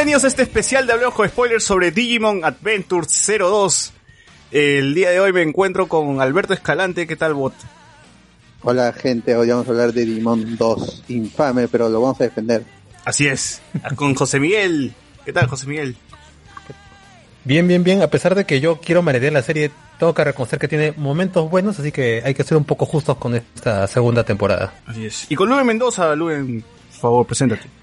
Bienvenidos a este especial de Hablemos con Spoilers sobre Digimon Adventure 02. El día de hoy me encuentro con Alberto Escalante. ¿Qué tal, bot? Hola gente, hoy vamos a hablar de Digimon 2, infame, pero lo vamos a defender. Así es. Con José Miguel. ¿Qué tal, José Miguel? Bien, bien, bien. A pesar de que yo quiero merecer la serie, tengo que reconocer que tiene momentos buenos, así que hay que ser un poco justos con esta segunda temporada. Así es. Y con Luen Mendoza, Luen, por favor, preséntate.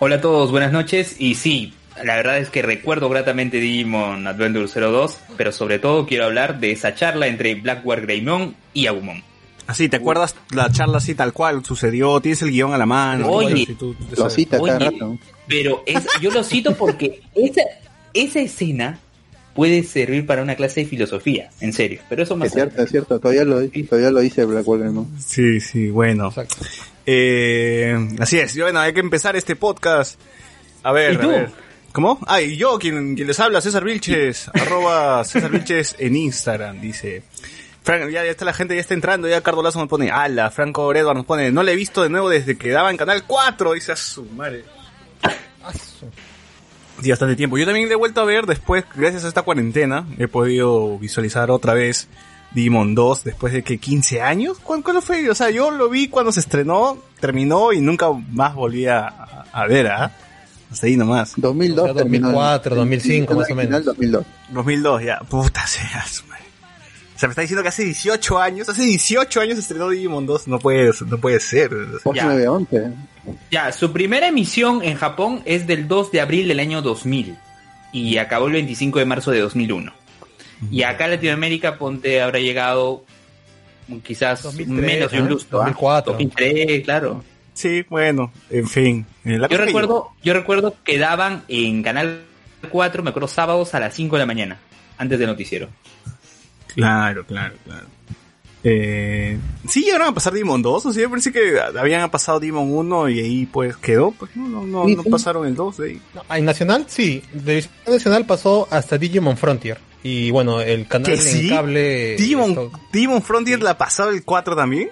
Hola a todos, buenas noches. Y sí, la verdad es que recuerdo gratamente Digimon Adventure 02, pero sobre todo quiero hablar de esa charla entre Blackguard Greymon y Agumon. Así, ¿te acuerdas la charla así tal cual sucedió? Tienes el guion a la mano. Oye, tú- Lo cita cada Oye, rato. pero es, yo lo cito porque esa, esa escena puede servir para una clase de filosofía, en serio. Pero eso más Es cierto, es cierto, todavía lo, todavía lo dice Blackwell, ¿no? Sí, sí, bueno. Exacto. Eh, así es, y bueno, hay que empezar este podcast. A ver, ¿Y a ver. ¿Cómo? Ah, y yo, quien, quien les habla, César Vilches, arroba César Vilches en Instagram, dice. Fran- ya, ya está la gente, ya está entrando, ya Cardo Lazo me pone, ala, Franco Edward nos pone, no le he visto de nuevo desde que daba en Canal 4, dice a su madre. Sí, bastante tiempo. Yo también le he vuelto a ver después, gracias a esta cuarentena, he podido visualizar otra vez Digimon 2 después de que 15 años. ¿Cuándo, fue? O sea, yo lo vi cuando se estrenó, terminó y nunca más volví a, a- ver, ¿ah? Hasta ahí nomás. 2002 O sea, terminó. 2004, 2005 más o menos. 2002. 2002, ya. Puta sea, su madre. O sea, me está diciendo que hace 18 años, hace 18 años estrenó Digimon 2. No puede, no puede ser. Ya. 911. Ya, su primera emisión en Japón es del 2 de abril del año 2000 y acabó el 25 de marzo de 2001. Y acá en Latinoamérica, ponte, habrá llegado quizás 2003, menos de un lustro. ¿ah? 2004. 2003, claro. Sí, bueno, en fin. La Yo recuerdo, yo recuerdo que daban en Canal 4, me acuerdo, sábados a las 5 de la mañana, antes del noticiero. Claro, claro, claro. Eh, sí, llegaron a pasar Demon 2, o sea, me parece que habían pasado Demon 1 y ahí pues quedó, pues no, no, no, no pasaron el 2 de ahí. No, en Nacional, sí. De Nacional pasó hasta Digimon Frontier. Y bueno, el canal ¿Que sí? en cable... Demon, esto- Demon Frontier la pasaba el 4 también.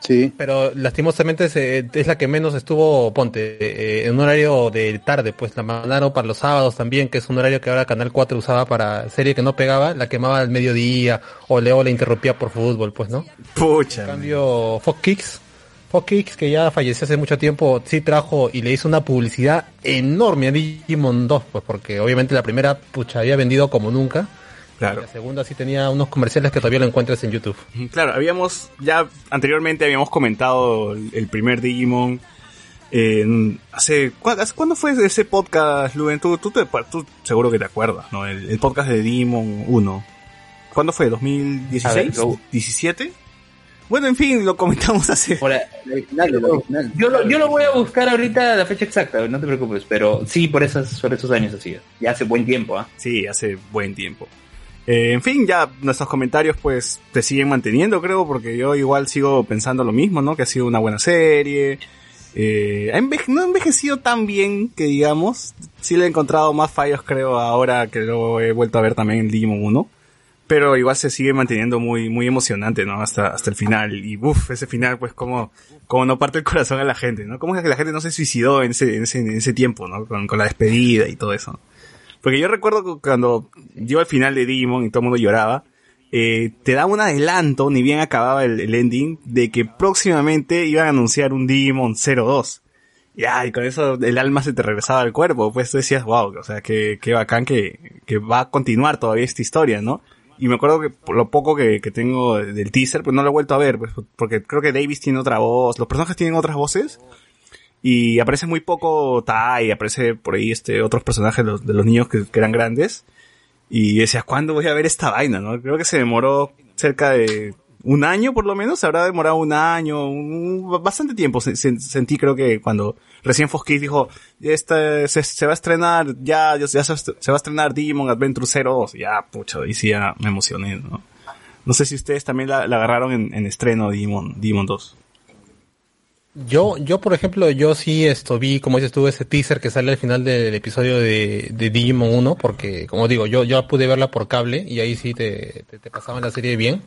Sí. Pero lastimosamente se- es la que menos estuvo, ponte, eh, en un horario de tarde, pues la mandaron para los sábados también, que es un horario que ahora Canal 4 usaba para serie que no pegaba, la quemaba al mediodía, o Leo la interrumpía por fútbol, pues, ¿no? Pucha. En cambio, Fox Kicks, Kicks, que ya falleció hace mucho tiempo, sí trajo y le hizo una publicidad enorme a Digimon 2, pues porque obviamente la primera, pucha, había vendido como nunca. Y Claro. la segunda sí tenía unos comerciales que todavía lo encuentras en YouTube. Claro, habíamos, ya anteriormente habíamos comentado el, primer Digimon. eh, hace, ¿cu- hace- ¿Cuándo fue ese podcast, Luen? Tú, tú, te- tú seguro que te acuerdas, ¿no? El, el podcast de Digimon 1. ¿Cuándo fue? ¿2016? A ver, lo- ¿17? Bueno, en fin, lo comentamos hace... Original, original. yo, lo, yo lo voy a buscar ahorita la fecha exacta, no te preocupes, pero sí, por, esas, por esos años así. Ya hace buen tiempo, ¿ah? Sí, hace buen tiempo. Eh, en fin, ya nuestros comentarios pues se siguen manteniendo, creo, porque yo igual sigo pensando lo mismo, ¿no? Que ha sido una buena serie. Eh, ha enveje- no ha envejecido tan bien que digamos. Sí le he encontrado más fallos, creo, ahora que lo he vuelto a ver también en Digimon 1. Pero igual se sigue manteniendo muy, muy emocionante, ¿no? Hasta, hasta el final. Y uff, ese final, pues como, como no parte el corazón a la gente, ¿no? Como es que la gente no se suicidó en ese, en ese, en ese tiempo, ¿no? Con, con la despedida y todo eso. Porque yo recuerdo cuando yo al final de Digimon y todo el mundo lloraba, eh, te daba un adelanto, ni bien acababa el, el ending, de que próximamente iban a anunciar un Digimon 02. Ya, y con eso el alma se te regresaba al cuerpo, pues tú decías, wow, o sea, que, que bacán que, que va a continuar todavía esta historia, ¿no? Y me acuerdo que por lo poco que, que tengo del teaser, pues no lo he vuelto a ver, pues, porque creo que Davis tiene otra voz, los personajes tienen otras voces, y aparece muy poco Tai, aparece por ahí este otros personajes de los, niños que, que eran grandes. Y decías, ¿cuándo voy a ver esta vaina? ¿no? Creo que se demoró cerca de un año por lo menos, se habrá demorado un año, un- bastante tiempo se- se- sentí creo que cuando recién Fox dijo, este, se, va a estrenar, ya, ya se, va a estrenar Digimon Adventure 02, ya, pucha, y sí, ya me emocioné, ¿no? No sé si ustedes también la, agarraron en, en estreno Digimon, Digimon 2. Yo, yo por ejemplo, yo sí esto vi, como dices tú, ese teaser que sale al final del episodio de, de Digimon 1, porque como digo, yo, yo pude verla por cable y ahí sí te, te, te pasaban la serie bien.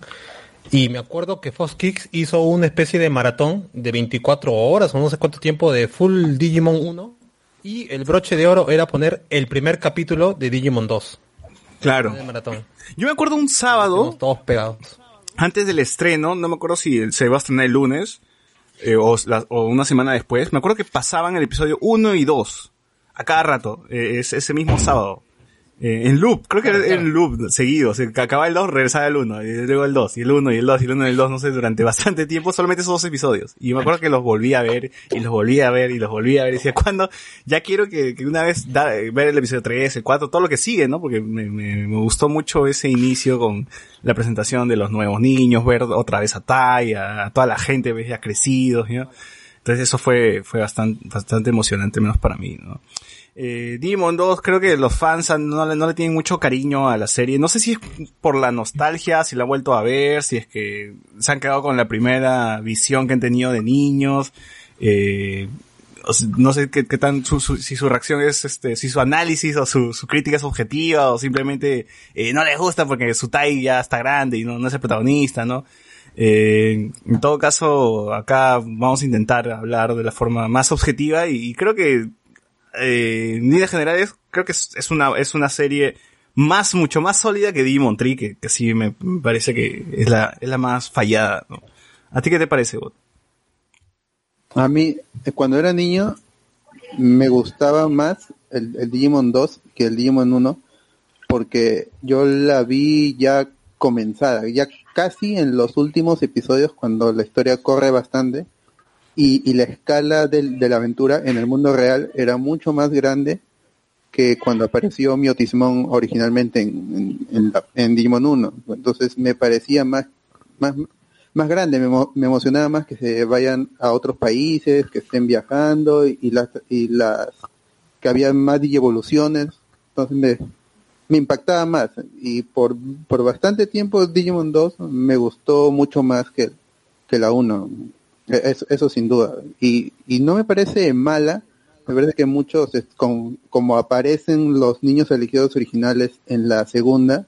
Y me acuerdo que Fox Kids hizo una especie de maratón de 24 horas o no sé cuánto tiempo de full Digimon 1 y el broche de oro era poner el primer capítulo de Digimon 2. Claro. De maratón. Yo me acuerdo un sábado, todos pegados. antes del estreno, no me acuerdo si se va a estrenar el lunes eh, o, la- o una semana después, me acuerdo que pasaban el episodio 1 y 2 a cada rato, eh, es, ese mismo sábado. Eh, en loop, creo que Claro, era en loop, seguido, o sea, que acababa el 2, regresaba el 1, y luego el 2, y el 1, y el 2, y el 1, y el 2, no sé, durante bastante tiempo, solamente esos dos episodios. Y me acuerdo que los volví a ver, y los volví a ver, y los volví a ver, y decía, ¿cuándo? Ya quiero que, que una vez da- ver el episodio 3, el 4, todo lo que sigue, ¿no? Porque me, me, me gustó mucho ese inicio con la presentación de los nuevos niños, ver otra vez a Tai, a, a toda la gente, ya crecidos, ¿no? Entonces eso fue, fue bastante, bastante emocionante, menos para mí, ¿no? Eh, Demon 2, creo que los fans no, le- tienen mucho cariño a la serie. No sé si es por la nostalgia, si la han vuelto a ver, si es que se han quedado con la primera visión que han tenido de niños. Eh, no sé qué, tan, su, si su reacción es, este, si su análisis o su, crítica es objetiva o simplemente eh, no les gusta porque su Tai ya está grande y no, es el protagonista, ¿no? Eh, en todo caso, acá vamos a intentar hablar de la forma más objetiva y creo que eh, en líneas generales, creo que es, una, es una serie más, mucho más sólida que Digimon Tree, que, que sí me, me parece que es la, es la más fallada, ¿no? ¿A ti qué te parece, Bot? A mí, eh, cuando era niño, me gustaba más el, el Digimon 2 que el Digimon 1, porque yo la vi ya comenzada, ya casi en los últimos episodios, cuando la historia corre bastante, y, y la escala del- de la aventura en el mundo real era mucho más grande que cuando apareció Miotismon originalmente en, en, en la- en Digimon 1. Entonces me parecía más, más, más grande, me, emo- me emocionaba más que se vayan a otros países, que estén viajando y, las y las que había más digievoluciones, entonces me, me impactaba más. Y por, por bastante tiempo Digimon 2 me gustó mucho más que, que la 1, E- eso, eso sin duda, y, y no me parece mala, me parece que muchos, con- como aparecen los niños elegidos originales en la segunda,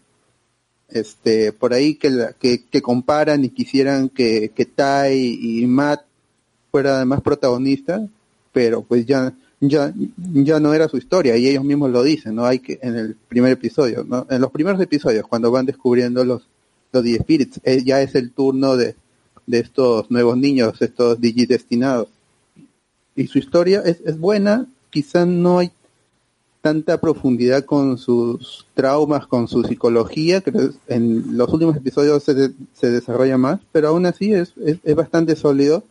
este por ahí que, la- que, comparan y quisieran que, que Tai y Matt fuera además protagonista, pero pues ya ya ya no era su historia y ellos mismos lo dicen, no hay que en el primer episodio, ¿no? En los primeros episodios cuando van descubriendo los los The Spirits, eh, ya es el turno de de estos nuevos niños, estos digidestinados. Y su historia es, es buena, quizá no hay tanta profundidad con sus traumas, con su psicología, que en los últimos episodios se, de- se desarrolla más, pero aún así es, es, es bastante sólido.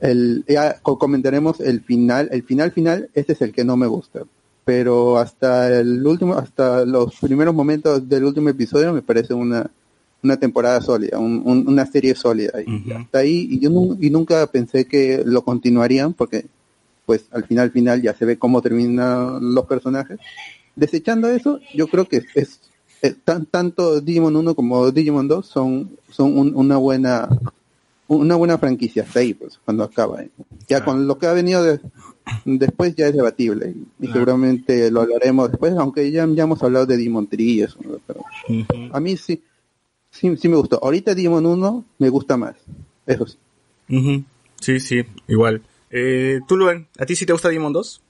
El, ya co- comentaremos el final, el final final, este es el que no me gusta. Pero hasta el último, hasta los primeros momentos del último episodio me parece una, una temporada sólida, un- un- una serie sólida. Y hasta ahí, y yo y nunca pensé que lo continuarían, porque pues al final final ya se ve cómo terminan los personajes. Desechando eso, yo creo que es, es tan, tanto Digimon 1 como Digimon 2 son, son un- una buena una buena franquicia hasta ahí, pues, cuando acaba. ¿eh? Ya Claro. con lo que ha venido de- después ya es debatible y, Claro. seguramente lo hablaremos después, aunque ya, ya hemos hablado de Digimon Tree y eso, a mí sí, sí, sí me gustó. Ahorita Digimon 1 me gusta más, eso sí. Sí, sí, igual. Eh, ¿Tú, Luen, a ti sí te gusta Digimon 2?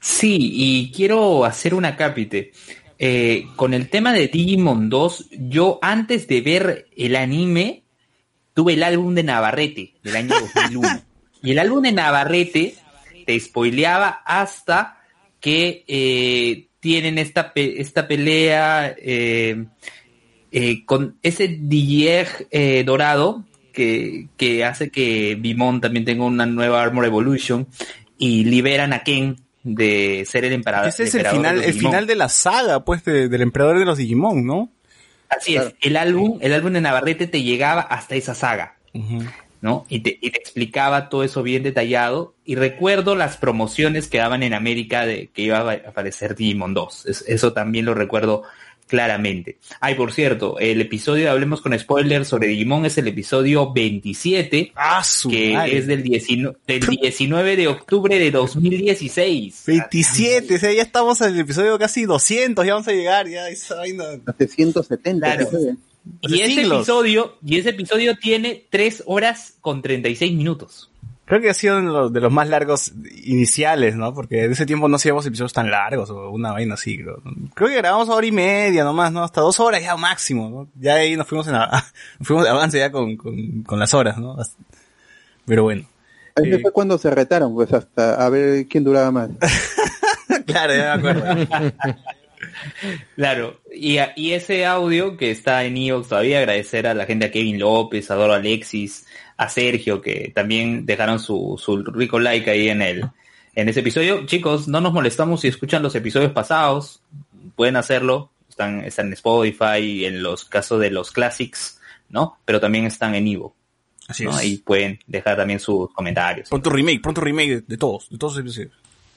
Sí, y quiero hacer una cápite. Eh, con el tema de Digimon 2, yo antes de ver el anime, tuve el álbum de Navarrete del año 2001. y el álbum de Navarrete te spoileaba hasta que eh, tienen esta, pe- esta pelea eh, eh, con ese Dieg eh, dorado que, que hace que Bimon también tenga una nueva Armor Evolution y liberan a Ken de ser el emperador. Ese es el final, el final de la saga, pues, de- del emperador de los Digimon, ¿no? Así Claro. es, el álbum, el álbum de Navarrete te llegaba hasta esa saga. ¿no? Y te, y te explicaba todo eso bien detallado. Y recuerdo las promociones que daban en América de que iba a aparecer Digimon 2. Es- eso también lo recuerdo claramente. Ay, por cierto, el episodio de Hablemos con Spoilers sobre Digimon es el episodio 27, Ah, su que madre. es del, 19, del 19 de octubre de 2016. 27, o sea, ya estamos en el episodio casi 200, ya vamos a llegar, ya esa vaina. Hace 170. Claro. Y ese siglos. episodio, y ese episodio tiene 3 horas con 36 minutos. Creo que ha sido uno de los, más largos iniciales, ¿no? Porque en ese tiempo no hacíamos episodios tan largos o una vaina así, creo. Creo que grabamos hora y media nomás, ¿no? Hasta dos horas ya máximo, ¿no? Ya ahí nos fuimos en a- fuimos de avance ya con, con, con las horas, ¿no? Pero bueno. Ahí Eh. fue cuando se retaron, pues hasta a ver quién duraba más. claro, ya me acuerdo. Claro, y, a- y ese audio que está en Evox todavía, agradecer a la gente, a Kevin López, a Doro Alexis, a Sergio, que también dejaron su, su rico like ahí en el, en ese episodio. Chicos, no nos molestamos si escuchan los episodios pasados, pueden hacerlo, están, están en Spotify, en los casos de los classics, ¿no? Pero también están en Evo, Así ¿no? es. Ahí pueden dejar también sus comentarios, Pronto remake, pronto remake de, de todos, de todos los episodios.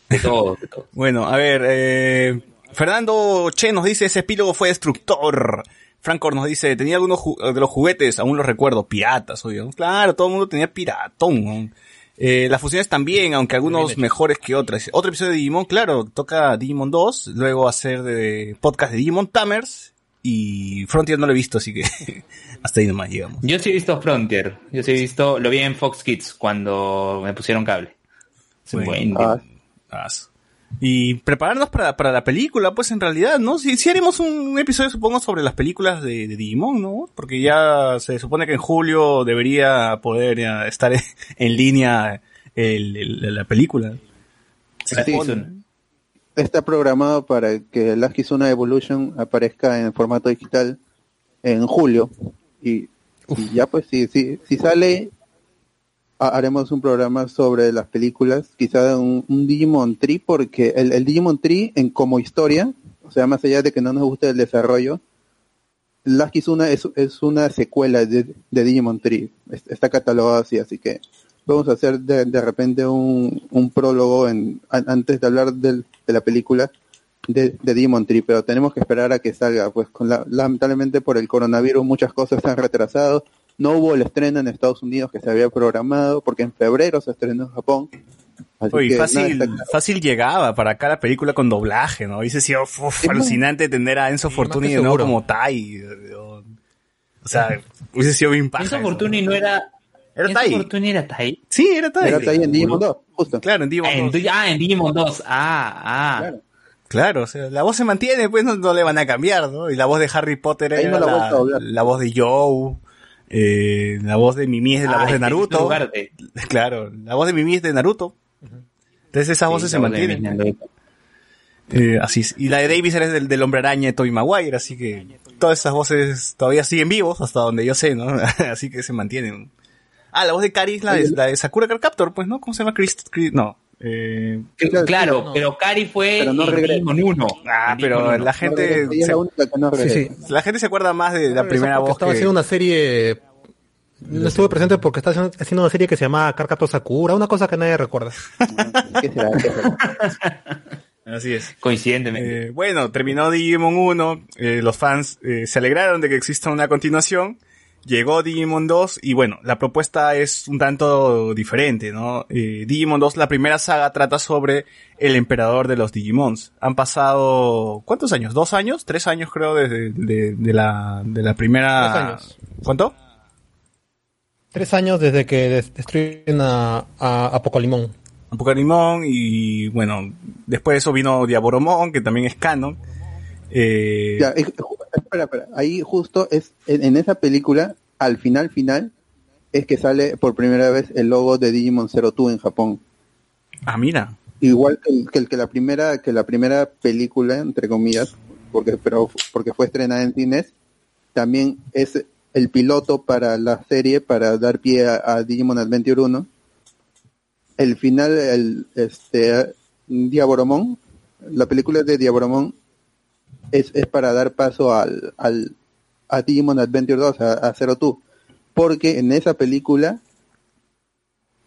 de todo, de todo. Bueno, a ver, eh, Fernando Che nos dice, ese epílogo fue destructor. Francor nos dice, tenía algunos de los juguetes, aún los recuerdo, piratas, obvio. Claro, todo el mundo tenía piratón. Eh, las fusiones también, aunque algunos mejores que otras. Otro episodio de Digimon, claro, toca Digimon 2, luego hacer de podcast de Digimon Tamers, y Frontier no lo he visto, así que hasta ahí nomás llegamos. Yo sí he visto Frontier, yo sí he visto, lo vi en Fox Kids cuando me pusieron cable. Bueno. buen- Ah. Y prepararnos para, para la película, pues en realidad, ¿no? Si, si haremos un episodio, supongo, sobre las películas de, de Digimon, ¿no? Porque ya se supone que en julio debería poder ya estar en, en línea el, el- la película. Se Sí, supone. está programado para que Last Kizuna Evolution aparezca en formato digital en julio. Y, y ya pues si, si, si sale, haremos un programa sobre las películas, quizá un, Digimon Tree, porque el, Digimon Tree en como historia, o sea, más allá de que no nos guste el desarrollo, Last Kizuna es, es una secuela de, Digimon Tree, Es- está catalogado así, así que vamos a hacer de, de repente un, un prólogo en, an- antes de hablar del- de la película de, de Digimon Tree, pero tenemos que esperar a que salga, pues con la, lamentablemente por el coronavirus muchas cosas se han retrasado, no hubo el estreno en Estados Unidos que se había programado, porque en febrero se estrenó en Japón. Así Oye, que fácil, claro. fácil llegaba para acá la película con doblaje, ¿no? Hubiese sido uf, Sí, alucinante tener a Enzo Sí, Fortuny más que de nuevo como Tai. O, o sea, hubiese sido bien paja. Enzo eso. Fortuny no era. Era Enzo Tai. Fortuny era Tai. Sí, era Tai. Era ahí en Digimon 2, justo. Claro, en Digimon Ah, en, 2. ah, en Digimon 2. Ah, ah. Claro. Claro, o sea, la voz se mantiene, pues no, no le van a cambiar, ¿no? Y la voz de Harry Potter Ahí era no la la voz de Joe, eh, la voz de Mimi es de la Ah, voz de en Naruto. de- Claro, la voz de Mimi es de Naruto. Entonces esas Sí, voces se mantienen. Eh, así es. Y la de Davis era del, del hombre araña de Tobey Maguire, así que todas esas voces todavía siguen vivos, hasta donde yo sé, ¿no? así que se mantienen. Ah, la voz de Cari es la de, la de Sakura Card Captor, pues, ¿no? ¿Cómo se llama? Chris, Chris- no. Eh, Claro, Claro, no. pero Cari fue Pero no regresa. Digimon 1. ah, pero Digimon 1. la gente, se, la única que no Sí, regresa. sí. la gente se acuerda más de la primera voz Estaba que... haciendo una serie... No estuve presente porque estaba haciendo- haciendo una serie que se llamaba Carcato Sakura, una cosa que nadie recuerda. ¿Qué será? ¿Qué será? Así es. Coincidentemente. Eh, bueno, terminó Digimon 1, eh, los fans eh, se alegraron de que exista una continuación, llegó Digimon 2 y bueno, la propuesta es un tanto diferente, ¿no? Eh, Digimon 2, la primera saga trata sobre el emperador de los Digimons. Han pasado, ¿cuántos años? ¿Dos años? ¿Tres años creo desde de, de la, de la primera... Tres años. ¿Cuánto? Tres años desde que des- destruyen a, a, a Pocolimón. Apocalimón y bueno, después de eso vino Diaboromon, que también es canon. Eh, Ya, es- ju- espera, espera. Ahí justo es en, en esa película, al final, final, es que sale por primera vez el logo de Digimon Zero Two en Japón. ah, mira. Igual que, que, que la primera que la primera película, entre comillas, porque pero porque fue estrenada en cines, también es el piloto para la serie para dar pie a, a Digimon Adventure 1. El final, el este Diaboromon, la película de Diaboromon es, es para dar paso al, al, a Digimon Adventure 2, a, a Zero Two, porque en esa película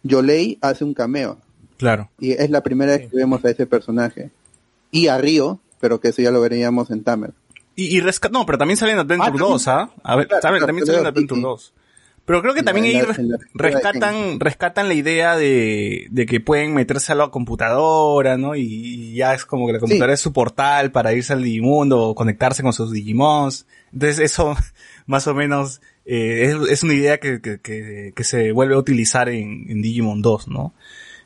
Yolei hace un cameo Claro. y es la primera vez que vemos a ese personaje. Y a Río, pero que eso ya lo veríamos en Tamer. Y, y resca- no, pero también sale en Adventure Ah, también. 2, ¿ah? A ver, Claro, ¿saben? claro, también sale en Adventure sí. 2. Pero creo que también ahí res- rescatan, rescatan la idea de, de que pueden meterse a la computadora, ¿no? Y, y ya es como que la computadora es su portal para irse al Digimundo o conectarse con sus Digimons. Entonces eso, más o menos, eh, es, es una idea que, que, que, que se vuelve a utilizar en, en Digimon 2, ¿no?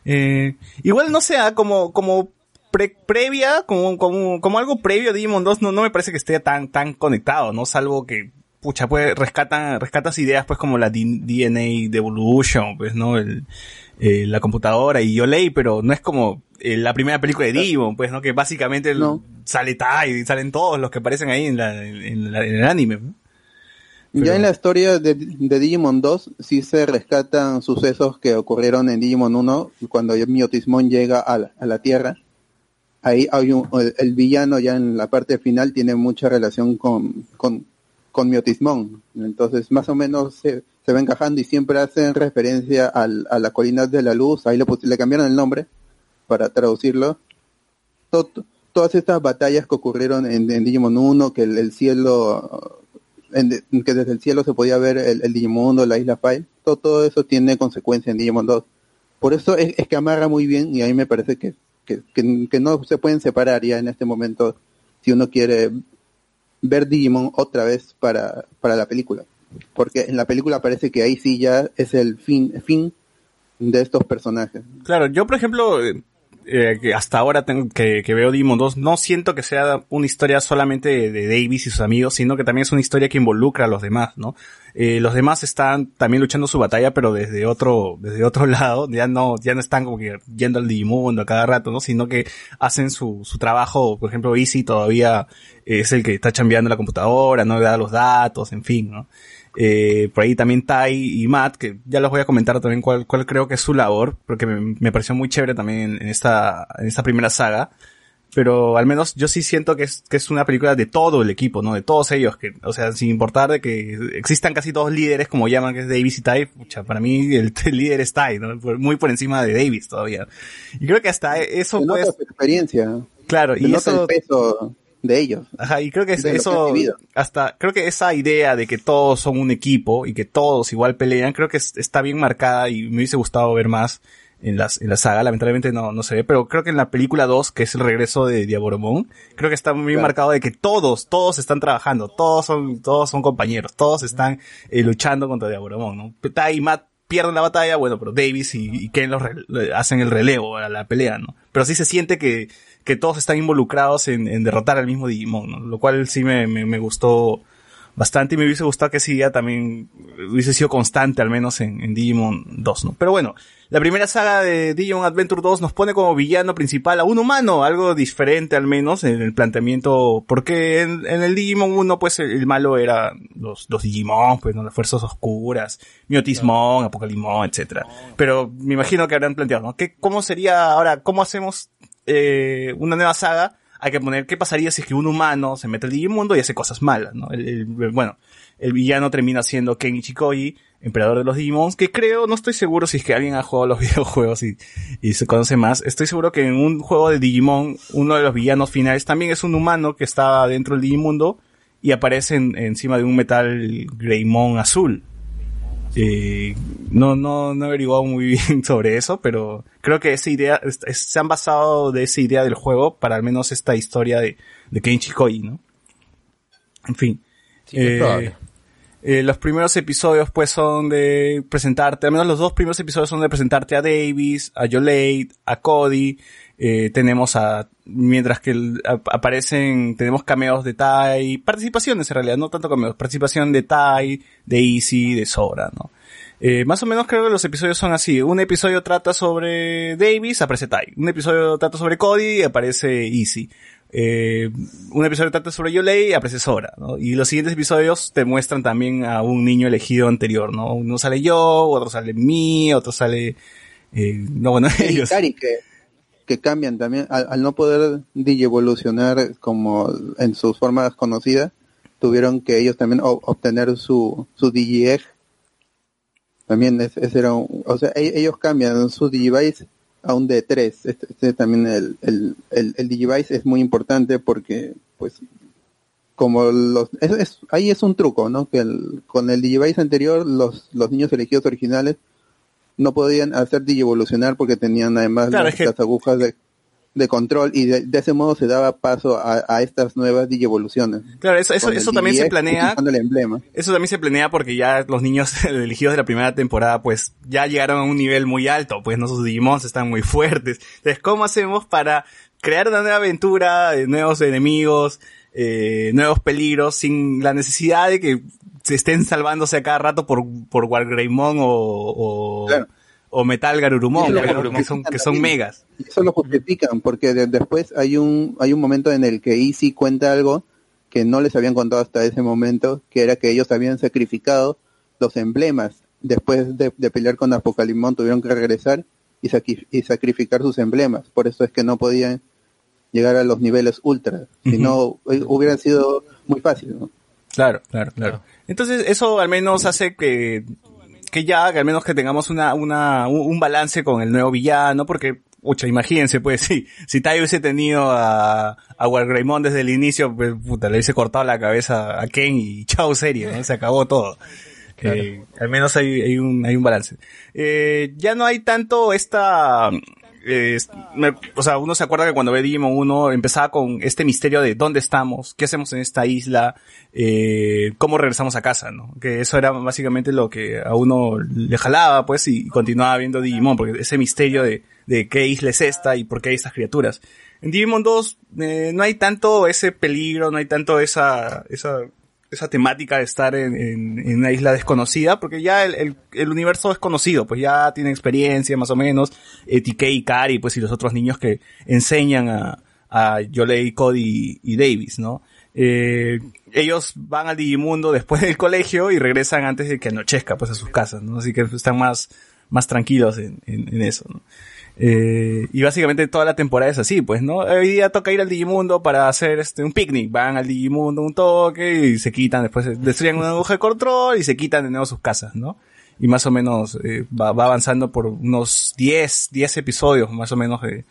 Eh, igual no sea como, como pre- previa, como, como, como algo previo a Digimon 2, no, no me parece que esté tan, tan conectado, ¿no? Salvo que, pucha, pues rescatan, rescatas ideas pues como la DNA Devolution, pues, ¿no? El, eh, la computadora y Yolei, pero no es como eh, la primera película de Digimon, pues, ¿no? Que básicamente No. sale Tai y salen todos los que aparecen ahí en, la, en, la- en el anime, ¿no? Pero- Ya en la historia de, de Digimon 2 sí se rescatan sucesos que ocurrieron en Digimon 1 cuando Miotismon llega a la, a la Tierra. Ahí hay un, el, el villano ya en la parte final tiene mucha relación con, con, con Miotismon. Entonces más o menos se, se va encajando y siempre hacen referencia al, a la colina de la luz. Ahí le, le cambiaron el nombre para traducirlo. To- todas estas batallas que ocurrieron en, en Digimon 1, que el, el cielo en que desde el cielo se podía ver el, el Digimundo, la isla File, todo, todo eso tiene consecuencia en Digimon 2. Por eso es, es que amarra muy bien y a mí me parece que, que, que- que no se pueden separar ya en este momento si uno quiere ver Digimon otra vez para, para la película. Porque en la película parece que ahí sí ya es el fin, fin de estos personajes. Claro, yo por ejemplo, eh, que hasta ahora tengo que, que veo Demon 2, no siento que sea una historia solamente de, de Davis y sus amigos, sino que también es una historia que involucra a los demás, ¿no? Eh, los demás están también luchando su batalla, pero desde otro, desde otro lado, ya no, ya no están como que yendo al Digimundo a cada rato, ¿no? Sino que hacen su, su trabajo, por ejemplo, Easy todavía es el que está chambeando la computadora, no le da los datos, en fin, ¿no? Eh, por ahí también Tai y Matt, que ya los voy a comentar también cuál, cuál creo que es su labor, porque me, me pareció muy chévere también en, esta, en esta primera saga. Pero al menos yo sí siento que es, que es una película de todo el equipo, ¿no? De todos ellos, que, o sea, sin importar de que existan casi dos líderes, como llaman, que es Davis y Tai, pucha, para mí el, el líder es Tai, ¿no? Muy por encima de Davis todavía. Y creo que hasta eso pues, experiencia, claro, se y eso, el peso de ellos. Ajá, y creo que eso, hasta, creo que esa idea de que todos son un equipo y que todos igual pelean, creo que es- está bien marcada y me hubiese gustado ver más en las, en la saga, lamentablemente no, no se ve, pero creo que en la película 2, que es el regreso de Diaboromon, creo que está muy Claro. marcado de que todos, todos están trabajando, todos son, todos son compañeros, todos están eh, luchando contra Diaboromon, ¿no? Tai y Matt pierden la batalla, bueno, pero Davis y, y Ken los hacen el relevo a la pelea, ¿no? Pero sí se siente que, que todos están involucrados en, en derrotar al mismo Digimon, ¿no? Lo cual sí me, me, me gustó bastante y me hubiese gustado que ese día también hubiese sido constante, al menos en, en Digimon 2, ¿no? Pero bueno, la primera saga de Digimon Adventure 2 nos pone como villano principal a un humano, algo diferente al menos en el planteamiento, porque en, en el Digimon 1 pues el, el malo era los, los Digimon, pues ¿no? las fuerzas oscuras, Miotismon, Apocalimon, etcétera. Pero me imagino que habrán planteado, ¿no? ¿Qué, ¿Cómo sería ahora, cómo hacemos eh, una nueva saga? Hay que poner qué pasaría si es que un humano se mete al Digimundo y hace cosas malas, ¿no? Bueno, el villano termina siendo Ken Ichikoji, emperador de los Digimons, que creo, no estoy seguro si es que alguien ha jugado los videojuegos y, se conoce más. Estoy seguro que en un juego de Digimon, uno de los villanos finales también es un humano que está dentro del Digimundo y aparece en- encima de un metal Greymon azul. Eh, no, no, no he averiguado muy bien sobre eso, pero creo que esa idea, es- se han basado de esa idea del juego para al menos esta historia de, de Kenshi Koi, ¿no? En fin. Sí, Eh, eh, los primeros episodios pues son de presentarte, al menos los dos primeros episodios son de presentarte a Davis, a Yolade, a Cody, eh, tenemos a, mientras que el- aparecen, tenemos cameos de Tai, participaciones en realidad, no tanto cameos, participación de Tai, de Easy, de Sora, ¿no? Eh, más o menos creo que los episodios son así. Un episodio trata sobre Davis, aparece Tai. Un episodio trata sobre Cody, aparece Easy. Eh, un episodio trata sobre Yolei, aparece Sora, ¿no? Y los siguientes episodios te muestran también a un niño elegido anterior, ¿no? Uno sale yo, otro sale mí, otro sale, eh, no, bueno, ellos. Cari, que, cambian también, al, no poder digievolucionar como en sus formas conocidas, tuvieron que ellos también obtener su, su Digiegg. También es- ese era un, o sea, e- ellos cambian su Digivice a un D3. Este, este también el, el, el, el Digivice es muy importante porque, pues, como los, es, es- ahí es un truco, ¿no? Que el- con el Digivice anterior, los, los niños elegidos originales no podían hacer Digievolucionar porque tenían además Claro, las, es que- las agujas de, de control y de, de ese modo se daba paso a, a estas nuevas Digievoluciones. Claro, eso, eso, eso también se planea. utilizando el emblema. Eso también se planea porque ya los niños elegidos de la primera temporada, pues ya llegaron a un nivel muy alto, pues no sus Digimons están muy fuertes. Entonces, ¿cómo hacemos para crear una nueva aventura, nuevos enemigos, eh, nuevos peligros, sin la necesidad de que se estén salvándose a cada rato por, por Wargreymon o, o, Claro. o Metal Garurumon, que son, que son megas. Y eso lo justifican porque de- después hay un hay un momento en el que Easy cuenta algo que no les habían contado hasta ese momento, que era que ellos habían sacrificado los emblemas. Después de, de pelear con Apocalimón tuvieron que regresar y, saqui- y sacrificar sus emblemas. Por eso es que no podían llegar a los niveles ultra. Si no, eh, hubiera sido muy fácil. ¿no? Claro, claro, claro. Entonces, eso al menos hace que, que ya, que al menos que tengamos una, una, un, balance con el nuevo villano, porque, pucha, imagínense, pues, si, si Tai hubiese tenido a, a Wargreymon desde el inicio, pues, puta, le hubiese cortado la cabeza a Ken y chao serie, ¿no? Se acabó todo. Eh, al menos hay, hay un, hay un balance. Eh, ya no hay tanto esta, eh, o sea, uno se acuerda que cuando ve Digimon 1 empezaba con este misterio de dónde estamos, qué hacemos en esta isla, eh, cómo regresamos a casa, ¿no? Que eso era básicamente lo que a uno le jalaba, pues, y continuaba viendo Digimon, porque ese misterio de, de qué isla es esta y por qué hay estas criaturas. En Digimon 2 eh, no hay tanto ese peligro, no hay tanto esa, esa, esa temática de estar en, en- en una isla desconocida, porque ya el, el, el universo es conocido, pues ya tienen experiencia más o menos, eh, TK y Kari, pues y los otros niños que enseñan a, a Yolei, Cody y Davis, ¿no? Eh, ellos van al Digimundo después del colegio y regresan antes de que anochezca, pues a sus casas, ¿no? Así que están más, más tranquilos en, en, en eso, ¿no? Eh, y básicamente toda la temporada es así, pues, ¿no? Hoy día toca ir al Digimundo para hacer este, un picnic. Van al Digimundo un toque y se quitan, después destruyen una aguja de control y se quitan de nuevo sus casas, ¿no? Y más o menos eh, va, va avanzando por unos 10, 10 episodios más o menos de,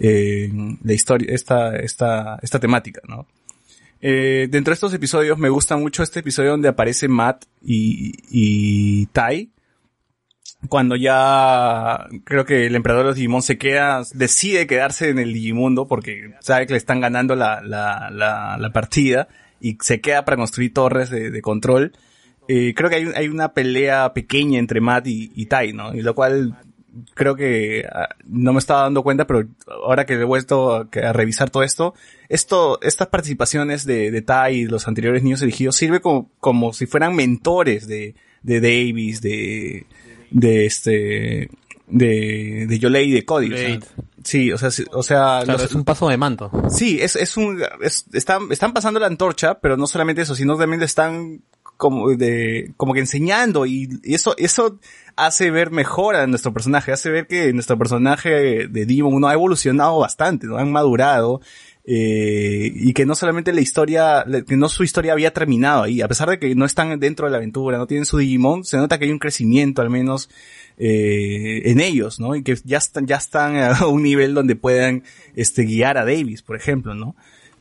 eh, de historia, esta, esta, esta temática, ¿no? Dentro de estos episodios me gusta mucho este episodio donde aparece Matt y, y Tai. Cuando ya creo que el emperador de los Digimon se queda, decide quedarse en el Digimundo porque sabe que le están ganando la, la, la, la partida y se queda para construir torres de, de control. Eh, creo que hay, hay una pelea pequeña entre Matt y, y Tai, ¿no? Y lo cual creo que ah, no me estaba dando cuenta, pero ahora que he vuelto a revisar todo esto, esto, estas participaciones de, de Tai y los anteriores niños elegidos sirve como, como si fueran mentores de, de Davis, de, de este, de, de Yolei y de Cody. o sea, sí, o sea, sí, o sea, Claro, los- es un paso de manto. Sí, es, es un, es- están, están pasando la antorcha, pero no solamente eso, sino también le están como de, como que enseñando y, y eso, eso hace ver mejor a nuestro personaje, hace ver que nuestro personaje de Demon 1 ha evolucionado bastante, ¿no? Han madurado, eh, y que no solamente la historia, que no su historia había terminado ahí, a pesar de que no están dentro de la aventura, no tienen su Digimon, se nota que hay un crecimiento al menos, eh, en ellos, ¿no? Y que ya están, ya están a un nivel donde puedan, este, guiar a Davis, por ejemplo, ¿no?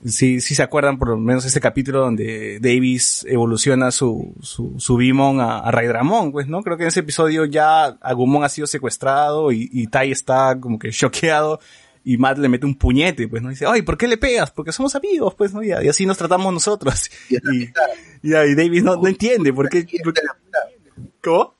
Sí, sí se acuerdan por lo menos ese capítulo donde Davis evoluciona su, su, su Bimon a, a Raidramon, pues, ¿no? Creo que en ese episodio ya Agumon ha sido secuestrado y, y Tai está como que choqueado y Matt le mete un puñete, pues, ¿no? Y dice, ay, ¿por qué le pegas? Porque somos amigos, pues, ¿no? Y, y así nos tratamos nosotros. Y Y, y, Davis no, no entiende por qué, por ¿cómo?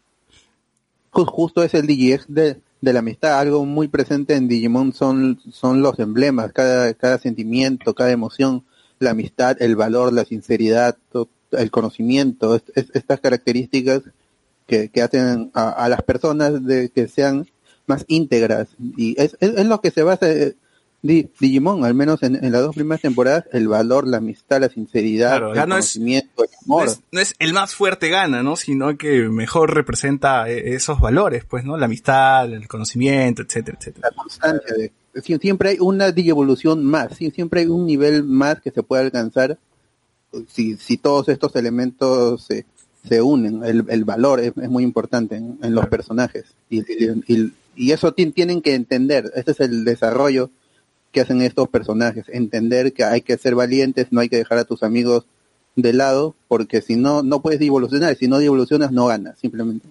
Ju- Justo es el DGX de, de la amistad, algo muy presente en Digimon son, son los emblemas, cada, cada sentimiento, cada emoción, la amistad, el valor, la sinceridad, el conocimiento, es- es- estas características que, que hacen a, a las personas de que sean más íntegras. Y es, es, es lo que se basa eh, Di- Digimon, al menos en, en las dos primeras temporadas, el valor, la amistad, la sinceridad, Claro, el es- conocimiento, el No amor. es, no es el más fuerte gana, ¿no? Sino que mejor representa eh, esos valores, pues, ¿no? La amistad, el conocimiento, etcétera, etcétera. la constancia de sie- siempre hay una evolución más, sie- siempre hay un nivel más que se puede alcanzar si, si todos estos elementos se, se unen, el, el valor es, es muy importante en, en los personajes. Y, y, y- y eso ti- tienen que entender, este es el desarrollo que hacen estos personajes, entender que hay que ser valientes, no hay que dejar a tus amigos de lado, porque si no, no puedes evolucionar, si no evolucionas no ganas, simplemente.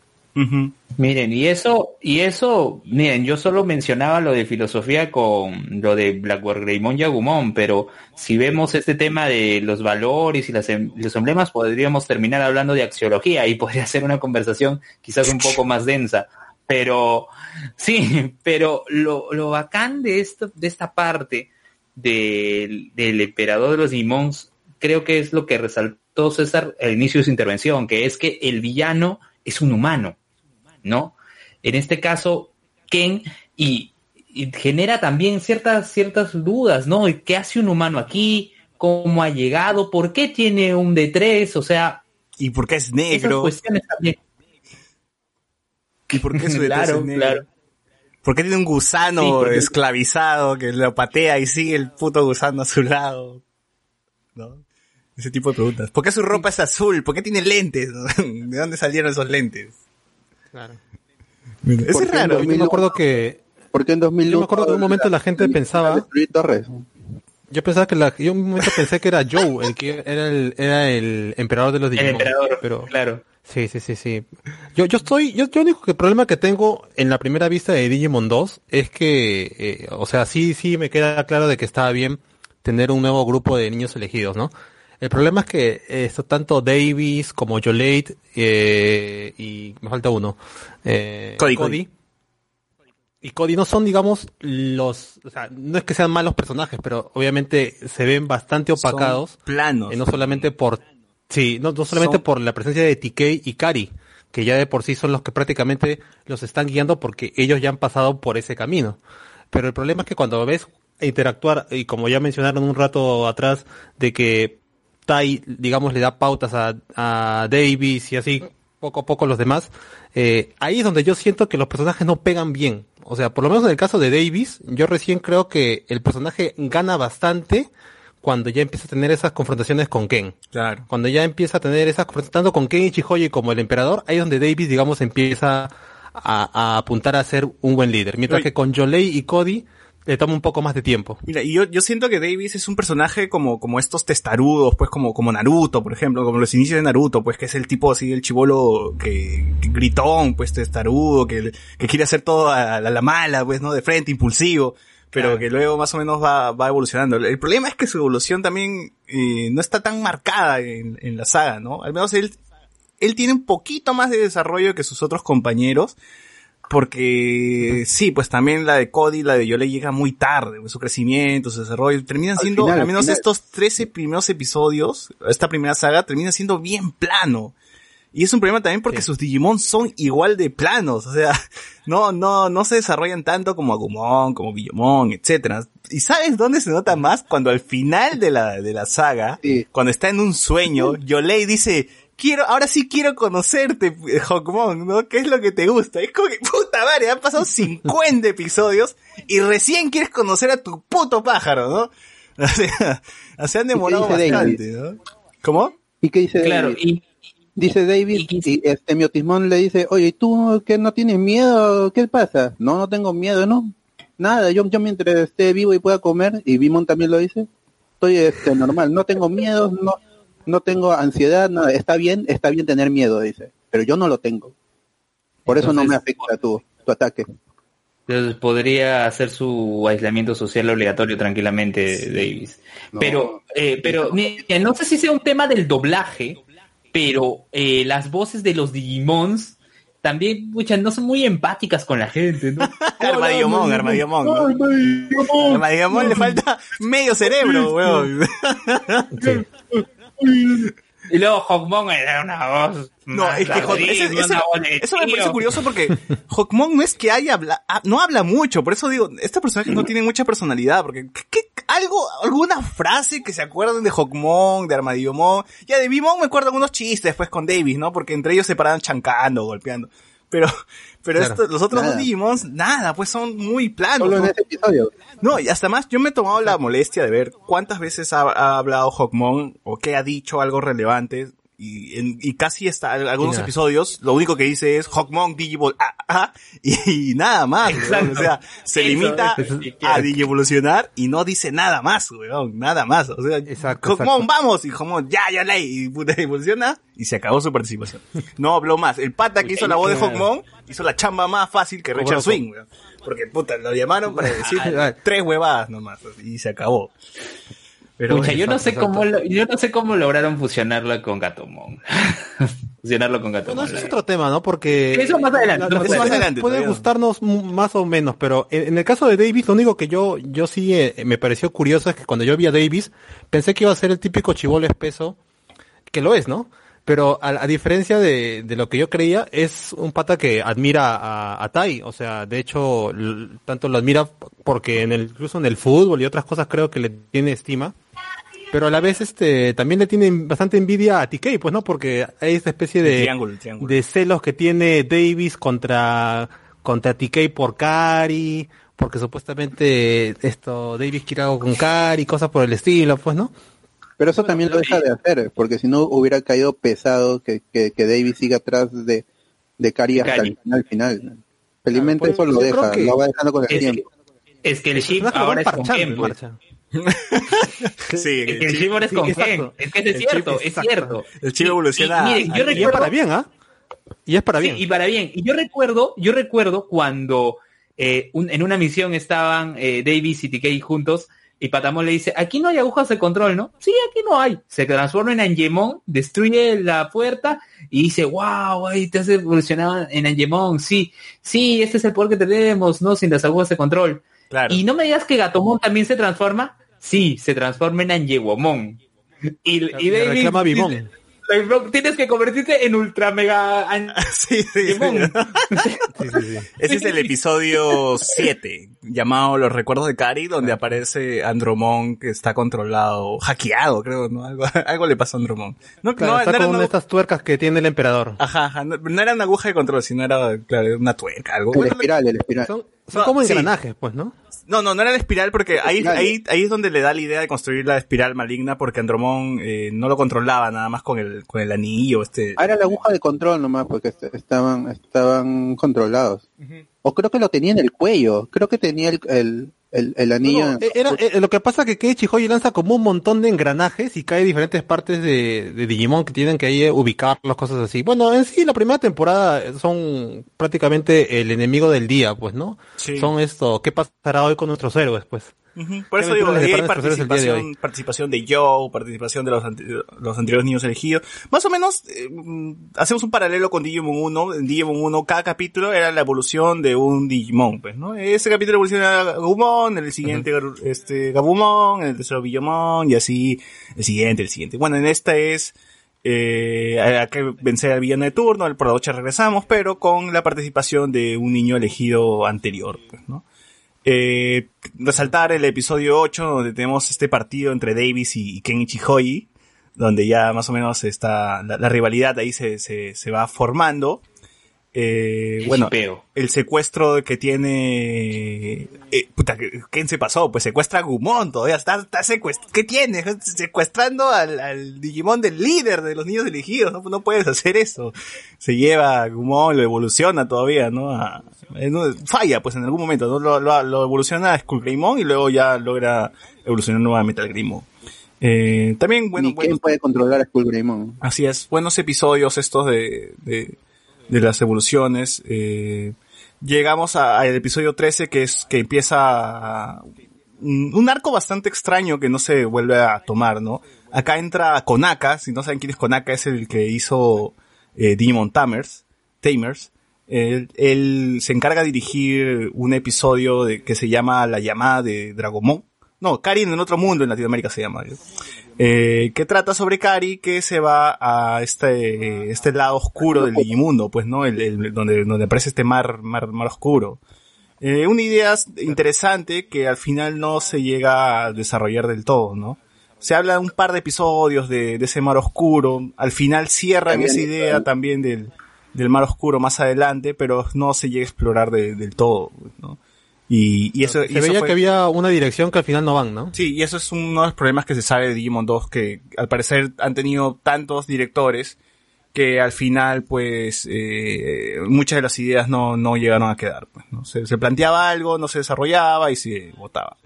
Miren, y eso, y eso, miren, yo solo mencionaba lo de filosofía con lo de Blackboard Greymon y Agumon, pero si vemos este tema de los valores y las, em- los emblemas, podríamos terminar hablando de axiología y podría ser una conversación quizás un poco más densa. Pero, sí, pero lo, lo bacán de esto, de esta parte del, del emperador de los Digimons, creo que es lo que resaltó César al inicio de su intervención, que es que el villano es un humano. ¿no? En este caso, Ken, y, y genera también ciertas, ciertas dudas, ¿no? ¿Y ¿Qué hace un humano aquí? ¿Cómo ha llegado? ¿Por qué tiene un D3? O sea, ¿Y por qué es esas negro? cuestiones también. ¿Y por qué su Claro, es negro? claro. ¿Por qué tiene un gusano Sí, porque- esclavizado que lo patea y sigue el puto gusano a su lado? ¿No? Ese tipo de preguntas. ¿Por qué su ropa es azul? ¿Por qué tiene lentes? ¿De dónde salieron esos lentes? Claro. Eso ¿Por es raro. Yo me acuerdo que Porque en 2001... Yo me acuerdo que en un momento la gente pensaba- destruir torres. yo pensaba que la, yo en un momento pensé que era Joe el que era el era el emperador de los El Digimon. emperador, pero claro. Sí, sí, sí, sí. Yo, yo estoy, yo, yo único que problema que tengo en la primera vista de Digimon 2 es que, eh, o sea, sí, sí me queda claro de que estaba bien tener un nuevo grupo de niños elegidos, ¿no? El problema es que eh, tanto Davis como Jolate, eh, y me falta uno, eh, Cody, Cody. y Cody no son, digamos, los, o sea, no es que sean malos personajes, pero obviamente se ven bastante opacados. Son planos. Eh, no solamente por sí, no, no solamente por la presencia de TK y Kari, que ya de por sí son los que prácticamente los están guiando porque ellos ya han pasado por ese camino. Pero el problema es que cuando ves interactuar, y como ya mencionaron un rato atrás, de que Tai, digamos, le da pautas a, a Davis y así poco a poco los demás, eh, ahí es donde yo siento que los personajes no pegan bien. O sea, por lo menos en el caso de Davis, yo recién creo que el personaje gana bastante cuando ya empieza a tener esas confrontaciones con Ken. Claro. Cuando ya empieza a tener esas confrontaciones tanto con Ken y Chihoye como el emperador, ahí es donde Davis, digamos, empieza a, a apuntar a ser un buen líder. Mientras que con Jolei y Cody le toma un poco más de tiempo. Mira, y yo, yo siento que Davis es un personaje como, como estos testarudos, pues como, como Naruto, por ejemplo, como los inicios de Naruto, pues que es el tipo así, el chivolo que, que gritón, pues testarudo, que, que quiere hacer todo a la mala, pues, ¿no? De frente, impulsivo, pero Claro. que luego más o menos va, va evolucionando. El problema es que su evolución también eh, no está tan marcada en, en la saga, ¿no? Al menos él, él tiene un poquito más de desarrollo que sus otros compañeros, porque sí, pues también la de Cody, la de Yole llega muy tarde, pues, su crecimiento, su desarrollo, terminan Al siendo, final, al menos estos 13 primeros episodios, esta primera saga, termina siendo bien plano. Y es un problema también porque Sí. sus Digimon son igual de planos, o sea, no, no, no se desarrollan tanto como Agumon, como Billomon, etcétera. ¿Y sabes dónde se nota más? Cuando al final de la, de la saga, Sí. cuando está en un sueño, Yolei dice, quiero, ahora sí quiero conocerte, Hawkmon, ¿no? ¿Qué es lo que te gusta? Es como que, puta madre, han pasado 50 episodios y recién quieres conocer a tu puto pájaro, ¿no? O sea, se han demorado bastante, ¿no? ¿Cómo? ¿Y qué dice Claro, David? y Dice David, y- y este Miotismón le dice, oye, ¿y tú que no tienes miedo? ¿Qué pasa? No, no tengo miedo, no. Nada, yo, yo mientras esté vivo y pueda comer, y Bimon también lo dice, estoy este, normal, no tengo miedo, no, no tengo ansiedad, nada, está bien, está bien tener miedo, dice, pero yo no lo tengo. Por eso no me afecta tu, tu ataque. entonces podría hacer su aislamiento social obligatorio tranquilamente, Davis. No. Pero, eh, pero, no sé si sea un tema del doblaje, pero eh, las voces de los Digimons también, pucha, no son muy empáticas con la gente, ¿no? Armadillomon, Armadillomon, ¿no? Armadillomon. Armadillomon le falta medio cerebro, weón. Sí. Y luego Hawkmon era una voz. No, es que Hawk- ese- eso me parece curioso porque Hawkmon no es que haya habla, ah, no habla mucho, por eso digo, este personaje no tiene mucha personalidad, porque ¿qué, qué- algo, alguna frase que se acuerden de Hawkmon, de Armadillomon, ya de Bimon me acuerdo algunos chistes después con Davis, ¿no? Porque entre ellos se paraban chancando, golpeando. Pero, pero Claro. esto- los otros Nada. dos Digimons, nada, pues son muy planos. Solo en ese episodio. No, y hasta más, yo me he tomado la molestia de ver cuántas veces ha, ha hablado Hawkmon o que ha dicho algo relevante. Y, en- y casi hasta algunos Y nada. episodios, lo único que dice es Hawkmon, Digiball, ah, ah, y, y nada más. O sea, se Eso limita a. Digievolucionar y no dice nada más, weón, nada más. O sea, Exacto, Hawkmon, exacto. vamos, y Hawkmon, ya, ya ley, y puta, evoluciona, y se acabó su participación. No habló más. El pata que hizo la voz de Hawkmon hizo la chamba más fácil que Richard Swing, weón. Porque, puta, lo llamaron para decir tres huevadas nomás, y se acabó. Pero Pucha, bueno, yo no sé cómo lo- yo no sé cómo lograron fusionarlo con Gatomon. fusionarlo con Gatomon. Bueno, eso es otro tema, ¿no? Porque... Eso más adelante, eso más adelante Puede todavía. gustarnos más o menos, pero en, en el caso de Davis, lo único que yo, yo sí eh, me pareció curioso es que cuando yo vi a Davis, pensé que iba a ser el típico chivolo espeso, que lo es, ¿no? Pero a, a diferencia de, de lo que yo creía, es un pata que admira a, a Tai. O sea, de hecho, tanto lo admira porque en el, incluso en el fútbol y otras cosas creo que le tiene estima. Pero a la vez, este, también le tiene bastante envidia a TK, pues, ¿no? Porque hay esta especie El de, triángulo, el triángulo. de celos que tiene Davis contra, contra TK por Cari, porque supuestamente esto, Davis quiere algo con Cari, cosas por el estilo, pues, ¿no? Pero eso también lo deja de hacer, porque si no hubiera caído pesado que, que, que David siga atrás de, de Cari hasta Cari. el final final. Felizmente pues, eso lo deja, que- lo va dejando con el Es que, tiempo. es que el chip ahora es con Ken, en marcha. sí, Es que el el chip, ahora es con. Ken. Es que es cierto, es exacto. cierto. el chip evoluciona. y miren, yo al- Y para bien, ¿ah? Y es para Sí, bien. y para bien. Y yo recuerdo, yo recuerdo cuando eh, un- en una misión estaban eh, Davis y TK juntos y Patamón le dice, aquí no hay agujas de control, ¿no? Sí, aquí no hay. Se transforma en Angemon, destruye la puerta y dice, wow, ahí te has evolucionado en Angemon. Sí, sí, este es el poder que tenemos, ¿no? Sin las agujas de control. Claro. Y no me digas que Gatomon también se transforma. Sí, se transforma en Angewomon. Y, y Le Davis reclama dice, Tienes que convertirte en ultra mega sí, sí, sí. Sí, sí, sí. Ese es el episodio 7, llamado Los recuerdos de Cari, donde aparece Andromon que está controlado, hackeado, creo, ¿no? Algo, algo le pasa a Andromon. No, Claro, no, está no era con una, estas tuercas que tiene el emperador. ajá, ajá, no, no era una aguja de control, sino era, claro, una tuerca, algo. El Bueno, espiral, el espiral. Son, son No, como sí. engranajes, pues, ¿no? No, no, no era la espiral porque ahí, ahí, ahí es donde le da la idea de construir la espiral maligna porque Andromon eh, no lo controlaba nada más con el, con el anillo, este. Ah, era la aguja de control nomás, porque est- estaban, estaban controlados. O creo que lo tenía en el cuello, creo que tenía el, el, el, el anillo. No, eh, era, eh, lo que pasa es que Keiichi Hoy lanza como un montón de engranajes y cae en diferentes partes de, de Digimon que tienen que ahí eh, ubicarlos, cosas así. Bueno, en sí, la primera temporada son prácticamente el enemigo del día, pues, ¿no? Sí. Son esto, ¿qué pasará hoy con nuestros héroes, pues? Por ¿Qué eso digo, ahí le hay día de participación, participación de Joe, participación de los, ante- los anteriores niños elegidos. Más o menos, eh, mm, hacemos un paralelo con Digimon 1. En Digimon 1, cada capítulo era la evolución de un Digimon, pues, ¿no? Ese capítulo evoluciona a Gabumon, en el siguiente, este, Gabumon, en el tercero Billomon, y así, el siguiente, el siguiente. Bueno, en esta es, eh, hay que vencer al villano de turno, el por la noche regresamos, pero con la participación de un niño elegido anterior, pues, ¿no? Eh, resaltar el episodio 8 donde tenemos este partido entre Davis y Kenichi Hoyi, donde ya más o menos está la, la rivalidad ahí se, se, se va formando. Eh, El bueno, el secuestro que tiene... Eh, puta, ¿quién se pasó? Pues secuestra a Gumon todavía, está, está secuestrando... ¿Qué tiene? Secuestrando al, al Digimon del líder de los niños elegidos, no, no puedes hacer eso. Se lleva a Gumon, lo evoluciona todavía, ¿no? A- eh, no, falla, pues en algún momento, ¿no? Lo, lo, lo evoluciona a Skullgreymon y luego ya logra evolucionar nuevamente al Grimo. Eh, también, bueno, Ni bueno, quién puede controlar a Skullgreymon. Así es, buenos episodios estos de, de, de las evoluciones. Eh, llegamos al episodio 13 que es que empieza un, arco bastante extraño que no se vuelve a tomar, ¿no? Acá entra Konaka, si no saben quién es Konaka, es el que hizo eh, Digimon Tamers, Tamers. Él, se encarga de dirigir un episodio que se llama La llamada de Dragomon. No, Karin en otro mundo en Latinoamérica se llama. Eh, que trata sobre Kari que se va a este, este lado oscuro del Digimundo, pues, ¿no? El, el- donde, donde aparece este mar, mar, mar oscuro. Eh, una idea interesante que al final no se llega a desarrollar del todo, ¿no? Se habla un par de episodios de, de ese mar oscuro. Al final cierran También, esa idea también del, del mar oscuro más adelante, pero no se llega a explorar de- del todo, ¿no? Y, y eso, y Se eso veía fue- que había una dirección que al final no van, ¿no? Sí, y eso es uno de los problemas que se sabe de Digimon 2, que al parecer han tenido tantos directores que al final, pues, eh, muchas de las ideas no, no llegaron a quedar. Pues, ¿no? se, se planteaba algo, no se desarrollaba y se votaba.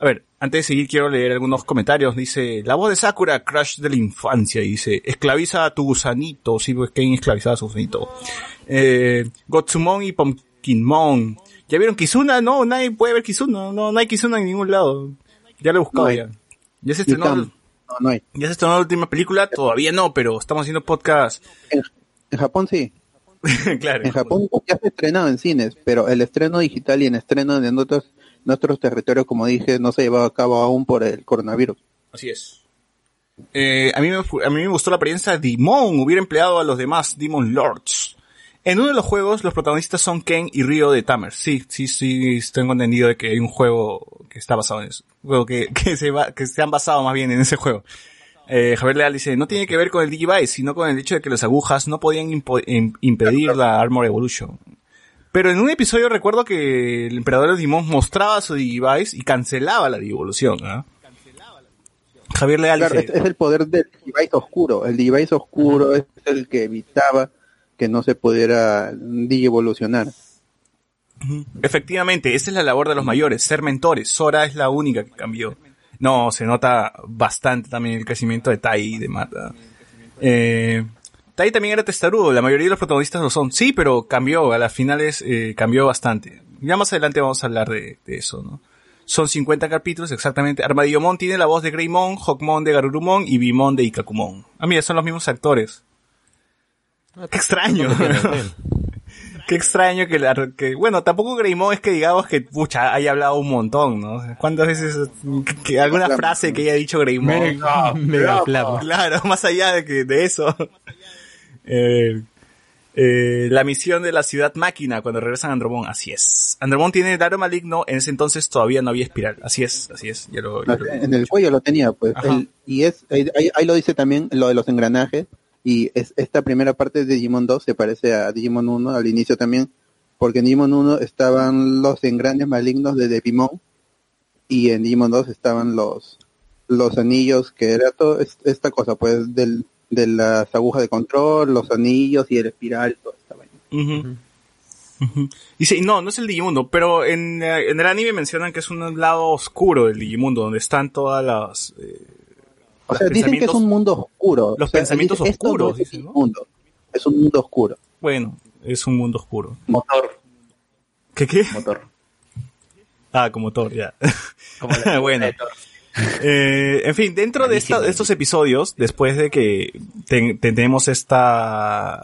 A ver, antes de seguir quiero leer algunos comentarios. Dice, la voz de Sakura, crush de la infancia. Y dice, esclaviza a tu gusanito. Sí, pues Ken esclavizaba a su gusanito. Eh, Gotsumon y Pumpkinmon. ¿Ya vieron Kizuna? No, nadie puede ver Kizuna. No, no hay Kizuna en ningún lado. Ya lo he buscado No ya. Ya se estrenó, no, no hay. ya se estrenó la última película. Todavía no, pero estamos haciendo podcast. En, en Japón sí. claro. En Japón ya se ha estrenado en cines, pero el estreno digital y el estreno en otros, nuestros territorios, como dije, no se ha llevado a cabo aún por el coronavirus. Así es. Eh, a, mí me, a mí me gustó la apariencia de Dimon, hubiera empleado a los demás Demon Lords. En uno de los juegos, los protagonistas son Ken y Ryo de Tamer. Sí, sí, sí, tengo entendido de que hay un juego que está basado en eso. Juego que, que, se, va, que se han basado más bien en ese juego. Eh, Javier Leal dice, no tiene que ver con el Digivice, sino con el hecho de que las agujas no podían impedir la Armor Evolution. Pero en un episodio recuerdo que el emperador de mostraba su Digivice y cancelaba la Digivolución. ¿ah? Javier Leal Claro, dice, es, es el poder del device oscuro. El device oscuro es el que evitaba que no se pudiera evolucionar. Efectivamente, esa es la labor de los mayores, ser mentores. Sora es la única que cambió. No, se nota bastante también el crecimiento de Tai y de Mata. Eh, Tai también era testarudo, la mayoría de los protagonistas lo son. Sí, pero cambió, a las finales eh, cambió bastante. Ya más adelante vamos a hablar de, eso, ¿no? Son 50 capítulos, exactamente. Armadillomon tiene la voz de Greymon, Hawkmon de Garurumon y Bimon de Ikakumon. Ah, mira, son los mismos actores. Qué extraño. Qué extraño que, la, que bueno, tampoco Greymon es que digamos que, pucha, haya hablado un montón, ¿no? ¿Cuántas veces, que, que alguna frase que haya dicho Greymon? Mega, mega flama. Claro, más allá de que, de eso. Eh, eh, la misión de la ciudad máquina cuando regresan a Andromon, así es. Andromon tiene Daro Maligno, en ese entonces todavía no había espiral, así es, así es, ya lo, ya lo- En el cuello lo tenía, pues. El- y es ahí, ahí- ahí lo dice también lo de los engranajes. Y es, esta primera parte de Digimon 2 se parece a Digimon 1 al inicio también, porque en Digimon 1 estaban los engranes malignos de Devimon y en Digimon 2 estaban los los anillos que era todo es- esta cosa pues del de las agujas de control, los anillos y el espiral, todo esta vaina. Ujú. Dice, no, no es el Digimundo, pero en, eh, en el anime mencionan que es un lado oscuro del Digimundo, donde están todas las... eh, O sea, dicen que es un mundo oscuro. los O sea, pensamientos oscuros, no es dicen, ¿no? un mundo, es un mundo oscuro. Bueno, es un mundo oscuro. Motor, ¿Qué qué? motor. Ah, como Thor, ya. Como bueno. de Thor. Eh, en fin, dentro de, esta- de estos episodios, después de que ten- tenemos esta,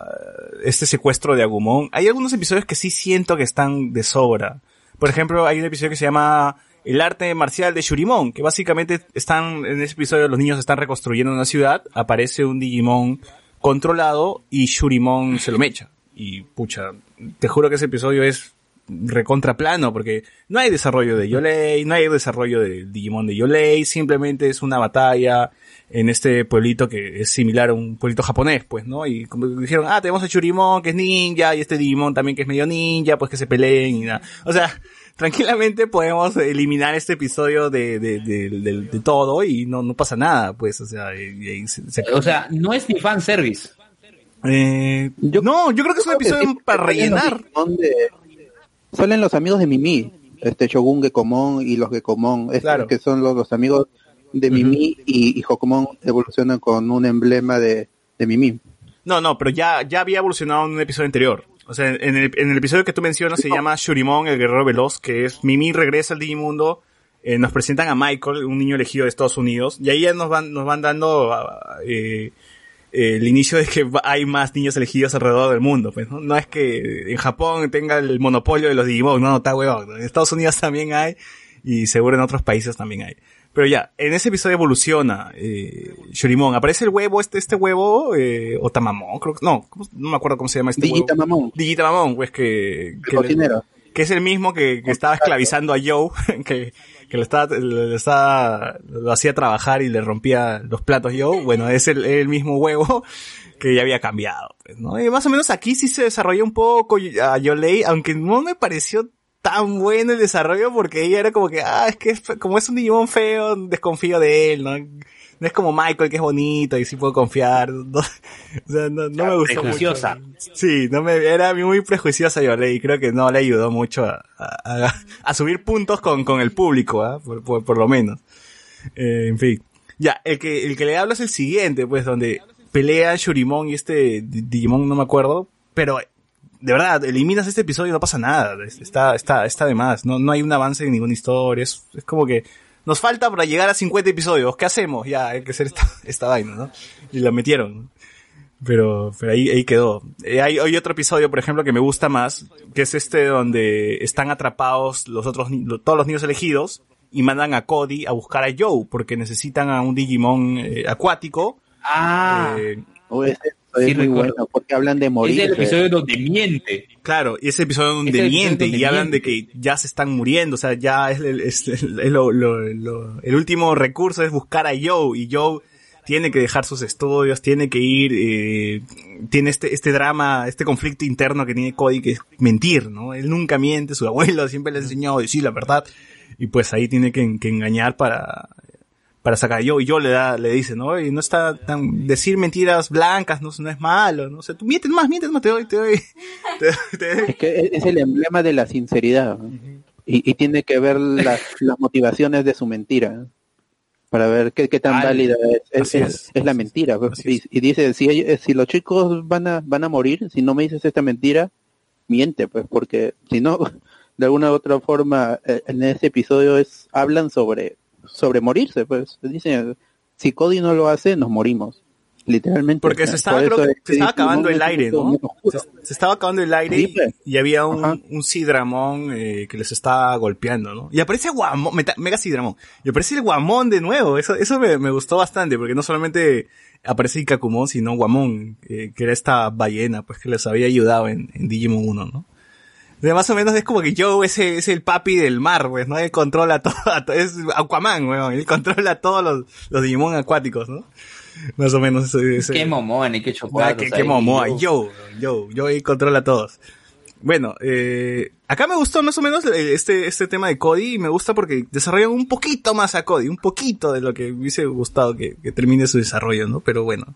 este secuestro de Agumon, hay algunos episodios que sí siento que están de sobra. Por ejemplo, hay un episodio que se llama El arte marcial de Shurimon, que básicamente están, en ese episodio los niños están reconstruyendo una ciudad, aparece un Digimon controlado y Shurimon se lo mecha. Y pucha, te juro que ese episodio es recontraplano porque no hay desarrollo de Yolei, no hay desarrollo de Digimon de Yolei, simplemente es una batalla en este pueblito que es similar a un pueblito japonés, pues, ¿no? Y como dijeron, ah, tenemos a Churimon que es ninja y este Digimon también que es medio ninja, pues que se peleen y nada. O sea, tranquilamente podemos eliminar este episodio de, de, de, de- de todo y no, no pasa nada, pues, o sea, y- y se- se- O sea, no es ni fanservice. eh, Yo- no, yo creo que es un episodio para rellenar. Salen los amigos de Mimi, este Shogun Gekomon y los Gekomon, estos Claro. que son los, los amigos de Mimi y, y Hokomon evolucionan con un emblema de, de Mimi. No, no, pero ya, ya había evolucionado en un episodio anterior. O sea, en el, en el episodio que tú mencionas se llama Shurimon, el guerrero veloz, que es Mimi regresa al Digimundo, eh, nos presentan a Michael, un niño elegido de Estados Unidos, y ahí ya nos van, nos van dando ah, eh, eh, el inicio de que hay más niños elegidos alrededor del mundo. Pues, ¿no? no es que en Japón tenga el monopolio de los Digimon, no, no, está huevón. En Estados Unidos también hay, y seguro en otros países también hay. Pero ya, en ese episodio evoluciona eh, Shurimon. Aparece el huevo, este, este huevo, eh, o Tamamon, creo que, no, ¿cómo- no me acuerdo cómo se llama este Digita huevo. Mamón, Digitamamon, pues que, el que, le- cocinero. que es el mismo que, que estaba esclavizando a Joe, que, que le estaba, le estaba, lo hacía trabajar y le rompía los platos yo, bueno, es el, el mismo huevo que ya había cambiado, pues, ¿no? Y más o menos aquí sí se desarrolló un poco a Yolei, aunque no me pareció tan bueno el desarrollo porque ella era como que, ah, es que es- como es un Digimon feo, desconfío de él, ¿no? No es como Michael que es bonito y sí puedo confiar. No, o sea, no, no me gustó Prejuiciosa. mucho. Sí, no me, era muy prejuiciosa Yolei y creo que no le ayudó mucho a, a, a- a subir puntos con, con el público, ¿ah? por, por, por lo menos. Eh, en fin. Ya, el que, el que le hablo es el siguiente, pues, donde pelea Shurimon y este Di- Digimon, no me acuerdo, pero de verdad, eliminas este episodio y no pasa nada. Es- Está, está, está de más. No, no hay un avance en ninguna historia. Es, es como que nos falta para llegar a 50 episodios. ¿Qué hacemos? Ya, hay que hacer esta, esta vaina, ¿no? Y la metieron. Pero, pero ahí, ahí quedó. Eh, hay, hay otro episodio, por ejemplo, que me gusta más, que es este donde están atrapados los otros, todos los niños elegidos y mandan a Cody a buscar a Joe porque necesitan a un Digimon eh, acuático. Ah, Eh, episodio Sí, es muy recuerdo. bueno porque hablan de morir. es el episodio donde miente. Claro, y ese episodio donde episodio miente donde y hablan de que ya se están muriendo, o sea, ya es, el, es el- es lo- lo- lo- el último recurso es buscar a Joe y Joe tiene que dejar sus estudios, tiene que ir, eh, tiene este, este drama, este conflicto interno que tiene Cody que es mentir, ¿no? Él nunca miente, su abuelo siempre le ha enseñado a decir la verdad y pues ahí tiene que, que engañar para, para sacar Joe y Joe le da, le dice, ¿no? Y no está tan, decir mentiras blancas no, no es malo, ¿no? O sea, tú mientes más, mientes más, te doy, te doy, te doy, te doy. Es que es- el emblema de la sinceridad. ¿no? y, y tiene que ver las, las motivaciones de su mentira. Para ver qué, qué tan válida es, es, la mentira. pues. Y, dice, si, ellos- si los chicos van a, van a morir, si no me dices esta mentira, miente, pues, porque si no, de alguna u otra forma, eh, en ese episodio es hablan sobre, sobre morirse, pues. Dicen, si Cody no lo hace, nos morimos. Literalmente. Porque se estaba, creo es se acabando el aire, ¿no? Se, se estaba acabando el aire y, y había un, un Sidramon eh, que les estaba golpeando, ¿no? Y aparece Guamón, meta- Mega Sidramon. Y aparece el Guamón de nuevo. Eso, eso me, me gustó bastante, porque no solamente aparece Ikakumon, sino Guamón, eh, que era esta ballena, pues que les había ayudado en, en Digimon 1, ¿no? Sea, más o menos es como que Joe es, el- es el papi del mar, pues, ¿no? Él controla todo, es Aquaman, weón. Él controla todos los, los Digimon acuáticos, ¿no? Más o menos eso, eso- Qué momón qué chocolate. qué, qué momoa, yo, yo ahí controla a todos. Bueno, eh, acá me gustó más o menos eh, este, este tema de Cody y me gusta porque desarrollan un poquito más a Cody, un poquito de lo que me hubiese gustado que, que termine su desarrollo, ¿no? Pero bueno,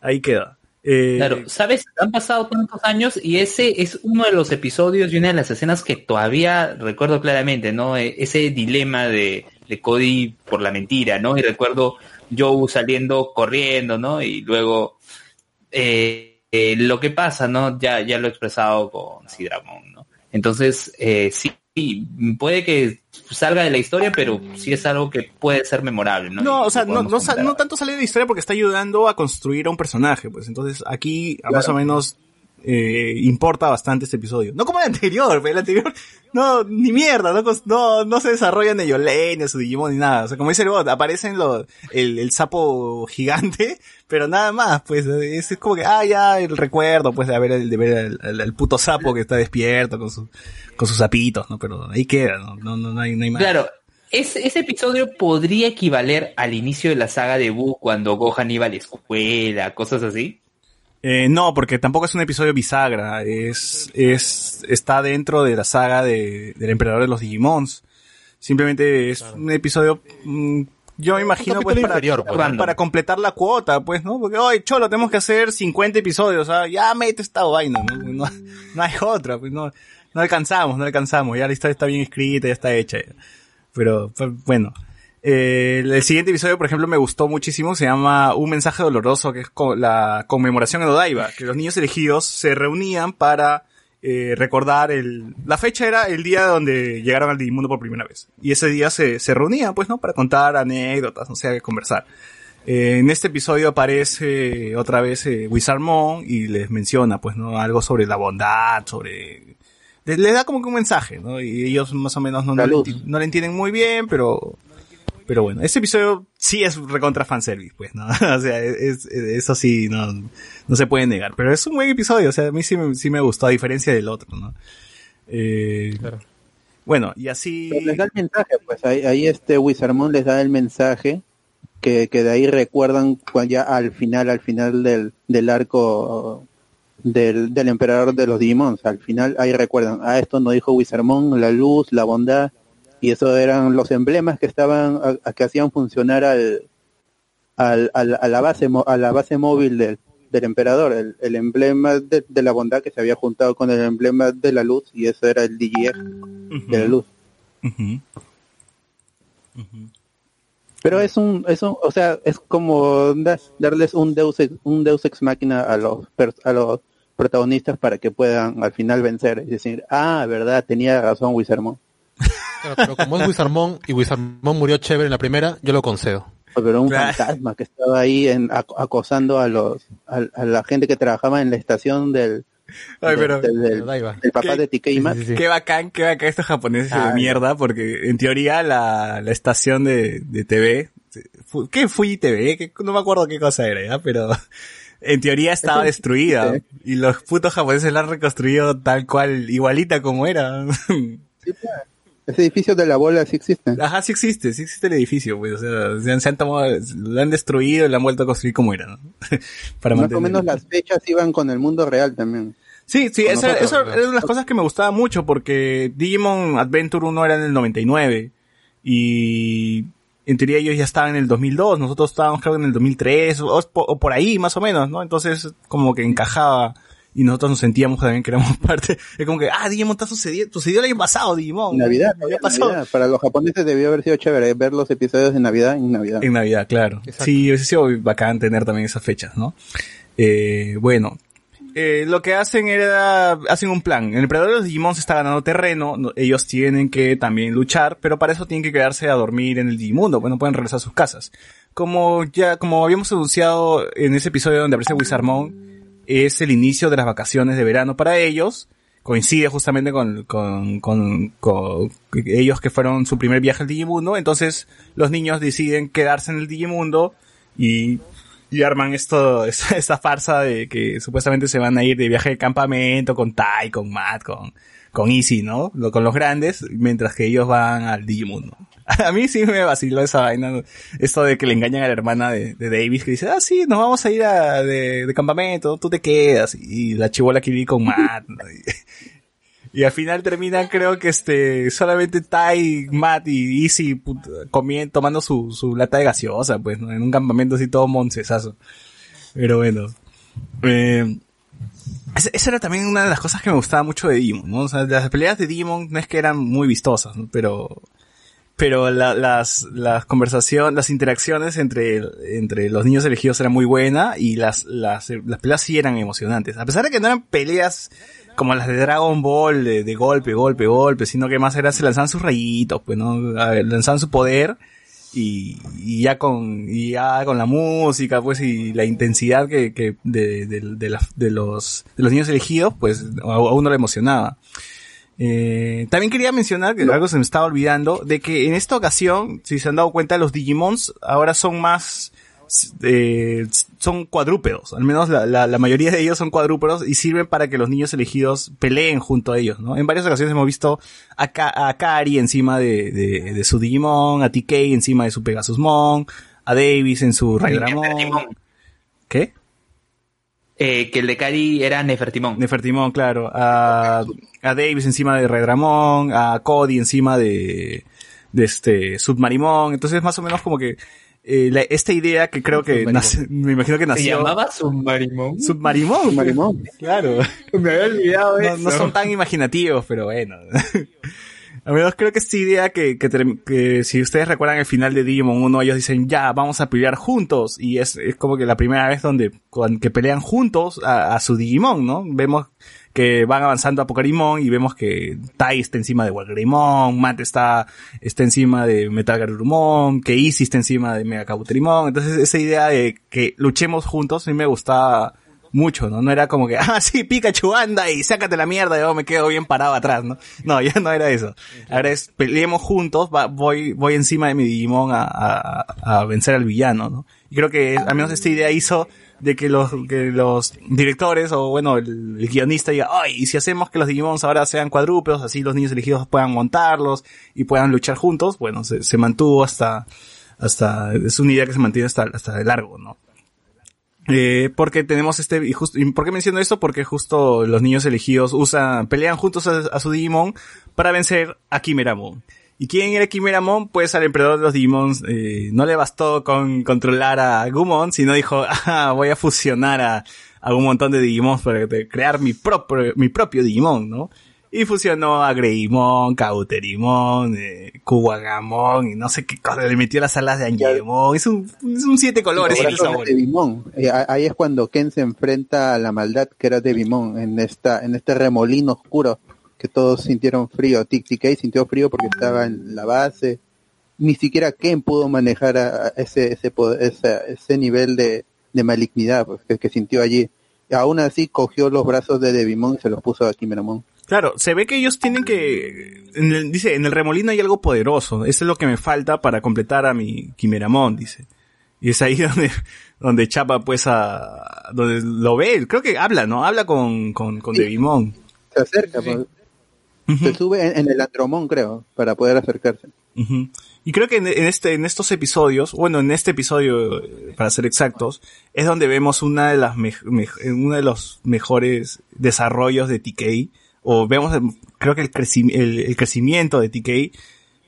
ahí queda. Eh, Claro, sabes, han pasado tantos años y ese es uno de los episodios y una de las escenas que todavía recuerdo claramente, ¿no? E- Ese dilema de, de Cody por la mentira, ¿no? Y recuerdo Joe saliendo corriendo, ¿no? Y luego eh, eh, lo que pasa, ¿no? Ya, ya lo he expresado con Sidramon, ¿no? Entonces, eh, sí, puede que salga de la historia, pero sí es algo que puede ser memorable, ¿no? No, Y o sea, no, no, no tanto sale de la historia porque está ayudando a construir a un personaje, pues entonces aquí más o menos eh, importa bastante este episodio. No como el anterior, el anterior no, ni mierda, no, no, no se desarrollan ni Yolei, ni su Digimon, ni nada. O sea, como dice el bot, aparecen los, el, el sapo gigante, pero nada más, pues es, es como que, ah, ya, el recuerdo, pues de ver el, de ver el, el- el puto sapo que está despierto con su, con sus sapitos, ¿no? Pero ahí queda, ¿no? No, no, no hay, no hay más. Claro, ese, ese episodio podría equivaler al inicio de la saga de Buu cuando Gohan iba a la escuela, cosas así. Eh, no, porque tampoco es un episodio bisagra, es, es, está dentro de la saga de, del emperador de los Digimons. Simplemente es un episodio, mm, yo me imagino pues para, inferior, pues. para, para completar la cuota, pues, ¿no? Porque hoy, cholo, tenemos que hacer 50 episodios, ¿ah? ya mete esta vaina, ¿no? No, no hay otra, pues no, no alcanzamos, no alcanzamos, ya la historia está bien escrita, ya está hecha. ya. Pero, pues, bueno. Eh, el siguiente episodio, por ejemplo, me gustó muchísimo, se llama Un mensaje doloroso, que es co- la conmemoración en Odaiba, que los niños elegidos se reunían para eh, recordar el... La fecha era el día donde llegaron al Digimundo por primera vez. Y ese día se, se reunían, pues, ¿no? Para contar anécdotas, no sé, conversar. Eh, en este episodio aparece otra vez eh, Wizardmon y les menciona, pues, ¿no? Algo sobre la bondad, sobre... Les, les da como que un mensaje, ¿no? Y ellos más o menos no, no, le, no le entienden muy bien, pero... Pero bueno, este episodio sí es recontra fanservice, pues, ¿no? o sea, es, es- eso sí, no, no se puede negar. Pero es un buen episodio, o sea, a mí sí me, sí me gustó, a diferencia del otro, ¿no? Eh, Claro. Bueno, y así... Pero les da el mensaje, pues ahí, ahí este Wizardmon les da el mensaje que, que de ahí recuerdan cuando ya al final, al final del, del arco del, del emperador de los Digimons, al final ahí recuerdan, ah, esto nos dijo Wizardmon, la luz, la bondad, y eso eran los emblemas que estaban, a- a- que hacían funcionar al, al, al- a la base, a la base móvil del, del emperador, el, el emblema de, de la bondad que se había juntado con el emblema de la luz, y eso era el DGF de la luz. Pero es un, es un, o sea, es como da- darles un Deus ex, un Deus ex máquina a los a los protagonistas para que puedan al final vencer y decir, ah, verdad, tenía razón Wizardmon. Claro, pero como es Wizardmon y Wizardmon murió chévere en la primera, yo lo concedo. Pero un Claro. fantasma que estaba ahí en, ac- acosando a los a, a la gente que trabajaba en la estación del Ay, del- pero- del, del- Ahí va. del papá ¿Qué? de TK y Matt. Sí, sí, sí. Qué bacán, qué bacán estos japoneses de mierda, porque en teoría la, la estación de, de TV, ¿qué fui TV? ¿Qué- no me acuerdo qué cosa era, ¿ya? Pero en teoría estaba destruida. Y los putos japoneses la han reconstruido tal cual, igualita como era. Ese edificio de la bola sí existe. Ajá, sí existe, sí existe el edificio, pues, o sea, se han, se han tomado, lo han destruido y lo han vuelto a construir como era, ¿no? Para Más o menos las fechas iban con el mundo real también. Sí, sí, eso, nosotros, eso ¿no? era una de las cosas que me gustaba mucho porque Digimon Adventure 1 era en el 99 y en teoría ellos ya estaban en el 2002, nosotros estábamos creo que en el 2003 o, o por ahí más o menos, ¿no? Entonces como que encajaba y nosotros nos sentíamos también que éramos parte, es como que, ah, Digimon está sucediendo, sucedió el año pasado, Digimon. Navidad, ya pasó. Navidad. Para los japoneses debió haber sido chévere ver los episodios de Navidad en Navidad. En Navidad, claro. Exacto. Sí, hubiese sido bacán tener también esas fechas, ¿no? Eh, bueno, eh, lo que hacen era, hacen un plan. El Emperador de los Digimon se está ganando terreno, no- ellos tienen que también luchar, pero para eso tienen que quedarse a dormir en el Digimundo, pues no pueden regresar a sus casas. Como ya, como habíamos anunciado en ese episodio donde aparece Wizardmon, es el inicio de las vacaciones de verano para ellos, coincide justamente con, con, con, con ellos que fueron su primer viaje al Digimundo, entonces los niños deciden quedarse en el Digimundo y, y arman esto, esta, esta farsa de que supuestamente se van a ir de viaje de campamento con Tai, con Matt, con, con Easy, ¿no? Con los grandes, mientras que ellos van al Digimundo. A mí sí me vaciló esa vaina, esto de que le engañan a la hermana de, Davis, que dice, ah, sí, nos vamos a ir a, de, campamento, tú te quedas, y la chivola quiere ir con Matt. Y, al final terminan, creo que este, solamente Ty, Matt y Easy comiendo, tomando su, su lata de gaseosa, pues, ¿no? En un campamento así todo moncesazo. Pero bueno. Eh, esa, era también una de las cosas que me gustaba mucho de Digimon, ¿no? O sea, las peleas de Digimon no es que eran muy vistosas, ¿no? Pero, pero la- las, las conversaciones, las interacciones entre, entre los niños elegidos eran muy buenas y las, las, las peleas sí eran emocionantes. A pesar de que no eran peleas como las de Dragon Ball, de, de golpe, golpe, golpe, sino que más era, se lanzaban sus rayitos, pues, ¿no? Lanzaban su poder y, y ya con, y ya con la música, pues, y la intensidad que, que de, de, de, la- de los, de los niños elegidos, pues, a uno le emocionaba. Eh, también quería mencionar que algo se me estaba olvidando, de que en esta ocasión, si se han dado cuenta, los Digimons ahora son más, eh, son cuadrúpedos, al menos la, la, la mayoría de ellos son cuadrúpedos y sirven para que los niños elegidos peleen junto a ellos, ¿no? En varias ocasiones hemos visto a, Ka- a Kari encima de, de, de su Digimon, a TK encima de su Pegasusmon, a Davis en su Raidramon. ¿Qué? Eh, que el de Cari era Nefertimón. Nefertimón, claro. A, a Davis encima de Redramón, a Cody encima de, de este Submarimón. Entonces más o menos como que eh, la- esta idea que creo que Submarimón. nace- me imagino que ¿Se nació llamaba Submarimón? Submarimón. pues. Marimón. Claro. Me había olvidado No, no son tan imaginativos, pero bueno. A menos creo que esta idea que, que, que si ustedes recuerdan el final de Digimon 1, ellos dicen, ya, vamos a pelear juntos. Y es, es como que la primera vez donde, cuan- que pelean juntos a, a su Digimon, ¿no? Vemos que van avanzando a Pokémon y vemos que Tai está encima de Walgreymon, Matt está, está encima de Metal Garurumon, que Easy está encima de Mega Kabuterimon. Entonces esa idea de que luchemos juntos a mí me gustaba mucho, ¿no? No era como que, ah, sí, Pikachu, anda y sácate la mierda, yo me quedo bien parado atrás, ¿no? No, ya no era eso. Ahora es, peleemos juntos, voy, voy encima de mi Digimon a, a, a vencer al villano, ¿no? Y creo que al menos esta idea hizo de que los, que los directores o bueno, el, guionista diga, ay, y si hacemos que los Digimons ahora sean cuadrúpedos, así los niños elegidos puedan montarlos y puedan luchar juntos, bueno, se, se mantuvo hasta, hasta, es una idea que se mantiene hasta, hasta de largo, ¿no? Eh, porque tenemos este, y, justo, y ¿por qué menciono esto? Porque justo los niños elegidos usan, pelean juntos a, su Digimon para vencer a Kimeramon. ¿Y quién era Kimeramon? Pues al emperador de los Digimons eh, no le bastó con controlar a Gumon, sino dijo, ah, voy a fusionar a, a un montón de Digimons para crear mi propio, mi propio Digimon, ¿no? Y fusionó a Greymon, Cauterimon, eh, Kuwagamon y no sé qué cosa, le metió las alas de Angemon, es un, es un siete colores. Y de. Eh, ahí es cuando Ken se enfrenta a la maldad que era Devimon en esta en este remolino oscuro que todos sintieron frío. Tic TK sintió frío porque estaba en la base. Ni siquiera Ken pudo manejar a- ese ese poder- esa- ese nivel de, de malignidad pues, que, que sintió allí. Aún así cogió los brazos de Devimon y se los puso a Kimeramon. Claro, se ve que ellos tienen que, en el- dice, en el remolino hay algo poderoso, eso es lo que me falta para completar a mi Quimeramon, dice. Y es ahí donde, donde chapa pues a, donde lo ve, creo que habla, ¿no? Habla con, con, con Sí. Devimon. Se acerca, pues, se sube en, en el Andromon creo para poder acercarse. Y creo que en, en este, en estos episodios, bueno, en este episodio, para ser exactos, es donde vemos una de las mej- uno de los mejores desarrollos de TK, o vemos, el- creo que el, creci- el, el crecimiento de TK,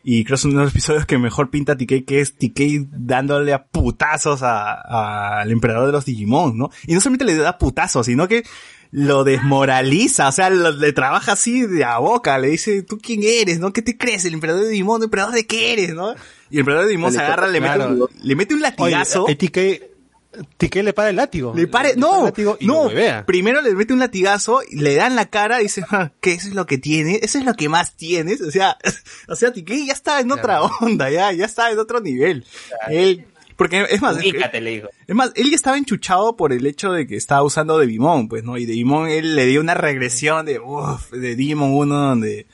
y creo que es uno de los episodios que mejor pinta TK, que es TK dándole a putazos a- al emperador de los Digimon, ¿no? Y no solamente le da putazos, sino que lo desmoraliza, o sea, lo- le trabaja así de a boca, le dice, ¿tú quién eres, no? ¿Qué te crees? El emperador de Digimon, ¿el emperador de qué eres, no? Y el emperador de Digimon se agarra, le mete, un, le mete un latigazo. TK, TK le para el látigo. Le pare, no, el látigo y no, primero le mete un latigazo, le dan la cara y dice, "Ja, ¿qué eso es lo que tiene? Eso es lo que más tienes, o sea, o sea, TK ya está en otra onda, ya, ya está en otro nivel. Él, porque es más, Ubícate, le dijo. es más, él ya estaba enchuchado por el hecho de que estaba usando Devimon, pues, ¿no? Y Devimon, él le dio una regresión de, uff, de Digimon 1 donde,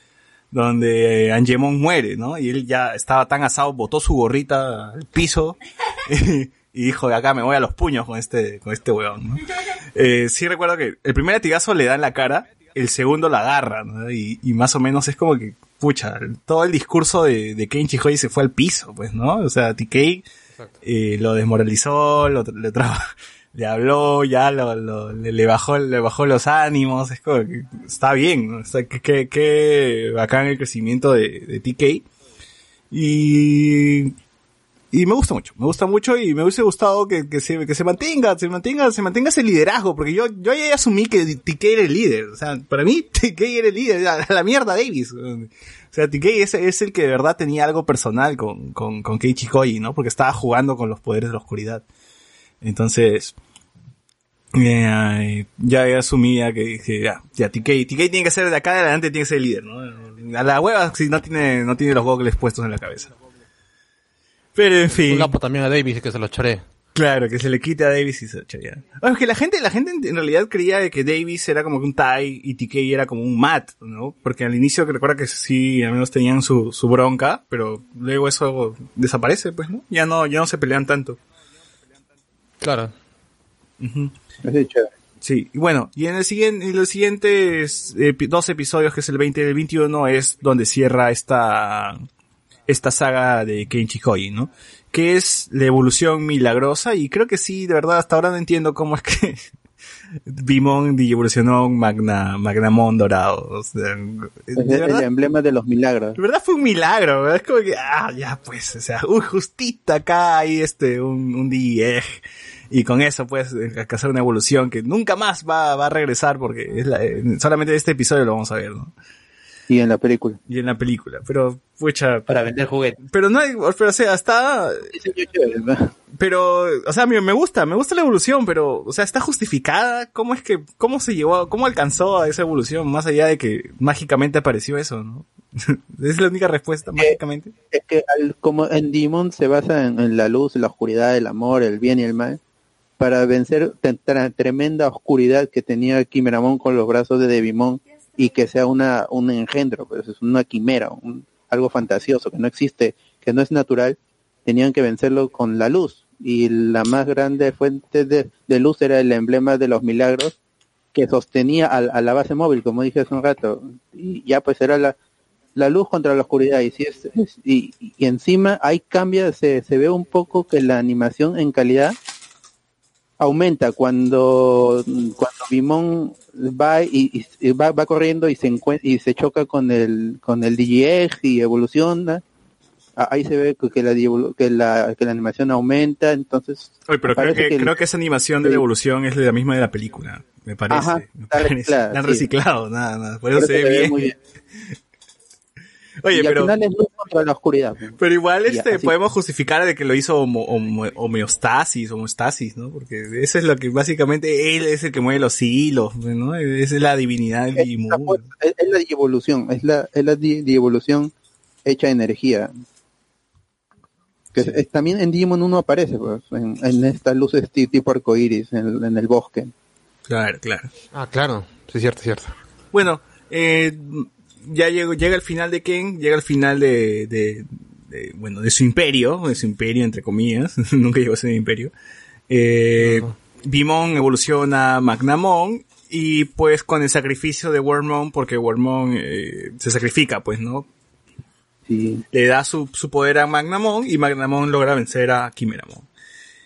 donde Angemon muere, ¿no? Y él ya estaba tan asado, botó su gorrita al piso y dijo, de acá me voy a los puños con este, con este weón, ¿no? Eh, sí recuerdo que el primer latigazo le da en la cara, el segundo la agarra, ¿no? Y, y más o menos es como que, pucha, todo el discurso de, de Kenji Hoi se fue al piso, pues, ¿no? O sea, TK eh, lo desmoralizó, lo, le, le habló, ya lo, lo- le, le bajó, le bajó los ánimos, es como que está bien, ¿no? O sea, que, que, que bacán el crecimiento de, de TK. Y, y me gusta mucho, me gusta mucho y me hubiese gustado que, que se, que se mantenga, se mantenga, se mantenga ese liderazgo, porque yo, yo ya asumí que TK era el líder, o sea, para mí TK era el líder, a la mierda Davis. O sea, TK es, es el que de verdad tenía algo personal con, con, con Keiichi Koji, ¿no? Porque estaba jugando con los poderes de la oscuridad. Entonces, eh, ya, ya asumí ya que dije, ya, ya, TK, TK tiene que ser de acá adelante, tiene que ser el líder, ¿no? A la hueva si no tiene, no tiene los gogles puestos en la cabeza. Pero en fin. Un lapo también a Davis que se lo choré. Claro, que se le quite a Davis y se lo echaría. Ah, Es que la gente, la gente en realidad creía de que Davis era como que un Tai y TK era como un Matt, ¿no? Porque al inicio que recuerda que sí, al menos tenían su, su bronca, pero luego eso desaparece, pues, ¿no? Ya no, ya no se pelean tanto. Claro. Chévere. Sí, y bueno, y en el siguiente, en los siguientes epi- dos episodios, que es el 20 y el 21, es donde cierra esta, esta saga de Kenji Koji, ¿no? Que es la evolución milagrosa, y creo que sí, de verdad, hasta ahora no entiendo cómo es que Bimon evolucionó un Magna, Magnamon dorado. O sea, Es el, verdad, emblema de los milagros. de verdad fue un milagro, ¿verdad? Es como que, ah, ya pues, o sea, uy, justito acá hay este, un, un DIEG. Y con eso puedes eh, hacer una evolución que nunca más va, va a regresar porque es la, eh, solamente este episodio lo vamos a ver, ¿no? Y en la película. Y en la película. Pero, pucha, Para vender juguetes. pero no hay, pero o sea, está, pero, o sea, me, me gusta, me gusta la evolución, pero, o sea, está justificada. ¿Cómo es que, cómo se llevó, cómo alcanzó a esa evolución? Más allá de que mágicamente apareció eso, ¿no? es la única respuesta, mágicamente. Es que al- como en Digimon se basa en, en la luz, la oscuridad, el amor, el bien y el mal, para vencer tan- tan tremenda oscuridad que tenía Kimeramon con los brazos de Devimon y que sea una un engendro, pues es una quimera, un- algo fantasioso que no existe, que no es natural, tenían que vencerlo con la luz. Y la más grande fuente de, luz era el emblema de los milagros que sostenía a, a la base móvil, como dije hace un rato, y ya pues era la, luz contra la oscuridad. Y si es, es- y, y encima hay cambia se, se ve un poco que la animación en calidad aumenta cuando cuando Bimon va y, y va, va corriendo y se encuentra y se choca con el con el DJX y evoluciona Ah, ahí se ve que la que la que la animación aumenta entonces Oye, pero creo que, que el- creo que esa animación de la Sí. evolución es la misma de la película, me parece. Ajá, me parece. reciclada, La han sí. reciclado, nada, nada. Por por eso se ve se ve bien. muy bien Oye, y al pero, final es luz contra la oscuridad pero igual este así. podemos justificar de que lo hizo homo- homo- homeostasis, homostasis, ¿no? Porque eso es lo que básicamente él es el que mueve los hilos, ¿no? Esa es la divinidad del es, la, es- es la evolución es la es la di- evolución hecha energía que es- también en Digimon 1 aparece pues, en, en estas luces ti- tipo arcoiris en, el- en el bosque Claro, claro. Ah, claro. Sí, cierto, cierto. Bueno, eh, ya llegó, llega el final de Ken, llega el final de, de, de, bueno, de su imperio, de su imperio entre comillas, nunca llegó a ser un imperio. Eh. Bimon evoluciona a Magnamon y pues con el sacrificio de Wormmon, porque Wormmon eh, se sacrifica, pues, ¿no? sí Le da su, su poder a Magnamon y Magnamon logra vencer a Kimeramon.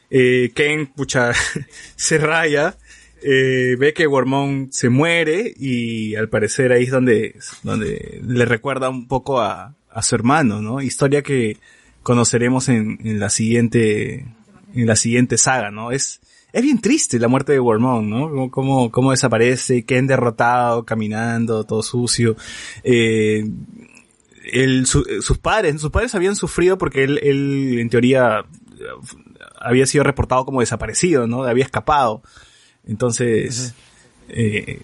Eh, Ken, pucha, se raya, eh, ve que Wormon se muere y al parecer ahí es donde, donde le recuerda un poco a, a su hermano, ¿no? Historia que conoceremos en, en la siguiente, en la siguiente saga, ¿no? Es, es bien triste la muerte de Wormon, ¿no? Como, cómo desaparece, Ken derrotado, caminando, todo sucio. Eh, sus padres, sus padres habían sufrido porque él, él, en teoría, había sido reportado como desaparecido, ¿no? Había escapado. Entonces, eh,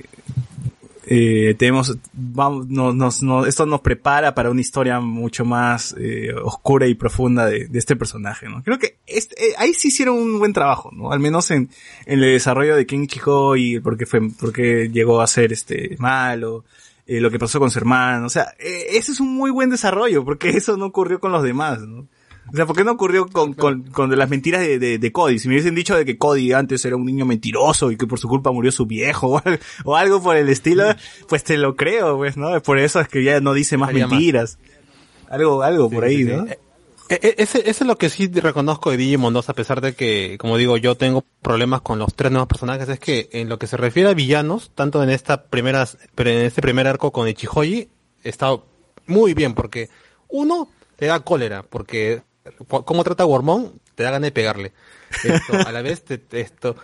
eh, tenemos, vamos, nos, nos, nos- esto nos prepara para una historia mucho más eh, oscura y profunda de, de este personaje, ¿no? Creo que este, eh, ahí sí hicieron un buen trabajo, ¿no? Al menos en, en el desarrollo de Ken Chiho y porque fue, porque llegó a ser este malo, eh, lo que pasó con su hermano, o sea, eh, ese es un muy buen desarrollo, porque eso no ocurrió con los demás, ¿no? O sea, ¿por qué no ocurrió con, con, con de las mentiras de, de, de Cody? Si me hubiesen dicho de que Cody antes era un niño mentiroso y que por su culpa murió su viejo o, al- o algo por el estilo, pues te lo creo, pues, ¿no? Por eso es que ya no dice más Haría más. mentiras. Algo, algo por ahí, Sí, sí, ¿no? sí. Eh, eh, Ese, ese es lo que sí reconozco de Digimon 2, a pesar de que, como digo, yo tengo problemas con los tres nuevos personajes, es que en lo que se refiere a villanos, tanto en esta primera, pero en este primer arco con Ichihoji, está muy bien, porque uno, te da cólera, porque cómo trata a Wormón, te da ganas de pegarle. Esto, a la vez, te, te- esto,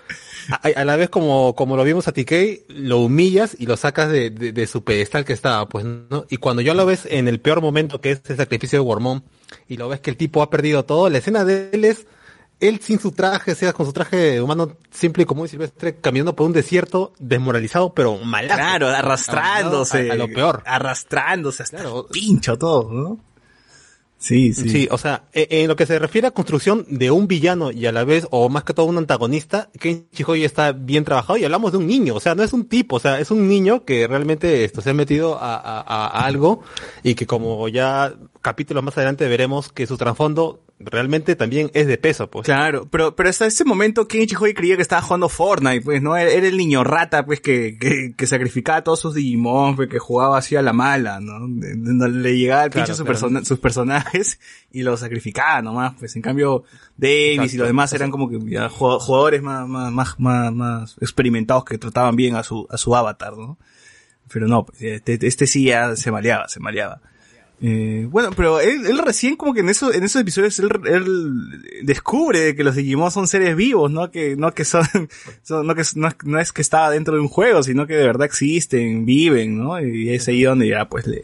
a, a la vez como, como lo vimos a TK, lo humillas y lo sacas de, de, de su pedestal que estaba, pues, ¿no? Y cuando ya lo ves en el peor momento, que es el sacrificio de Wormón, y lo ves que el tipo ha perdido todo, la escena de él es, él sin su traje, sea con su traje humano simple y común y silvestre, caminando por un desierto, desmoralizado, pero malazo. Claro, arrastrándose. A, a lo peor. Arrastrándose hasta Claro. el pincho todo, ¿no? Sí, sí. Sí. o sea, e- en lo que se refiere a construcción de un villano y a la vez, o más que todo un antagonista, Ken Chihoyi está bien trabajado y hablamos de un niño, o sea, no es un tipo, o sea, es un niño que realmente esto se ha metido a- a algo y que como ya capítulos más adelante veremos que su trasfondo realmente también es de peso, pues. Claro, pero, pero hasta ese momento Kenichi Hoi creía que estaba jugando Fortnite, pues, ¿no? Era, el niño rata, pues, que, que, que sacrificaba a todos sus Digimon, pues, que jugaba así a la mala, ¿no? Le llegaba al Claro, pincho su claro. persona- sus personajes y los sacrificaba nomás, pues, en cambio, Davis y los demás eran como que ya jug- jugadores más, más, más, más, más experimentados que trataban bien a su, a su avatar, ¿no? Pero no, pues, este, este sí ya se maleaba, se maleaba. Eh, bueno, pero él, él recién como que en esos, en esos episodios él, él descubre que los Digimon son seres vivos, no que, no que son, son- no que no es, no es que estaba dentro de un juego, sino que de verdad existen, viven, ¿no? Y es ahí donde ya pues le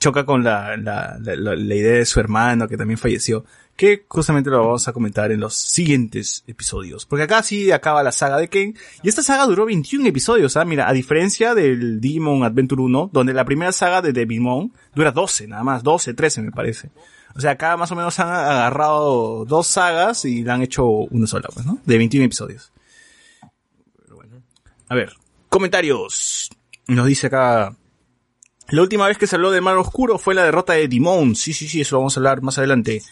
choca con la, la- la idea de su hermano que también falleció, que justamente lo vamos a comentar en los siguientes episodios. Porque acá sí acaba la saga de Ken, y esta saga duró 21 episodios, ¿ah? Mira, a diferencia del Digimon Adventure 1, donde la primera saga de Devimon dura 12, nada más, 12, 13 me parece. O sea, acá más o menos han agarrado dos sagas y la han hecho una sola, pues, ¿no? De 21 episodios. Pero bueno. A ver, comentarios. Nos dice acá la última vez que se habló de Mar Oscuro fue la derrota de Dimon. Sí, sí, sí, eso vamos a hablar más adelante.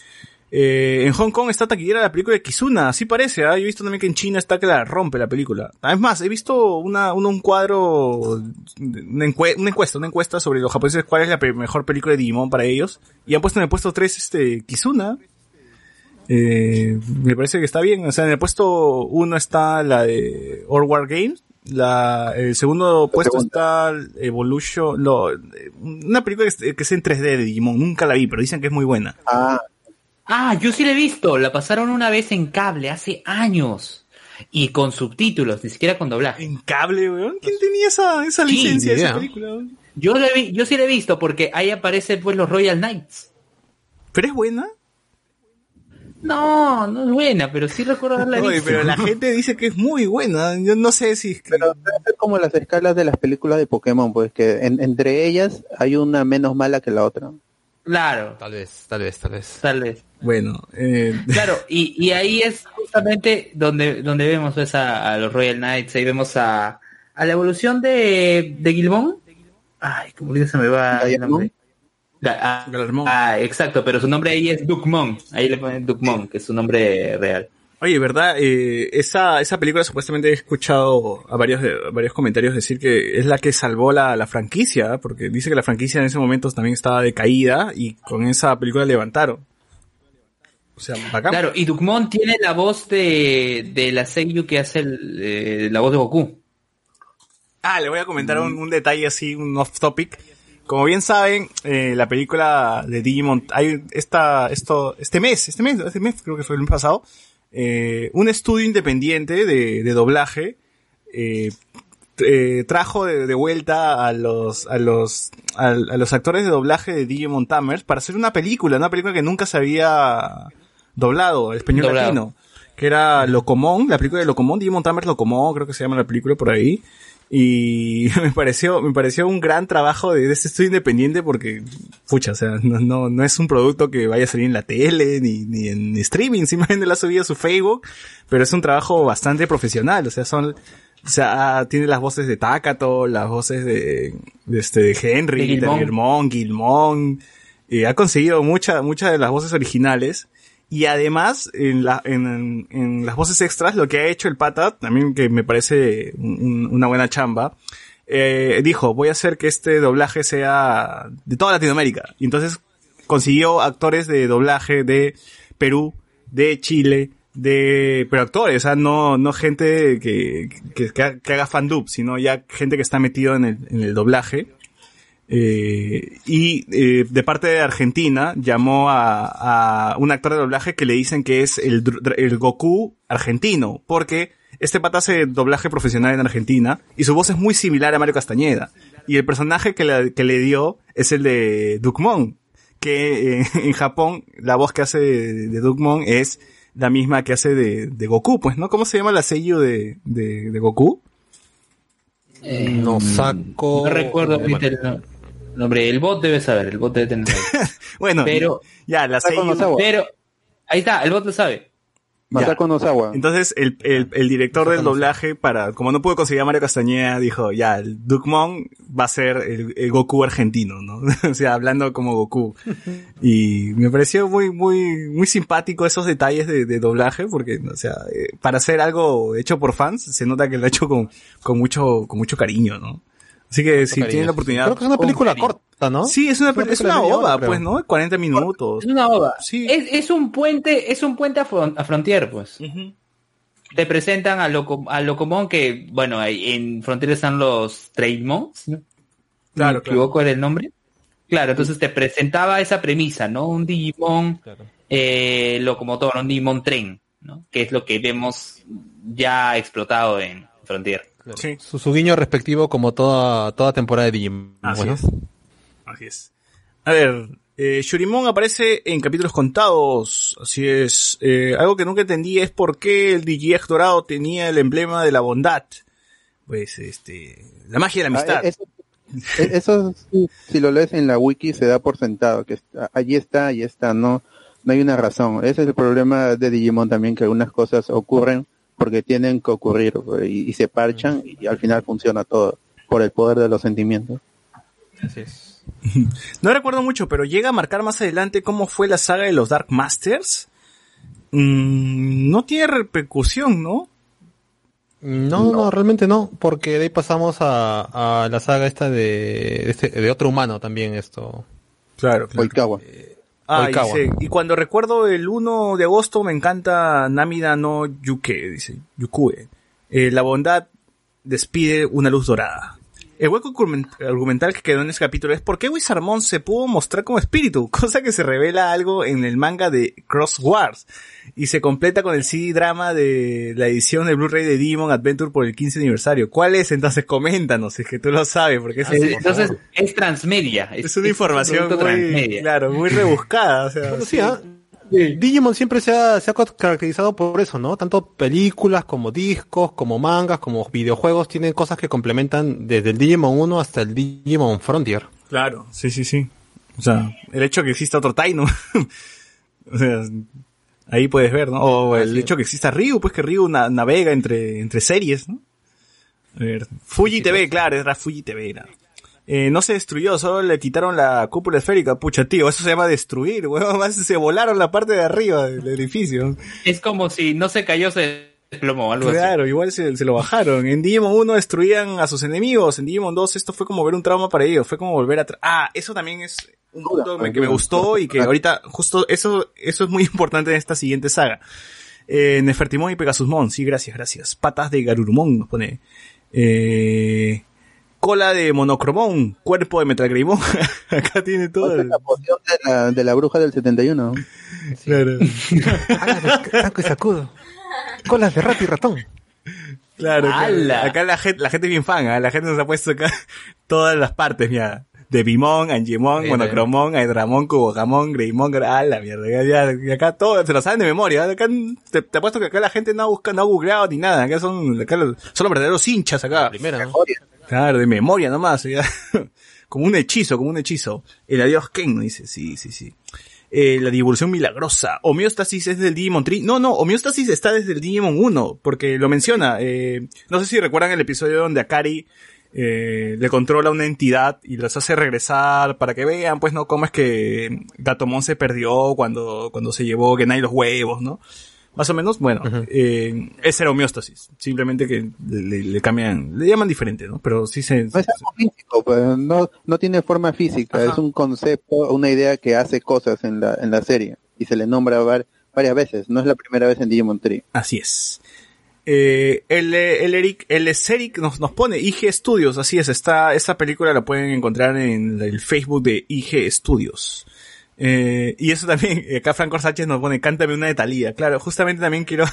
Eh, en Hong Kong está taquillera la película de Kizuna, así parece, ¿ah? Yo he visto también que en China está que la rompe la película. Es más, he visto una, una- un cuadro, una, encue- una encuesta, una encuesta sobre los japoneses cuál es la pe- mejor película de Digimon para ellos. Y han puesto en el puesto 3 este, Kizuna. Eh, me parece que está bien. O sea, en el puesto 1 está la de All War Games. La, el segundo puesto está Evolution, lo- una película que es, que es en 3D de Digimon. Nunca la vi, pero dicen que es muy buena. Ah, Ah, yo sí la he visto. La pasaron una vez en cable hace años. Y con subtítulos, ni siquiera con doblaje. En cable, weón. ¿Quién tenía esa, esa Sí, licencia de esa película? weón? Yo, la vi- yo sí la he visto porque ahí aparecen pues los Royal Knights. ¿Pero es buena? No, no es buena, pero sí recuerdo haberla Oye, visto. pero la gente dice que es muy buena. Yo no sé si es que... pero ser como las escalas de las películas de Pokémon, pues que en- entre ellas hay una menos mala que la otra. Claro, Tal vez, tal vez, tal vez. tal vez. Bueno, eh, Claro, y, y ahí es justamente donde, donde vemos pues, a, a los Royal Knights, ahí vemos a, a la evolución de, de Gilmón. Ay, como se me va el nombre. Ah, Galarmón. ah, exacto, pero su nombre ahí es Duckmon. Ahí le ponen Duckmon, que es su nombre real. Oye, ¿verdad? Eh, esa, esa película supuestamente he escuchado a varios, a varios comentarios decir que es la que salvó la, la franquicia, porque dice que la franquicia en ese momento también estaba decaída y con esa película levantaron. O sea, bacán. Claro, y Duckmon tiene la voz de, de la Seiyu que hace el, eh, la voz de Goku. Ah, le voy a comentar un, un detalle así, un off topic. Como bien saben, eh, la película de Digimon, hay esta, esto, este mes, este mes, este mes creo que fue el mes pasado, eh, un estudio independiente de, de doblaje, eh, eh, trajo de, de vuelta a los, a los, a, a los actores de doblaje de Digimon Tamers para hacer una película, una película que nunca se había doblado español Doblado. latino, que era Locomon, la película de Locomon, Digimon Tamers Locomon, creo que se llama la película por ahí. Y me pareció, me pareció un gran trabajo de, de este estudio independiente porque, pucha, o sea, no, no, no es un producto que vaya a salir en la tele ni, ni en streaming, simplemente lo ha subido a su Facebook, pero es un trabajo bastante profesional, o sea, son, o sea, ah, tiene las voces de Takato, las voces de, de este, de Henry, De de Gilmón. Gilmón, Gilmón, eh, ha conseguido muchas, muchas de las voces originales. Y además, en, la, en, en las voces extras, lo que ha hecho el pata, también que me parece un- una buena chamba, eh, dijo, voy a hacer que este doblaje sea de toda Latinoamérica. Y entonces consiguió actores de doblaje de Perú, de Chile, de, pero actores, o sea, no, no gente que, que, que ha- que haga fandub, sino ya gente que está metido en el, en el doblaje. Eh, y eh, de parte de Argentina llamó a, a un actor de doblaje que le dicen que es el, el Goku argentino, porque este pata hace doblaje profesional en Argentina y su voz es muy similar a Mario Castañeda. Y el personaje que, le- que le dio es el de Dukmon, que eh, en Japón la voz que hace de, de Dukmon es la misma que hace de, de Goku, pues, ¿no? ¿Cómo se llama la sello de, de, de Goku? No saco. No recuerdo el no- nombre. El bot debe saber, el bot debe tener. Bueno, Pero- ya, la. Nozawa. Pero, ahí está, el bot lo sabe. Masako Nozawa. Entonces, el, el, el director del doblaje, para, como no pudo conseguir a Mario Castañeda, dijo, ya, el Dukmon va a ser el, el Goku argentino, ¿no? o sea, hablando como Goku. Y me pareció muy, muy, muy simpático esos detalles de, de doblaje, porque, o sea, eh, para hacer algo hecho por fans, se nota que lo ha hecho con, con mucho, con mucho cariño, ¿no? Así que si tienen la oportunidad. Creo que es una película cariño. corta, ¿no? Sí, es una, Es una ova, pues, ¿no? 40 minutos. Es una ova. Sí. Es, es un puente, es un puente a, fron- a Frontier, pues. Te presentan a, Loco, a Locomon, que, bueno, ahí en Frontier están los Trainmon, ¿no? Claro, me claro. equivoco era el nombre. Claro, entonces te presentaba esa premisa, ¿no? Un Digimon Claro. eh, locomotor, un Digimon tren, ¿no? Que es lo que vemos ya explotado en Frontier. Sí. Su, su guiño respectivo como toda, toda temporada de Digimon. Así Bueno. es. Así es. A ver, eh, Shurimon aparece en capítulos contados. Así es. Eh, algo que nunca entendí es por qué el DJX dorado tenía el emblema de la bondad. Pues, este, la magia de la amistad. Ah, eso, e- eso sí, si lo lees en la wiki se da por sentado que está- allí está, allí está, no, no hay una razón. Ese es el problema de Digimon también, que algunas cosas ocurren porque tienen que ocurrir y, y se parchan y al final funciona todo por el poder de los sentimientos. Así es. No recuerdo mucho, pero llega a marcar más adelante cómo fue la saga de los Dark Masters. Mm, no tiene repercusión, ¿no? No, no, realmente no, porque de ahí pasamos a, a la saga esta de, de, este- de otro humano también esto. Claro, Oikawa. Ah, dice, y cuando recuerdo el 1 de agosto me encanta Namida no Yuke, dice, Yukue. Eh, la bondad despide una luz dorada. El hueco argumen- argumental que quedó en ese capítulo es por qué Wizardmon se pudo mostrar como espíritu, cosa que se revela algo en el manga de Cross Wars y se completa con el CD drama de la edición de Blu-ray de Demon Adventure por el 15 aniversario. ¿Cuál es? Entonces coméntanos, es que tú lo sabes, porque Eh, es, Entonces, es transmedia. es una información un producto muy, transmedia. claro, muy rebuscada, o sea, Bueno, sí. Digimon siempre se ha, se ha caracterizado por eso, ¿no? Tanto películas como discos, como mangas, como videojuegos, tienen cosas que complementan desde el Digimon 1 hasta el Digimon Frontier. Claro, sí, sí, sí. O sea, el hecho que exista otro Taino. o sea, ahí puedes ver, ¿no? O el hecho que exista Ryu, pues que Ryu na- navega entre, entre series, ¿no? A ver, Fuji TV, claro, era Fuji TV, era. Eh, no se destruyó, solo le quitaron la cúpula esférica, pucha tío, eso se llama destruir, weón, más se volaron la parte de arriba del edificio. Es como si no se cayó, se desplomó o algo así. Claro, igual se, se lo bajaron. En Digimon 1 destruían a sus enemigos. En Digimon 2 esto fue como ver un trauma para ellos. Fue como volver atrás. Ah, eso también es un punto que me gustó y que ahorita justo eso, eso es muy importante en esta siguiente saga. Eh, Nefertimon y Pegasusmon. Sí, gracias, gracias. Patas de Garurumon nos pone. Eh, cola de Monocromón. Cuerpo de Metalgreymon. Acá tiene todo. el- La poción de la, de la bruja del 71. Claro. Taco y sacudo. Colas de rato y ratón. Claro, claro. Acá la gente, la gente es bien fan, ¿ah? la gente nos ha puesto acá todas las partes, mira. De Bimon, Angemon, Sí, Monocromón, Aedramon, Cubogamon, Greymon, ah, la mierda, ya, ya, y acá todo, se lo saben de memoria, ¿ah? acá te, te apuesto que acá la gente no ha buscado, no ha googleado ni nada, acá son, acá los- son los verdaderos hinchas acá. Primera, ¿no? Claro, de memoria nomás, ya. como un hechizo, como un hechizo. El adiós Ken, dice, sí, sí, sí. Eh, la divulgación milagrosa. Homeostasis es del Digimon 3. No, no, homeostasis está desde el Digimon 1, porque lo menciona. Eh, no sé si recuerdan el episodio donde Akari eh, le controla una entidad y los hace regresar para que vean, pues, no, cómo es que Gatomon se perdió cuando, cuando se llevó Genai los huevos, ¿no? Más o menos, bueno, eh, ese era homeostasis. Simplemente que le, le- le cambian, le llaman diferente, ¿no? Pero sí se, No es algo físico, pues, no, no tiene forma física, Ajá. es un concepto, una idea que hace cosas en la, en la serie y se le nombra var- varias veces, no es la primera vez en Digimon 3. Así es. Eh, el, el Eric, el Eric nos, nos pone IG Studios, así es, está, esta película la pueden encontrar en el Facebook de IG Studios. Eh, y eso también, acá Franco Sánchez nos pone, cántame una de Talía. Claro, justamente también quiero,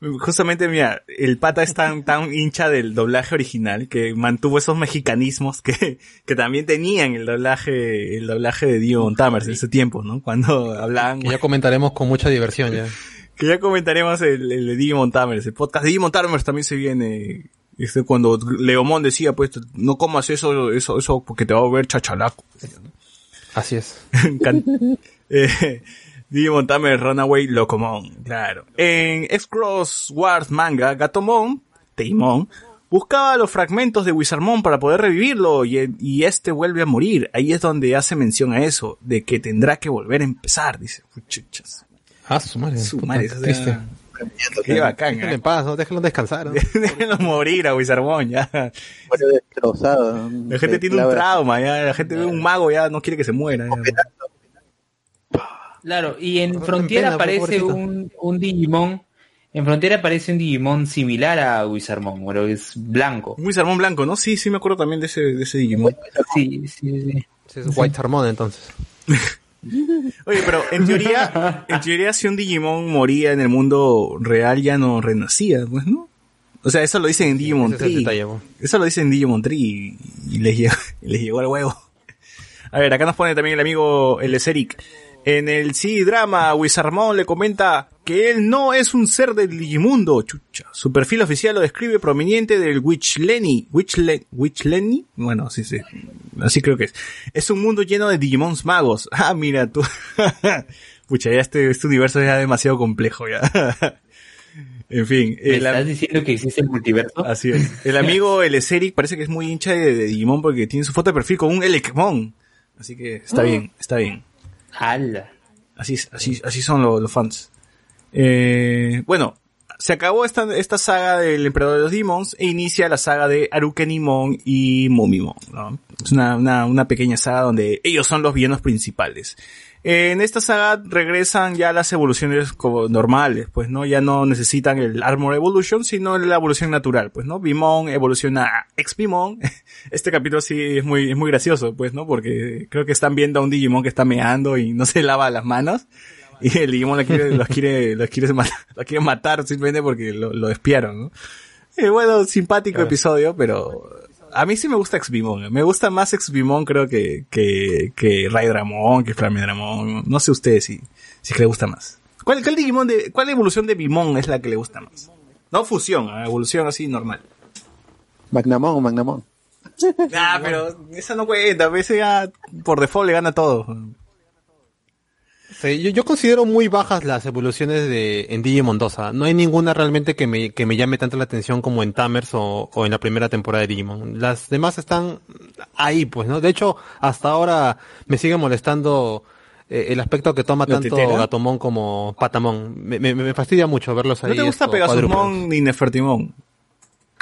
justamente mira, el pata es tan, tan hincha del doblaje original que mantuvo esos mexicanismos que, que también tenían el doblaje, el doblaje de Dio Tamers en ese tiempo, ¿no? Cuando hablaban, Que ya comentaremos con mucha diversión ya. que ya comentaremos el, el de Digimon Tamers, el podcast de Digimon Tamers también se viene, este, cuando Leomón decía, pues, no comas eso, eso, eso, porque te va a volver chachalaco. Así es. Eh, Digimon Tamers Runaway Locomon, claro. En X-Cross Wars manga, Gatomon, Teimon, buscaba los fragmentos de Wizardmon para poder revivirlo y, y este vuelve a morir. Ahí es donde hace mención a eso, de que tendrá que volver a empezar, dice. Chuchas. Ah, su madre. Su puta, madre, o sea, triste. Qué bacán, Déjenlo ¿eh? en paz, ¿no? Déjenlo descansar. ¿no? Déjenlo morir a Wizardmon, ya. Fue destrozado. La gente tiene un trauma, ya. La gente ve un mago, ya no quiere que se muera. ya. Claro, y en Frontier aparece un, un Digimon. En Frontier aparece un Digimon similar a Wizardmon, pero es blanco. Un Wizardmon blanco, ¿no? Sí, sí me acuerdo también de ese, de ese Digimon. Sí, sí, sí. Es White Harmon entonces. Oye, pero en teoría, en teoría si un Digimon moría en el mundo real ya no renacía, pues, ¿no? O sea, eso lo dicen en Digimon Ese es el 3. detalle, ¿no? Eso lo dicen en Digimon 3 y, les, llegó, les llegó al huevo. A ver, acá nos pone también el amigo el Eric. En el sí drama, Wizardmon le comenta que él no es un ser del Digimundo, chucha. Su perfil oficial lo describe proveniente del Witchleni. Witchle, Witchleni? Bueno, sí, sí. Así creo que es. Es un mundo lleno de Digimons magos. Ah, mira tú. Pucha, ya este, este universo es demasiado complejo ya. en fin. ¿Me el am- estás diciendo que existe el multiverso? Así es. El amigo, el Eric, parece que es muy hincha de, de Digimon porque tiene su foto de perfil con un Elecmon. Así que está bien, está bien. Así, así, así son lo- los fans. Eh, bueno, se acabó esta, esta saga del Emperador de los Demons e inicia la saga de Arukenimon y Mumimon, ¿no? Es una, una, una pequeña saga donde ellos son los villanos principales. Eh, en esta saga regresan ya las evoluciones como normales, pues, ¿no? Ya no necesitan el Armor Evolution, sino la evolución natural, pues, ¿no? Bimon evoluciona a ex-Bimon. Este capítulo sí es muy, es muy gracioso, pues, ¿no? Porque creo que están viendo a un Digimon que está meando y no se lava las manos. Y el Digimon lo quiere, los quiere, los quiere, ma- los quiere matar simplemente porque lo, lo despiaron, ¿no? Eh, bueno, simpático Claro. episodio, pero a mí sí me gusta Ex-Bimon. Me gusta más Ex-Bimon creo que, que, que Raidramon, que Flamedramon. No sé ustedes si, si que le gusta más. ¿Cuál, cuál Digimon de, cuál evolución de Bimon es la que le gusta más? No fusión, ah, evolución así normal. Magnamon, Magnamon. Ah, pero esa no cuenta, a veces ya por default le gana todo. Sí, yo, yo considero muy bajas las evoluciones de en Digimon 2. ¿ah? No hay ninguna realmente que me, que me llame tanto la atención como en Tamers o, o en la primera temporada de Digimon. Las demás están ahí, pues, ¿no? De hecho, hasta ahora me sigue molestando eh, el aspecto que toma ¿La tanto tetera? Gatomon como Patamon. Me, me, me fastidia mucho verlos ahí. ¿No te gusta cuadrúpedos. ni Nefertimon?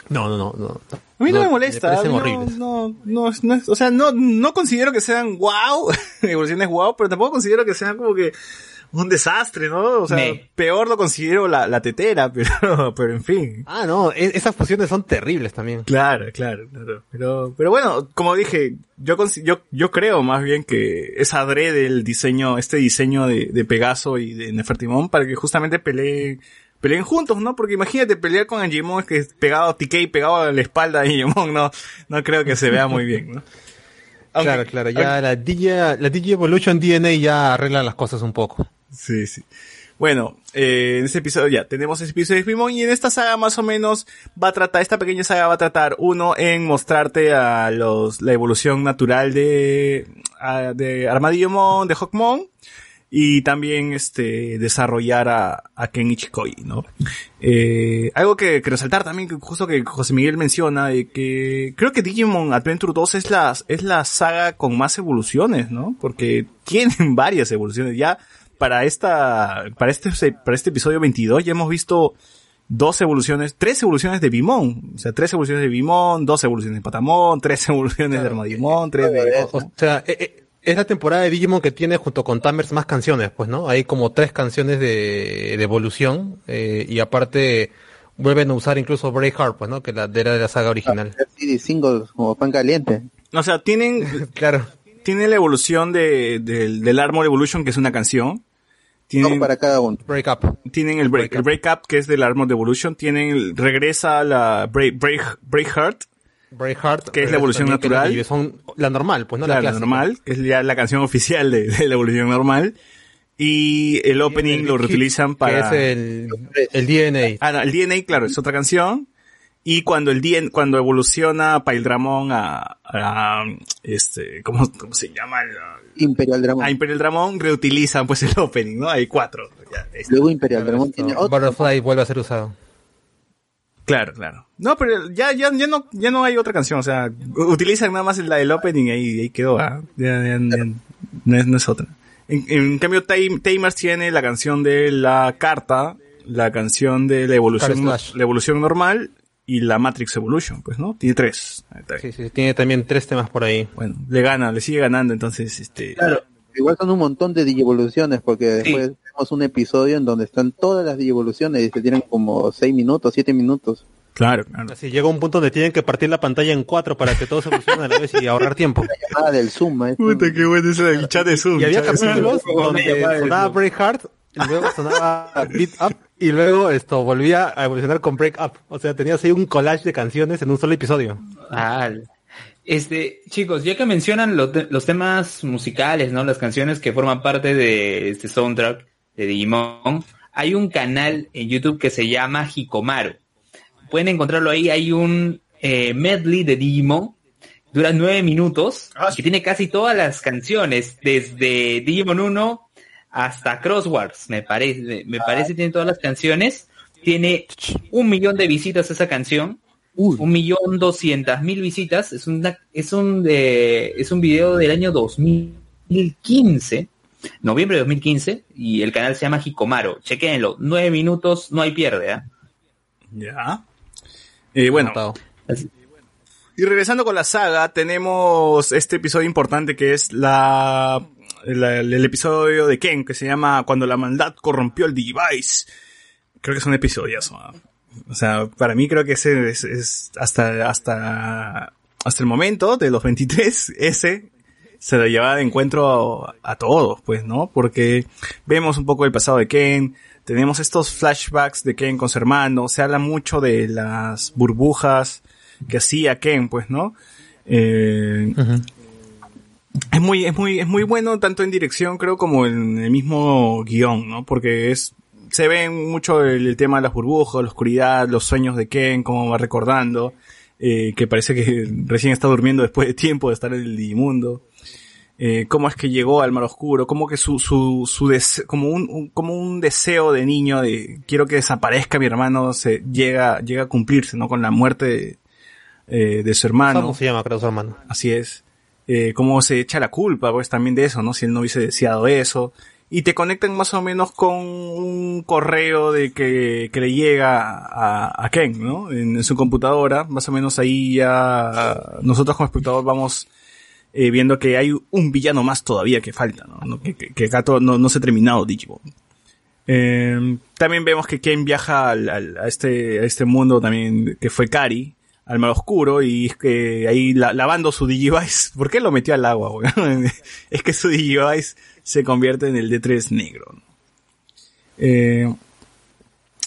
No, no, no, no. A mí no, me molesta. Me parecen no-. No, no, o sea, no, no considero que sean wow, evoluciones wow, pero tampoco considero que sean como que un desastre, ¿no? O sea, Me. peor lo considero la, la tetera, pero, pero en fin. Ah, no, e- esas fusiones son terribles también. Claro, claro, claro. Pero, pero bueno, como dije, yo, yo, yo creo más bien que es adrede el diseño, este diseño de, de Pegaso y de Nefertimon para que justamente peleen, peleen juntos, ¿no? Porque imagínate pelear con Angemon que es pegado a TK, pegado a la espalda de Angemon, no, no creo que se vea muy bien, ¿no? Aunque- claro, claro, ya la Digi, la Digi Evolution DNA ya arregla las cosas un poco. Sí, sí. Bueno, eh, en este episodio ya tenemos ese episodio de Spimon y en esta saga más o menos va a tratar, esta pequeña saga va a tratar uno en mostrarte a los, la evolución natural de, a- de Armadillomon, de Hawkmon y también este, desarrollar a, a Ken Ichikoi, ¿no? Eh, algo que, que resaltar también, que justo que José Miguel menciona, de que creo que Digimon Adventure 2 es la, es la saga con más evoluciones, ¿no? Porque tienen varias evoluciones. Ya para esta, para este, para este episodio 22 ya hemos visto dos evoluciones, tres evoluciones de Bimon. O sea, tres evoluciones de Bimon, dos evoluciones de Patamon, tres evoluciones de Armadillomon, tres de... O sea, eh, eh, es la temporada de Digimon que tiene junto con Tamers más canciones, pues, ¿no? Hay como tres canciones de, de evolución eh, y aparte vuelven a usar incluso Breakheart, pues, ¿no? Que la, era de la saga original. CD singles como pan caliente. O sea, tienen, Claro. tienen la evolución de, del, del Armor Evolution, que es una canción. Tienen, Dos para cada uno. Break Up. tienen el break, el break up que es del Armor Evolution, tienen, regresa la break, break, break Heart, Breakheart. Que es la evolución que natural. la- Son la normal, pues, ¿no? claro, la clásica. normal, que es ya la canción oficial de, de la evolución normal. Y el opening el lo Big Hit, reutilizan para... Que es el, el DNA. Ah, no, el DNA, claro, es otra canción. Y cuando el DNA, cuando evoluciona Paildramon a, a, este, ¿cómo, cómo se llama? Imperial Dramon. A Imperial Dramon reutilizan pues el opening, ¿no? Hay cuatro. Ya, está. Luego Imperial Dramon tiene otro. Butterfly vuelve a ser usado. Claro, claro. No, pero ya, ya, ya no, ya no hay otra canción, o sea, utilizan nada más la del opening y ahí, ahí quedó, ¿ah? Ya, ya- ya no, es, no es otra. En, en cambio, Tam- Tamers tiene la canción de la carta, la canción de la evolución, la evolución normal y la Matrix Evolution, pues, ¿no? Tiene tres. Sí, sí, tiene también tres temas por ahí. Bueno, le gana, le sigue ganando, entonces, este, Claro. Igual son un montón de digievoluciones porque después tenemos un episodio en donde están todas las digievoluciones y se tienen como 6 minutos, 7 minutos. claro, claro. Así llega un punto donde tienen que partir la pantalla en cuatro para que todos evolucionen a la vez y ahorrar tiempo. Llamada del Zoom. ¿eh? Puta, qué bueno ese el chat de Zoom. Y había chat de Zoom. capítulos donde sonaba Zoom. Break Heart, y luego sonaba Beat Up, y luego esto volvía a evolucionar con Break Up. O sea, tenías ahí un collage de canciones en un solo episodio. Ah, este, chicos, ya que mencionan lo te- los temas musicales, ¿no? Las canciones que forman parte de este soundtrack de Digimon, hay un canal en YouTube que se llama Hikomaru. Pueden encontrarlo ahí, hay un eh, medley de Digimon, dura nueve minutos, Ah, y tiene casi todas las canciones, desde Digimon 1 hasta Crosswords, me parece, me parece tiene todas las canciones, tiene un millón de visitas esa canción, un millón doscientas mil visitas. Es, una, es, un de, es un video del año 2015, noviembre de 2015, y el canal se llama Hikomaro. Chequenlo, nueve minutos, no hay pierde. ¿ah? Ya. Eh, bueno, y regresando con la saga, tenemos este episodio importante que es la, la- el episodio de Ken, que se llama Cuando la maldad corrompió el Device. Creo que es un episodio, O sea, para mí creo que ese es, es hasta, hasta, hasta el momento de los 23, ese se lo lleva de encuentro a, a todos, pues, ¿no? Porque vemos un poco el pasado de Ken, tenemos estos flashbacks de Ken con su hermano, se habla mucho de las burbujas que hacía Ken, pues, ¿no? Eh, es muy, es muy, es muy bueno tanto en dirección, creo, como en el mismo guion, ¿no? Porque es, se ve mucho el, el tema de las burbujas, la oscuridad, los sueños de Ken, cómo va recordando, eh, que parece que recién está durmiendo después de tiempo de estar en el Digimundo. Eh, cómo es que llegó al mar oscuro, cómo que su, su, su dese- como un, un- como un deseo de niño de quiero que desaparezca mi hermano, se llega, llega a cumplirse, ¿no? Con la muerte de, eh, de su hermano. ¿Cómo se llama, creo, su hermano? Así es. Eh, cómo se echa la culpa, pues también de eso, ¿no? Si él no hubiese deseado eso. Y te conectan más o menos con un correo de que, que le llega a, a Ken, ¿no? En, en su computadora. Más o menos ahí ya nosotros como espectador vamos eh, viendo que hay un villano más todavía que falta, ¿no? Que, que, que todo no, no se ha terminado Digimon. Eh, también vemos que Ken viaja al, al- a, este, a este mundo también que fue Kari, al mar oscuro, y que ahí la- lavando su Digivice, ¿por qué lo metió al agua? es que su Digivice se convierte en el D3 negro. Eh,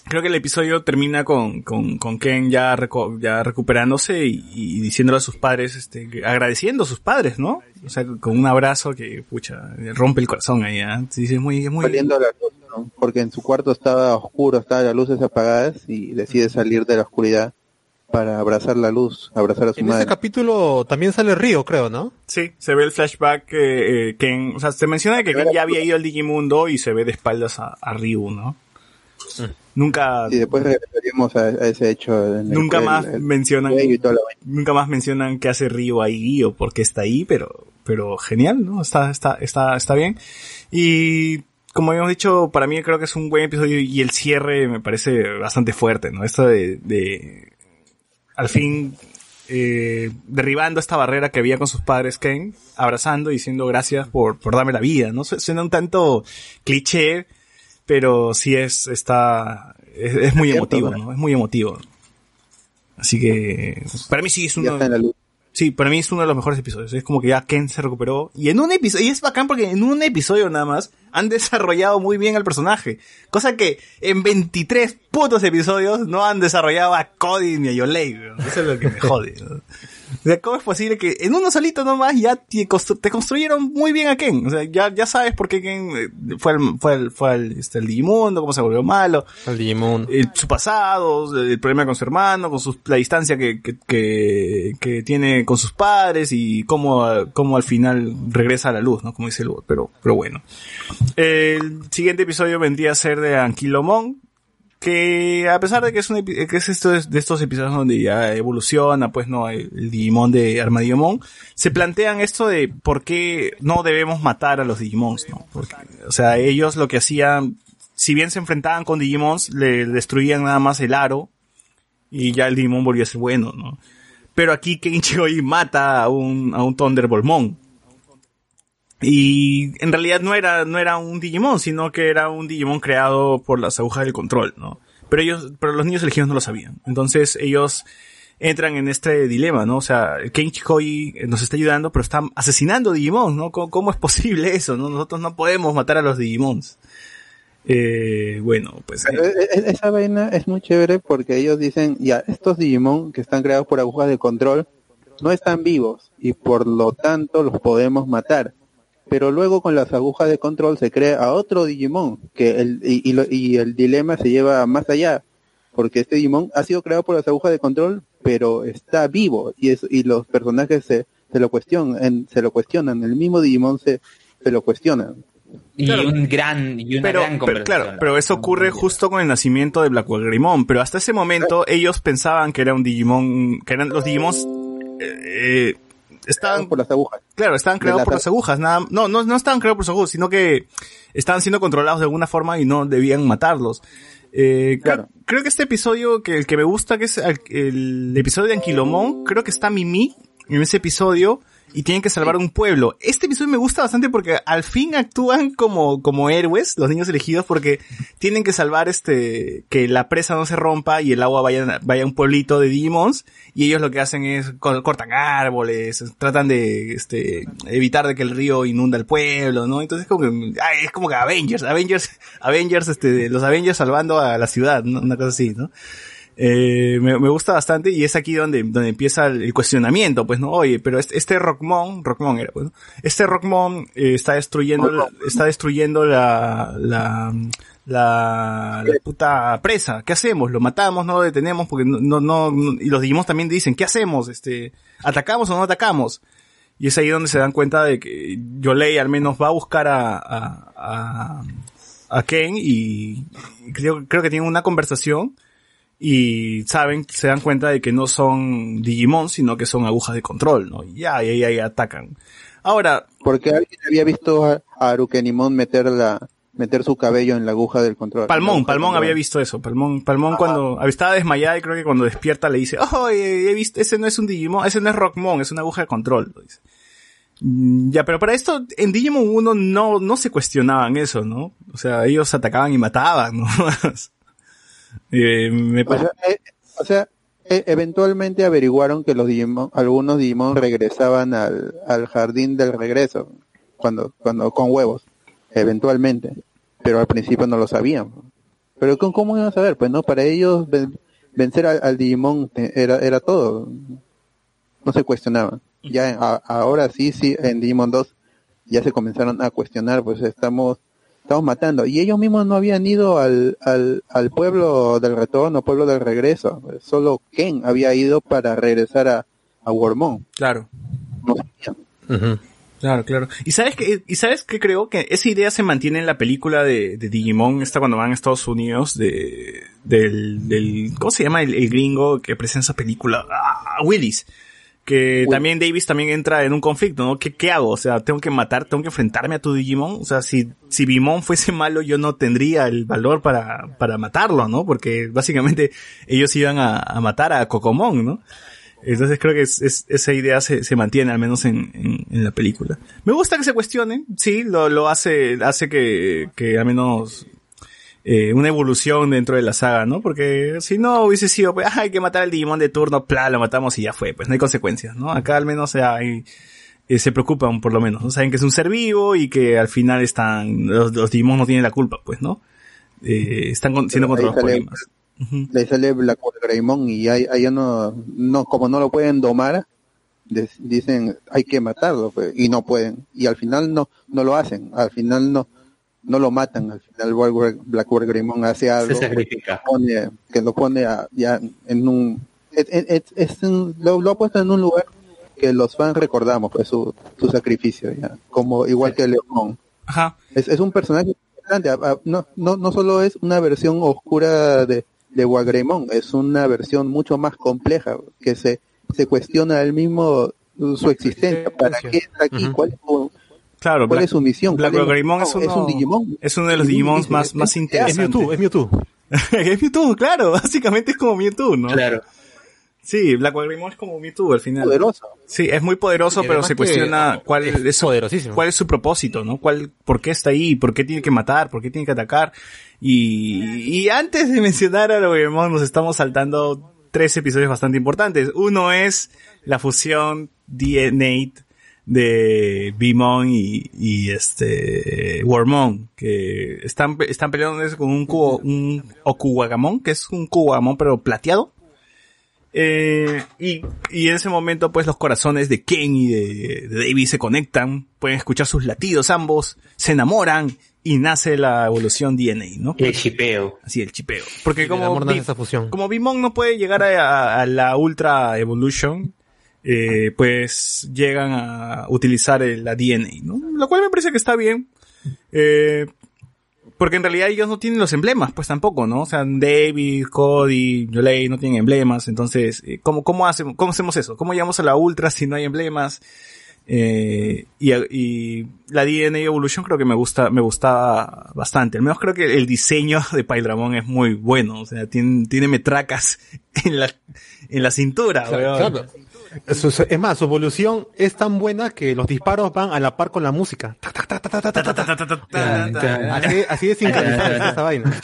creo que el episodio termina con, con, con Ken ya, reco- ya recuperándose y, y diciéndole a sus padres, este, agradeciendo a sus padres, ¿no? O sea, con un abrazo que, pucha, rompe el corazón ahí, ¿ah? Sí, es muy, es muy, saliendo a la luz, ¿no? Porque en su cuarto estaba oscuro, estaban las luces apagadas y decide salir de la oscuridad para abrazar la luz, abrazar a su En madre. ese capítulo también sale Río, creo, ¿no? Sí, se ve el flashback que eh, Ken, o sea, se menciona que Ken ya había ido al Digimundo y se ve de espaldas a, a Ryu, ¿no? Nunca, Y después regresaríamos a, a ese hecho. en nunca más el- el mencionan, nunca más mencionan qué hace Ryu ahí o por qué está ahí, pero, pero genial, ¿no? Está, está, está, está bien. Y como habíamos dicho, para mí creo que es un buen episodio y el cierre me parece bastante fuerte, ¿no? Esto de, de al fin, eh, derribando esta barrera que había con sus padres Ken, abrazando y diciendo gracias por, por darme la vida, ¿no? Su- Suena un tanto cliché, pero sí es, está, es, es muy emotivo, ¿no? Es muy emotivo. Así que, para mí sí es uno. Sí, para mí es uno de los mejores episodios. Es como que ya Ken se recuperó. Y en un episodio, y es bacán porque en un episodio nada más han desarrollado muy bien al personaje. Cosa que en 23 putos episodios no han desarrollado a Cody ni a Yolei. Eso es lo que me jode. O sea, ¿cómo es posible que en uno solito nomás ya te, constru- te construyeron muy bien a Ken? O sea, ya, ya sabes por qué Ken eh, fue al, fue al, fue al, este, al Digimundo, cómo se volvió malo El Digimon. el- su pasado, el problema con su hermano, con sus, la distancia que, que, que, que tiene con sus padres y cómo, cómo al final regresa a la luz, ¿no? Como dice el pero, pero bueno. El siguiente episodio vendría a ser de Anquilomón, que a pesar de que es un que es esto de estos episodios donde ya evoluciona, pues no, el, Digimon de Armadillomon, se plantean esto de por qué no debemos matar a los Digimons, ¿no? O sea, ellos lo que hacían, si bien se enfrentaban con Digimons, le destruían nada más el aro y ya el Digimon volvía a ser bueno, ¿no? Pero aquí Kenchigoi mata a un, a un. Y en realidad no era, no era un Digimon, sino que era un Digimon creado por las agujas del control, ¿no? Pero ellos, pero los niños elegidos no lo sabían. Entonces ellos entran en este dilema, ¿no? O sea, Kenji Koi nos está ayudando, pero está asesinando Digimon, ¿no? ¿Cómo, cómo es posible eso? ¿no? Nosotros no podemos matar a los Digimons. Eh, bueno, pues... Eh, e- e- esa vaina es muy chévere porque ellos dicen, ya, estos Digimon que están creados por agujas de control no están vivos y por lo tanto los podemos matar. Pero luego con las agujas de control se crea a otro Digimon que el, y, y lo- y el dilema se lleva más allá porque este Digimon ha sido creado por las agujas de control pero está vivo y, es, y los personajes se, se lo cuestionan, en- se lo cuestionan, el mismo Digimon se, se lo cuestionan. Y Claro. un gran, y una pero, gran pero, conversación. claro, pero eso ocurre justo con el nacimiento de Blackwater pero hasta ese momento ellos pensaban que era un Digimon, que eran los Digimons, eh, eh, estaban, por las agujas. claro, estaban creados la por las agujas, nada, no, no, no estaban creados por las agujas, sino que estaban siendo controlados de alguna forma y no debían matarlos. Eh, creo- creo, que este episodio, que el que me gusta, que es el, el episodio de Anquilomón, creo que está Mimi en ese episodio y tienen que salvar un pueblo. Este episodio me gusta bastante porque al fin actúan como, como héroes, los niños elegidos, porque tienen que salvar este, que la presa no se rompa y el agua vaya, vaya a un pueblito de Digimons, y ellos lo que hacen es co- cortan árboles, tratan de, este, evitar de que el río inunda el pueblo, ¿no? Entonces como que, ay, es como que Avengers, Avengers, Avengers, este, los Avengers salvando a la ciudad, ¿no? Una cosa así, ¿no? Eh, me, me gusta bastante y es aquí donde, donde empieza el, el cuestionamiento, pues, ¿no? Oye, pero este, este Rockmon, Rockmon era, pues, ¿no? Este Rockmon eh, está destruyendo, la- está destruyendo la, la, la, la puta presa. ¿Qué hacemos? ¿Lo matamos? ¿No lo detenemos? Porque no, no, no, no- y los Digimons también dicen, ¿qué hacemos? Este, ¿atacamos o no atacamos? Y es ahí donde se dan cuenta de que Yolei al menos va a buscar a, a, a, a Ken y y creo, creo que tienen una conversación y saben, se dan cuenta de que no son Digimon, sino que son agujas de control, ¿no? Y ya, y ahí, ahí atacan. Ahora, Porque alguien había visto a, a Arukenimon meter la, meter su cabello en la aguja del control. Palmón, Palmón había visto eso. Palmón, Palmón cuando estaba desmayada y creo que cuando despierta le dice, oh, he visto, ese no es un Digimon, ese no es Rockmon, es una aguja de control, lo dice. Mm, Ya, pero para esto, en Digimon 1 no, no se cuestionaban eso, ¿no? O sea, ellos atacaban y mataban, ¿no? Eh, me O pare- sea, eh, o sea, e- eventualmente averiguaron que los Digimon, algunos Digimon regresaban al, al jardín del regreso, cuando, cuando, con huevos, eventualmente. Pero al principio no lo sabían. Pero ¿cómo, cómo iban a saber? Pues no, para ellos ven- vencer al, al Digimon eh, era, era todo. No se cuestionaba. Ya a- ahora sí, sí, en Digimon 2 ya se comenzaron a cuestionar, pues estamos estamos matando. Y ellos mismos no habían ido al, al, al pueblo del retorno, pueblo del regreso. Solo Ken había ido para regresar a, a Wormón. claro. No sabían. Ujú. Claro, claro. ¿Y sabes qué, y sabes qué creo? Que esa idea se mantiene en la película de, de Digimon, esta cuando van a Estados Unidos, de, del, del, ¿cómo se llama el, el gringo que presenta esa película? Ah, Willis. Que también Davis también entra en un conflicto, ¿no? ¿Qué, ¿Qué hago? O sea, tengo que matar, tengo que enfrentarme a tu Digimon. O sea, si, si Bimon fuese malo, yo no tendría el valor para, para matarlo, ¿no? Porque básicamente ellos iban a, a matar a Cocomon, ¿no? Entonces creo que es, es- esa idea se, se mantiene, al menos en, en, en la película. Me gusta que se cuestionen, sí, lo, lo hace, hace que, que al menos eh, una evolución dentro de la saga, ¿no? Porque si no hubiese sido, pues, ah, hay que matar al Digimon de turno, pla, lo matamos y ya fue, pues no hay consecuencias, ¿no? Acá al menos hay, eh, se preocupan por lo menos, ¿no? Saben que es un ser vivo y que al final están, los, los Digimon no tienen la culpa, pues, ¿no? Eh, están con- siendo controlados por sale- alguien más. Ujú. Le sale Blackwater Greymon y ahí, ya no, no, como no lo pueden domar, dicen hay que matarlo pues, y no pueden. Y al final no, no lo hacen. Al final no, no lo matan. Al final Blackwater, Blackwater Greymon hace algo Se sacrifica. pone, que lo pone a- ya en un es, es- es- es un- lo, lo ha puesto en un lugar que los fans recordamos pues su, su sacrificio ya como igual que León Ajá. es, es un personaje importante no, no, no solo es una versión oscura de, de Wagremon es una versión mucho más compleja que se, se cuestiona él mismo su existencia para qué está aquí cuál es su, Claro, cuál Black- es su misión Black ¿Cuál es- es uno- un Digimon es uno de los Es un Digimons Digimon, más, es- más es- Es interesantes. Mewtwo, es Mewtwo. es Mewtwo, claro, básicamente es como Mewtwo, ¿no? Claro. Sí, Black Greymon es como Mewtwo al final. poderoso Sí, es muy poderoso, pero se que, cuestiona cuál es es, poderosísimo. cuál es su propósito, ¿no? ¿Cuál, por qué está ahí? ¿Por qué tiene que matar? ¿Por qué tiene que atacar? Y, y antes de mencionar a Greymon, nos estamos saltando tres episodios bastante importantes. Uno es la fusión DNA de Bimon y, y este Wormon, que están, están peleando con un cubo, un Okuwagamon, que es un Kuwagamon pero plateado. Eh, y, y en ese momento, pues los corazones de Ken y de, de David se conectan, pueden escuchar sus latidos ambos, se enamoran y nace la evolución DNA, ¿no? El chipeo. Así el chipeo. Porque como, amor nace esa fusión. como Bimon no puede llegar a, a- a la Ultra Evolution, eh, pues llegan a utilizar el- la DNA, ¿no? Lo cual me parece que está bien. Eh, porque en realidad ellos no tienen los emblemas, pues tampoco, ¿no? O sea, David, Cody, Yolei no tienen emblemas, entonces, eh, ¿cómo, cómo, hacemos, ¿cómo hacemos eso? ¿Cómo llegamos a la Ultra si no hay emblemas? Eh, y, y la DNA Evolution creo que me gusta, me gustaba bastante. Al menos creo que el diseño de Paildramon es muy bueno. O sea, tiene, tiene metracas en la, en la cintura, weón. Claro. Es más, su evolución es tan buena que los disparos van a la par con la música. Así, así de sincronizada está esa vaina.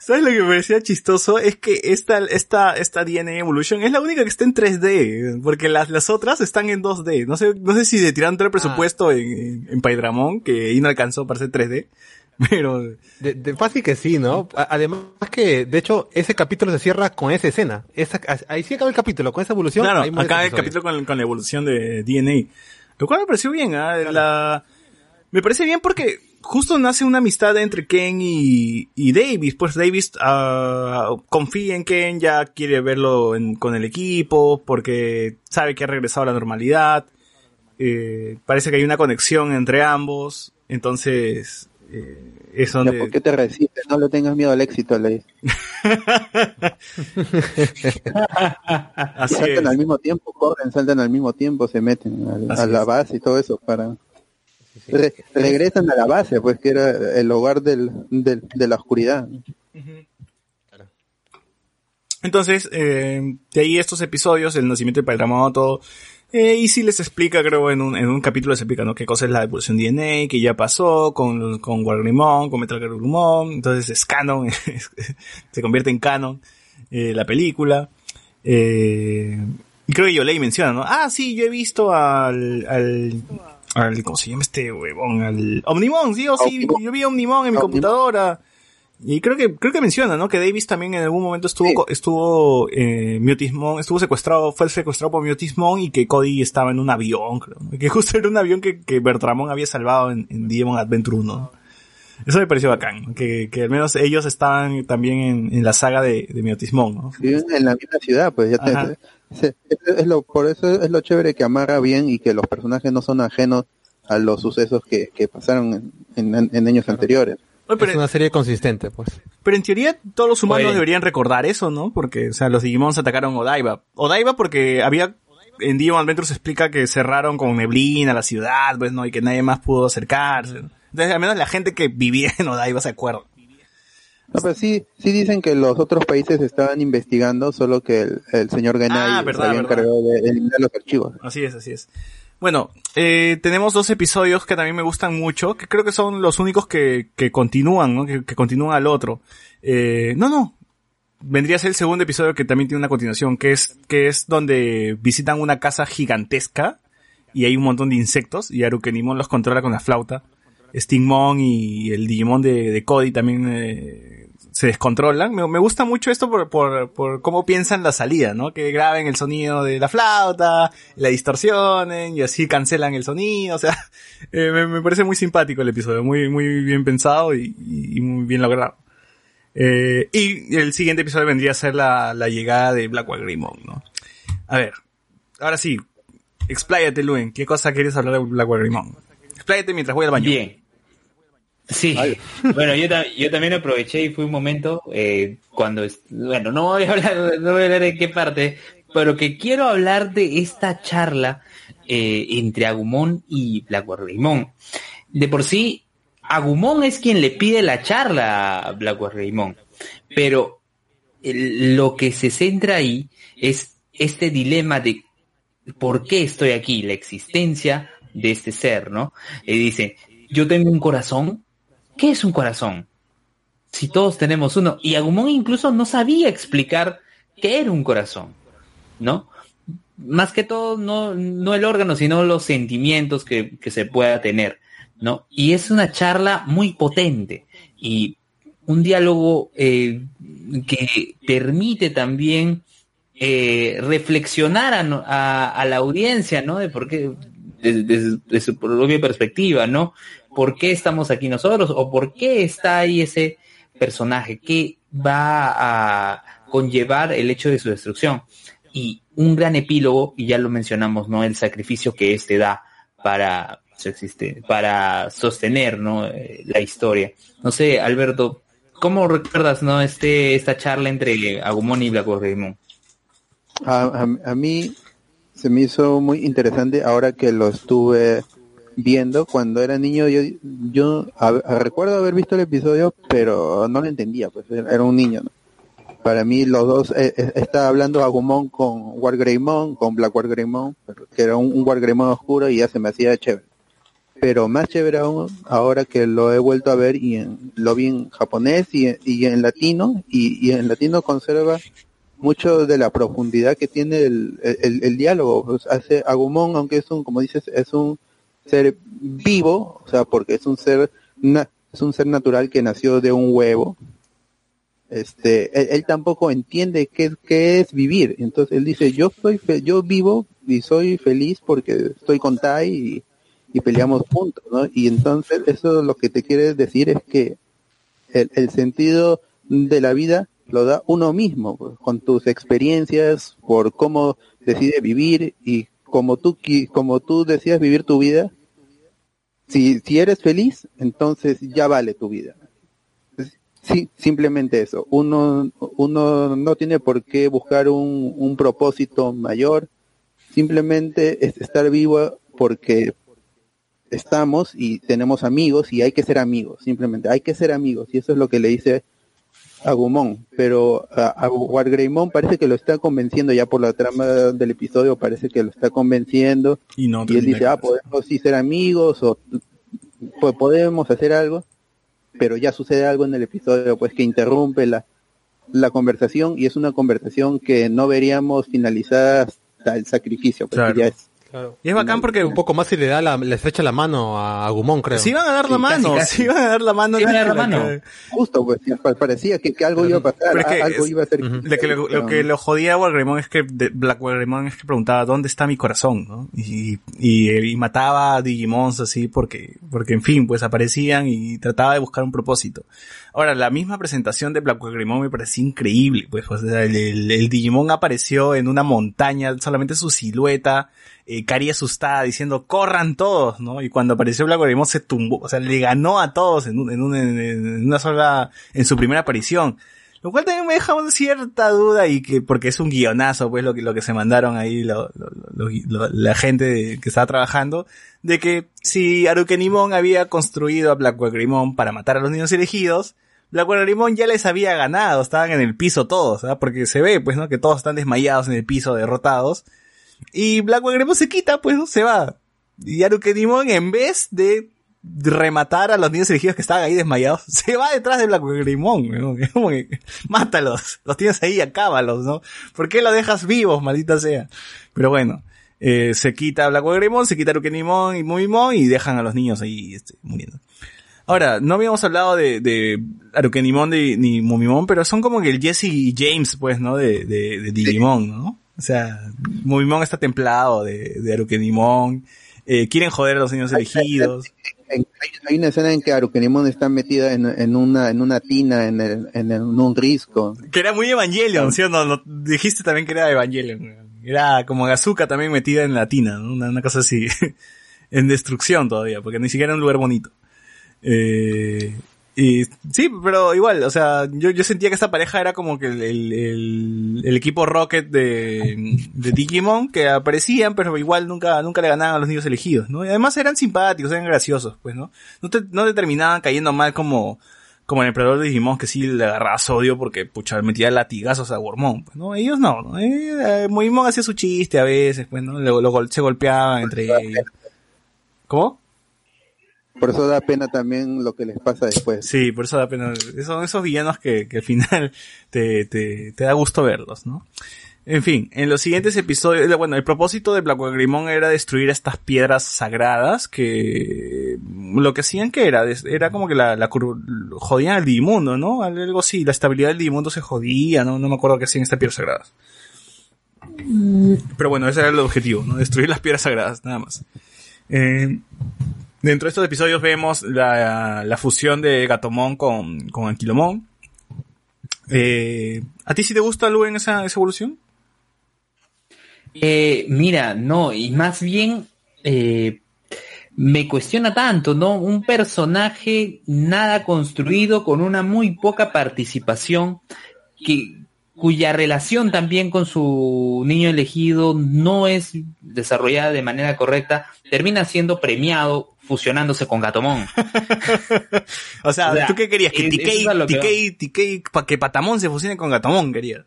¿Sabes lo que me parecía chistoso? Es que esta, esta, esta DNA Evolution es la única que está en 3D, porque las, las otras están en 2D. No sé, no sé si de tiraron todo el presupuesto en, en, en Paidramon, que ahí no alcanzó para ser 3D, pero, De, de fácil que sí, ¿no? Además que, de hecho, ese capítulo se cierra con esa escena. Esa, ahí sí acaba el capítulo, con esa evolución. claro, acá el capítulo con, con la evolución de DNA. Lo cual me pareció bien. La, me parece bien porque justo nace una amistad entre Ken y, y Davis. Pues Davis ah, confía en Ken, ya quiere verlo en- con el equipo porque sabe que ha regresado a la normalidad. Eh, parece que hay una conexión entre ambos. Entonces, eh, es donde... ¿Por qué te resistes? No le tengas miedo al éxito, le dice. Así saltan es. al mismo tiempo, corren, saltan al mismo tiempo, se meten al- a la base y todo eso para... Re- regresan a la base, pues que era el hogar del, del- de la oscuridad. Entonces, eh, de ahí estos episodios, el nacimiento de Paidramon, todo, eh, y sí les explica, creo, en un, en un capítulo les explica, ¿no? Qué cosa es la evolución DNA, que ya pasó con, con Wargreymon, con Metal Gear Grumon, entonces es canon, se convierte en canon, eh, la película, eh, y creo que Yolei menciona, ¿no? Ah, sí, yo he visto al, al, al, ¿cómo se llama este huevón? Al Omnimon, sí, o sí, yo vi Omnimon en mi computadora. Y creo que, creo que menciona, ¿no? Que Davis también en algún momento estuvo, Sí. estuvo, eh, Miotismon, estuvo secuestrado, fue secuestrado por Miotismon y que Cody estaba en un avión, creo. ¿no? Que justo era un avión que, que Bertramon había salvado en, en Digimon Adventure 1. ¿no? Eso me pareció bacán, que, que al menos ellos estaban también en, en la saga de, de Miotismon, ¿no? Viven en la misma ciudad, pues ya te- es, es lo, por eso es lo chévere que amarra bien y que los personajes no son ajenos a los sucesos que, que pasaron en, en- en años anteriores. Oye, Es pero, una serie consistente, pues. pero en teoría todos los humanos Oye. deberían recordar eso, ¿no? Porque, o sea, los Digimons atacaron Odaiba. Odaiba porque había, en Digimon Adventure se explica que cerraron con neblina la ciudad, pues, ¿no? Y que nadie más pudo acercarse. ¿no? Entonces, al menos la gente que vivía en Odaiba se acuerda. No, pero sí, sí dicen que los otros países estaban investigando, solo que el, el señor Genai Ah, se había encargado de eliminar los archivos. Así es, así es. Bueno, eh, tenemos dos episodios que también me gustan mucho, que creo que son los únicos que, que continúan, ¿no? Que, continúan al otro. Eh, no, no. Vendría a ser el segundo episodio que también tiene una continuación, que es, que es donde visitan una casa gigantesca y hay un montón de insectos y Arukenimon los controla con la flauta. Stingmon y el Digimon de, de Cody también eh, se descontrolan. Me, me gusta mucho esto por, por, por cómo piensan la salida, ¿no? Que graben el sonido de la flauta, la distorsionen y así cancelan el sonido. O sea, eh, me, me parece muy simpático el episodio, muy, muy bien pensado y, muy bien logrado. Eh, y el siguiente episodio vendría a ser la, la llegada de Black Grimon, ¿no? A ver, ahora sí, expláyate, Luen. ¿Qué cosa quieres hablar de Black Grimon? Expláyate mientras voy al baño. Bien. Sí. Bueno, yo, yo también aproveché y fui un momento eh, cuando, bueno, no voy a hablar, no voy a hablar de qué parte, pero que quiero hablar de esta charla eh, entre Agumon y Blackboard Raymond. De por sí, Agumon es quien le pide la charla a Blackboard Raymond, pero el- lo que se centra ahí es este dilema de por qué estoy aquí, la existencia de este ser, ¿no? Y dice, yo tengo un corazón. ¿Qué es un corazón? Si todos tenemos uno. Y Agumon incluso no sabía explicar qué era un corazón, ¿no? Más que todo, no, no el órgano, sino los sentimientos que, que se pueda tener, ¿no? Y es una charla muy potente y un diálogo eh, que permite también eh, reflexionar a, la audiencia, ¿no? De por qué, desde su propia perspectiva, ¿no? ¿Por qué estamos aquí nosotros? ¿O por qué está ahí ese personaje? ¿Qué va a conllevar el hecho de su destrucción? Y un gran epílogo, y ya lo mencionamos, ¿no? El sacrificio que éste da para para sostener, ¿no? Eh, la historia. No sé, Alberto, ¿cómo recuerdas, no, este, esta charla entre Agumon y Black Greymon? A, a, a mí se me hizo muy interesante ahora que lo estuve viendo cuando era niño yo yo a- recuerdo haber visto el episodio pero no lo entendía pues era un niño para mí los dos eh, eh, estaba hablando Agumon con Wargreymon con Black Wargreymon que era un, un Wargreymon oscuro y ya se me hacía chévere pero más chévere aún ahora que lo he vuelto a ver y en, lo vi en japonés y, y en latino y, y en latino conserva mucho de la profundidad que tiene el, el, el diálogo. Pues hace Agumon, aunque es un, como dices, es un ser vivo, o sea, porque es un ser, es un ser natural que nació de un huevo. Este, él, tampoco entiende qué, es vivir. Entonces él dice, yo soy, fe- yo vivo y soy feliz porque estoy con Tai y, peleamos juntos. Y entonces eso lo que te quiere decir es que el, el sentido de la vida lo da uno mismo, pues, con tus experiencias, por cómo decides vivir y como tú, como tú decidas vivir tu vida, si, si eres feliz, entonces ya vale tu vida. Sí, simplemente eso. Uno, uno no tiene por qué buscar un, un propósito mayor. Simplemente es estar vivo porque estamos y tenemos amigos y hay que ser amigos. Simplemente hay que ser amigos. Y eso es lo que le dice Agumon, pero a, a Wargreymon parece que lo está convenciendo ya por la trama del episodio, parece que lo está convenciendo Y no y él dice, ah, podemos sí ser amigos o po- podemos hacer algo, pero ya sucede algo en el episodio pues que interrumpe la, la conversación y es una conversación que no veríamos finalizada hasta el sacrificio, Claro. ya es Y es bacán porque un poco más si le da la, le echa la mano a Agumon, creo. Se iban a dar la Sí, mano, casi, casi. se iban a dar la mano. Iban a dar la que mano. que- justo, pues pa- parecía que, que algo iba a pasar, Pero es que algo es- iba a ser. Lo que, lo, lo que lo jodía a Wargreymon es que, de Black Wargreymon es que preguntaba dónde está mi corazón, ¿no? Y, y, y mataba a Digimons así porque, porque en fin, pues aparecían y trataba de buscar un propósito. Ahora, la misma presentación de Black Wargreymon me parecía increíble, pues, o sea, el, el- Digimon apareció en una montaña, solamente su silueta, eh, Cari asustada diciendo, corran todos, ¿no? Y cuando apareció Black Wargreymon se tumbó, o sea, le ganó a todos en, un- en, un- en una sola, en su primera aparición. Lo cual también me deja una cierta duda y que, porque es un guionazo, pues, lo que, lo que se mandaron ahí lo- lo- lo- la gente que estaba trabajando, de que si Arukenimon había construido a Black Greymon para matar a los niños elegidos, Black Greymon ya les había ganado, estaban en el piso todos, ¿ah? Porque se ve, pues, ¿no? Que todos están desmayados en el piso, derrotados. Y Black Greymon se quita, pues, ¿no? Se va. Y Arukenimon, en vez de rematar a los niños elegidos que estaban ahí desmayados, se va detrás de Black Greymon, ¿no? Es como que, mátalos, los tienes ahí, acábalos, ¿no? ¿Por qué los dejas vivos, maldita sea? Pero bueno, eh, se quita Black Greymon, se quita Arukenimon y Mumimon y dejan a los niños ahí, este, muriendo. Ahora, no habíamos hablado de, de Arukenimon de- ni Mumimon, pero son como que el Jesse y James, pues, ¿no? De, de, de Digimon, ¿no? O sea, Mumimon está templado de, de Arukenimon, eh, quieren joder a los niños elegidos. Hay, hay una escena en que Arukenimon está metida en, en una en una tina en, el, en, el- en un risco. Que era muy Evangelion, ¿sí o no? No, Dijiste también que era Evangelion. Era como Azuka también metida en la tina, ¿no? una, una cosa así. en destrucción todavía, porque ni siquiera era un lugar bonito. Eh, y sí, pero igual, o sea, yo, yo sentía que esta pareja era como que el, el, el- el equipo Rocket de, de Digimon, que aparecían, pero igual nunca, nunca le ganaban a los niños elegidos, ¿no? Y además eran simpáticos, eran graciosos, pues, ¿no? No te, no te terminaban cayendo mal como, como el emperador de Digimon, que sí le agarraba odio porque, pucha, metía latigazos a Wormón, pues, ¿no? Ellos no, ¿no? Eh, eh, Digimon hacía su chiste a veces, pues, ¿no? Se golpeaban entre ellos. ¿Cómo? Por eso da pena también lo que les pasa después. Sí, por eso da pena. Son esos villanos que, que al final te, te, te da gusto verlos, ¿no? En fin, en los siguientes episodios, eh, bueno, el propósito de Black Grimón era destruir estas piedras sagradas que lo que hacían que era, era como que la, la jodían al Digimundo, ¿no? Algo así, la estabilidad del Digimundo se jodía, ¿no? No me acuerdo qué hacían estas piedras sagradas. Pero bueno, ese era el objetivo, ¿no? Destruir las piedras sagradas, nada más. Eh, dentro de estos episodios vemos la, fusión de Gatomon con, con Anquilomon. Eh, ¿A ti sí te gusta, Luen, esa, esa evolución? Eh, mira, no, y más bien, eh, me cuestiona tanto, ¿no? Un personaje nada construido con una muy poca participación que cuya relación también con su niño elegido no es desarrollada de manera correcta, termina siendo premiado fusionándose con Gatomón. o, sea, O sea, ¿tú qué querías? Que Tikei, que Tikei, Tikei, pa- que Patamón se fusione con Gatomón, quería.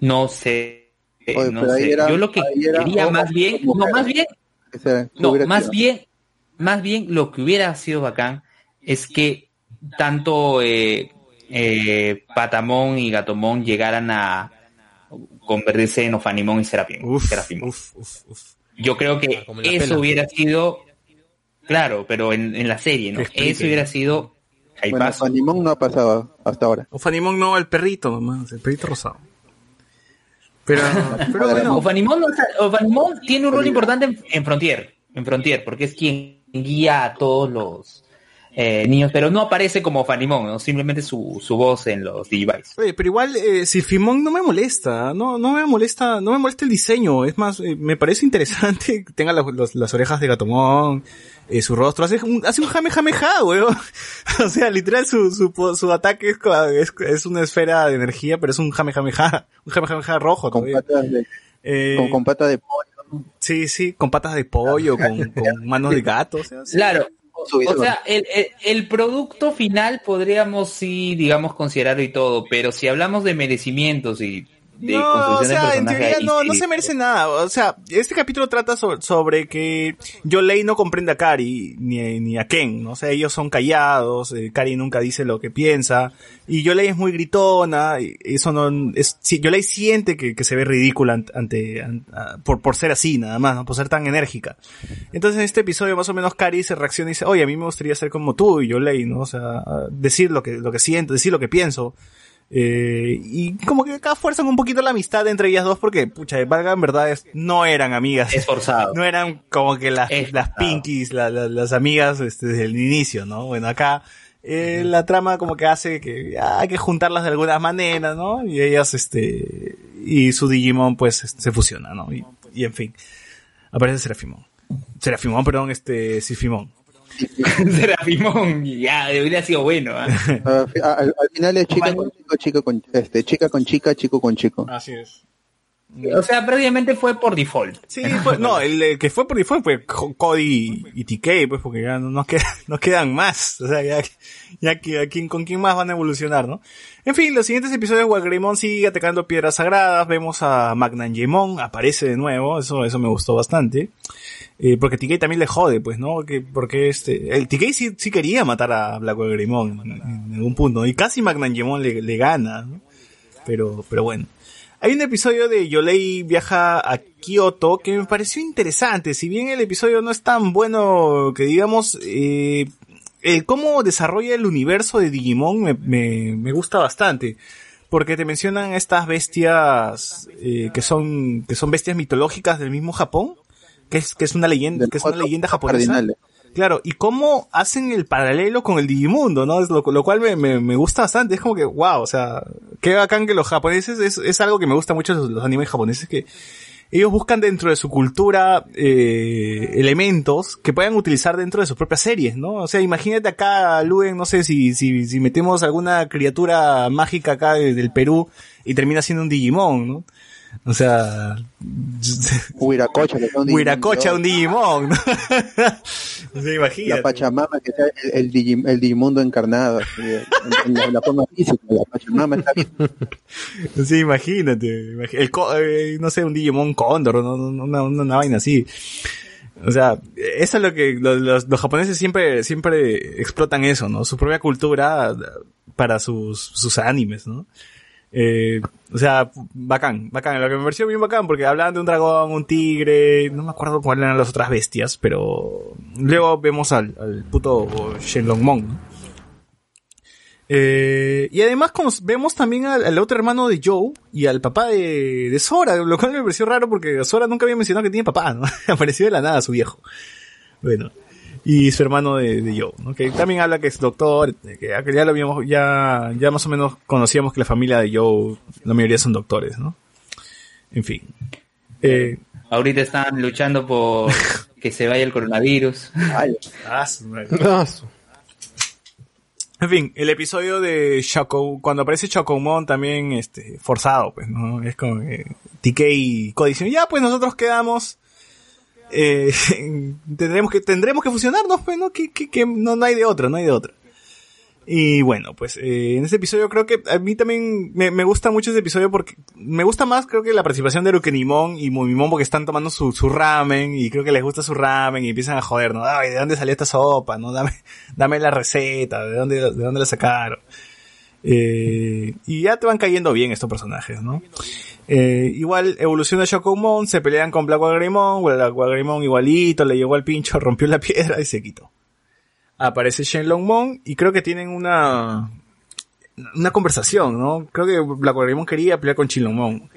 No sé, eh, Oye, no sé. era- Yo lo que quería más bien, no, más bien, Ese no, hubiera más sido. bien, más bien lo que hubiera sido bacán es que tanto eh, eh, Patamón y Gatomón llegaran a convertirse en Ofanimón y Serafim. Uf, Serafimón. uf, uf, uf. Yo creo que Ah, eso pela. hubiera sido, claro, pero en, en la serie, ¿no? Eso hubiera sido Bueno. Fanimón no ha pasado hasta ahora. O Fanimón no, el perrito nomás, el perrito rosado. Pero, pero bueno, Ofanimón, tiene un rol importante en, en Frontier, en Frontier, porque es quien guía a todos los eh, niños, pero no aparece como Ofanimón, ¿no? simplemente su, su voz en los Digivice. Oye, pero igual, eh, Silfimón no me molesta, no, no me molesta, no me molesta el diseño, es más, eh, me parece interesante que tenga las- los- las orejas de Gatomón, eh, su rostro, hace un, hace un jame jameja, weón. o sea, literal su, su, po- su ataque es, es, es una esfera de energía, pero es un jame jameja, un jame jameja rojo Con patas de, Eh, con, con pata de pollo. Sí, sí, con patas de pollo, con, con manos de gato, o sea, sí. Claro, o sea, el, el, el producto final podríamos sí, digamos, considerarlo y todo, pero si hablamos de merecimientos y de no, o sea, de en teoría no, no se merece nada. O sea, este capítulo trata so- sobre que Yolei no comprende a Kari ni, ni a Ken, ¿no? O sea, ellos son callados, eh, Kari nunca dice lo que piensa, y Yolei es muy gritona, y eso no, es, sí, Yolei siente que, que se ve ridícula ante, por, por ser así, nada más, ¿no? Por ser tan enérgica. Entonces en este episodio más o menos Kari se reacciona y dice, oye, a mí me gustaría ser como tú y Yolei, ¿no? O sea, decir lo que, lo que siento, decir lo que pienso. Eh, y como que acá fuerzan un poquito la amistad entre ellas dos porque, pucha, valga en verdad, es- no eran amigas. es forzado. No eran como que las, las pinkies, la- la- las amigas este, desde el inicio, ¿no? Bueno, acá eh, la trama como que hace que ah, hay que juntarlas de alguna manera, ¿no? Y ellas, este, y su Digimon pues este, se fusiona, ¿no? Y, y en fin, aparece Serafimon. Serafimon, perdón, este, Sifimon. Serafimón, ya, debería sido bueno. a- al, al final es chica con chico, chico con, este, chica con chica, chico con chico. Así es. O sea, prácticamente fue por default. Sí, fue- no, el, el que fue por default fue Co- Cody y TK, pues porque ya no nos quedan, nos quedan más. O sea, ya, ya que, a quién- con quién más van a evolucionar, ¿no? En fin, los siguientes episodios Wagrimon sigue atacando piedras sagradas, vemos a Magnangemon, aparece de nuevo, eso, eso me gustó bastante. Eh, porque TK también le jode, pues, ¿no? Que, porque este, el TK sí, sí quería matar a Black Wagrimon en, algún punto, y casi Magnangemon le, le gana, ¿no? Pero, pero bueno. Hay un episodio de Yolei viaja a Kioto que me pareció interesante. Si bien el episodio no es tan bueno que digamos, eh, el cómo desarrolla el universo de Digimon me, me, me gusta bastante. Porque te mencionan estas bestias eh, que son que son bestias mitológicas del mismo Japón, que es que es una leyenda, que es una leyenda japonesa. cardinales. Claro, y cómo hacen el paralelo con el Digimundo, ¿no? Es lo, lo cual me, me, me gusta bastante. Es como que, wow, o sea, qué bacán que los japoneses, es, es algo que me gusta mucho los, los animes japoneses, que ellos buscan dentro de su cultura eh, elementos que puedan utilizar dentro de sus propias series, ¿no? O sea, imagínate acá, Luen, no sé si, si, si metemos alguna criatura mágica acá de- del Perú y termina siendo un Digimon, ¿no? O sea, Huiracocha, son Huiracocha, un Digimon, ¿no? o sea, imagínate. La Pachamama, que sea el, el, Digi- el Digimundo encarnado, en, en la, en la forma física, la Pachamama está bien. Sí, imagínate. El, co- eh, no sé, un Digimon Cóndor, una, una vaina así. O sea, eso es lo que los, los, los japoneses siempre, siempre explotan eso, ¿no? Su propia cultura para sus, sus animes, ¿no? Eh, o sea, bacán, bacán. Lo que me pareció bien bacán porque hablaban de un dragón, un tigre, no me acuerdo cuáles eran las otras bestias, pero luego vemos al, puto Shenlongmon, ¿no? Eh, y además vemos también al, otro hermano de Joe y al papá de, de Sora, lo cual me pareció raro porque Sora nunca había mencionado que tiene papá, ¿no? Apareció de la nada su viejo. Bueno. Y su hermano de, de Joe, ¿no? Que también habla que es doctor, que ya, lo habíamos, ya, ya más o menos conocíamos que la familia de Joe, la mayoría son doctores, ¿no? En fin. Eh, Ahorita están luchando por que se vaya el coronavirus. Ay, Ah, En fin, el episodio de Choco, cuando aparece Chocomon también, este, forzado, pues, ¿no? Es como que TK y Cody dicen, ya, pues nosotros quedamos, eh, tendremos que, tendremos que fusionarnos, pues, ¿no? Que, que, que no, no hay de otra, no hay de otra. Y bueno, pues eh, en este episodio creo que a mí también me, me gusta mucho este episodio porque me gusta más creo que la participación de Rukenimon y Mumimon porque están tomando su, su ramen y creo que les gusta su ramen y empiezan a joder, ¿no? Ay, ¿de dónde salió esta sopa? ¿No? Dame, dame la receta, ¿de dónde, de dónde la sacaron? Eh, y ya te van cayendo bien estos personajes, ¿no? Eh, igual evoluciona Shokumon, se pelean con Black Wagrimon, Black Wagrimon igualito, le llegó al pincho, rompió la piedra y se quitó aparece Shenlongmon y creo que tienen una una conversación, ¿no? Creo que Black Wagrimon quería pelear con Shenlongmon.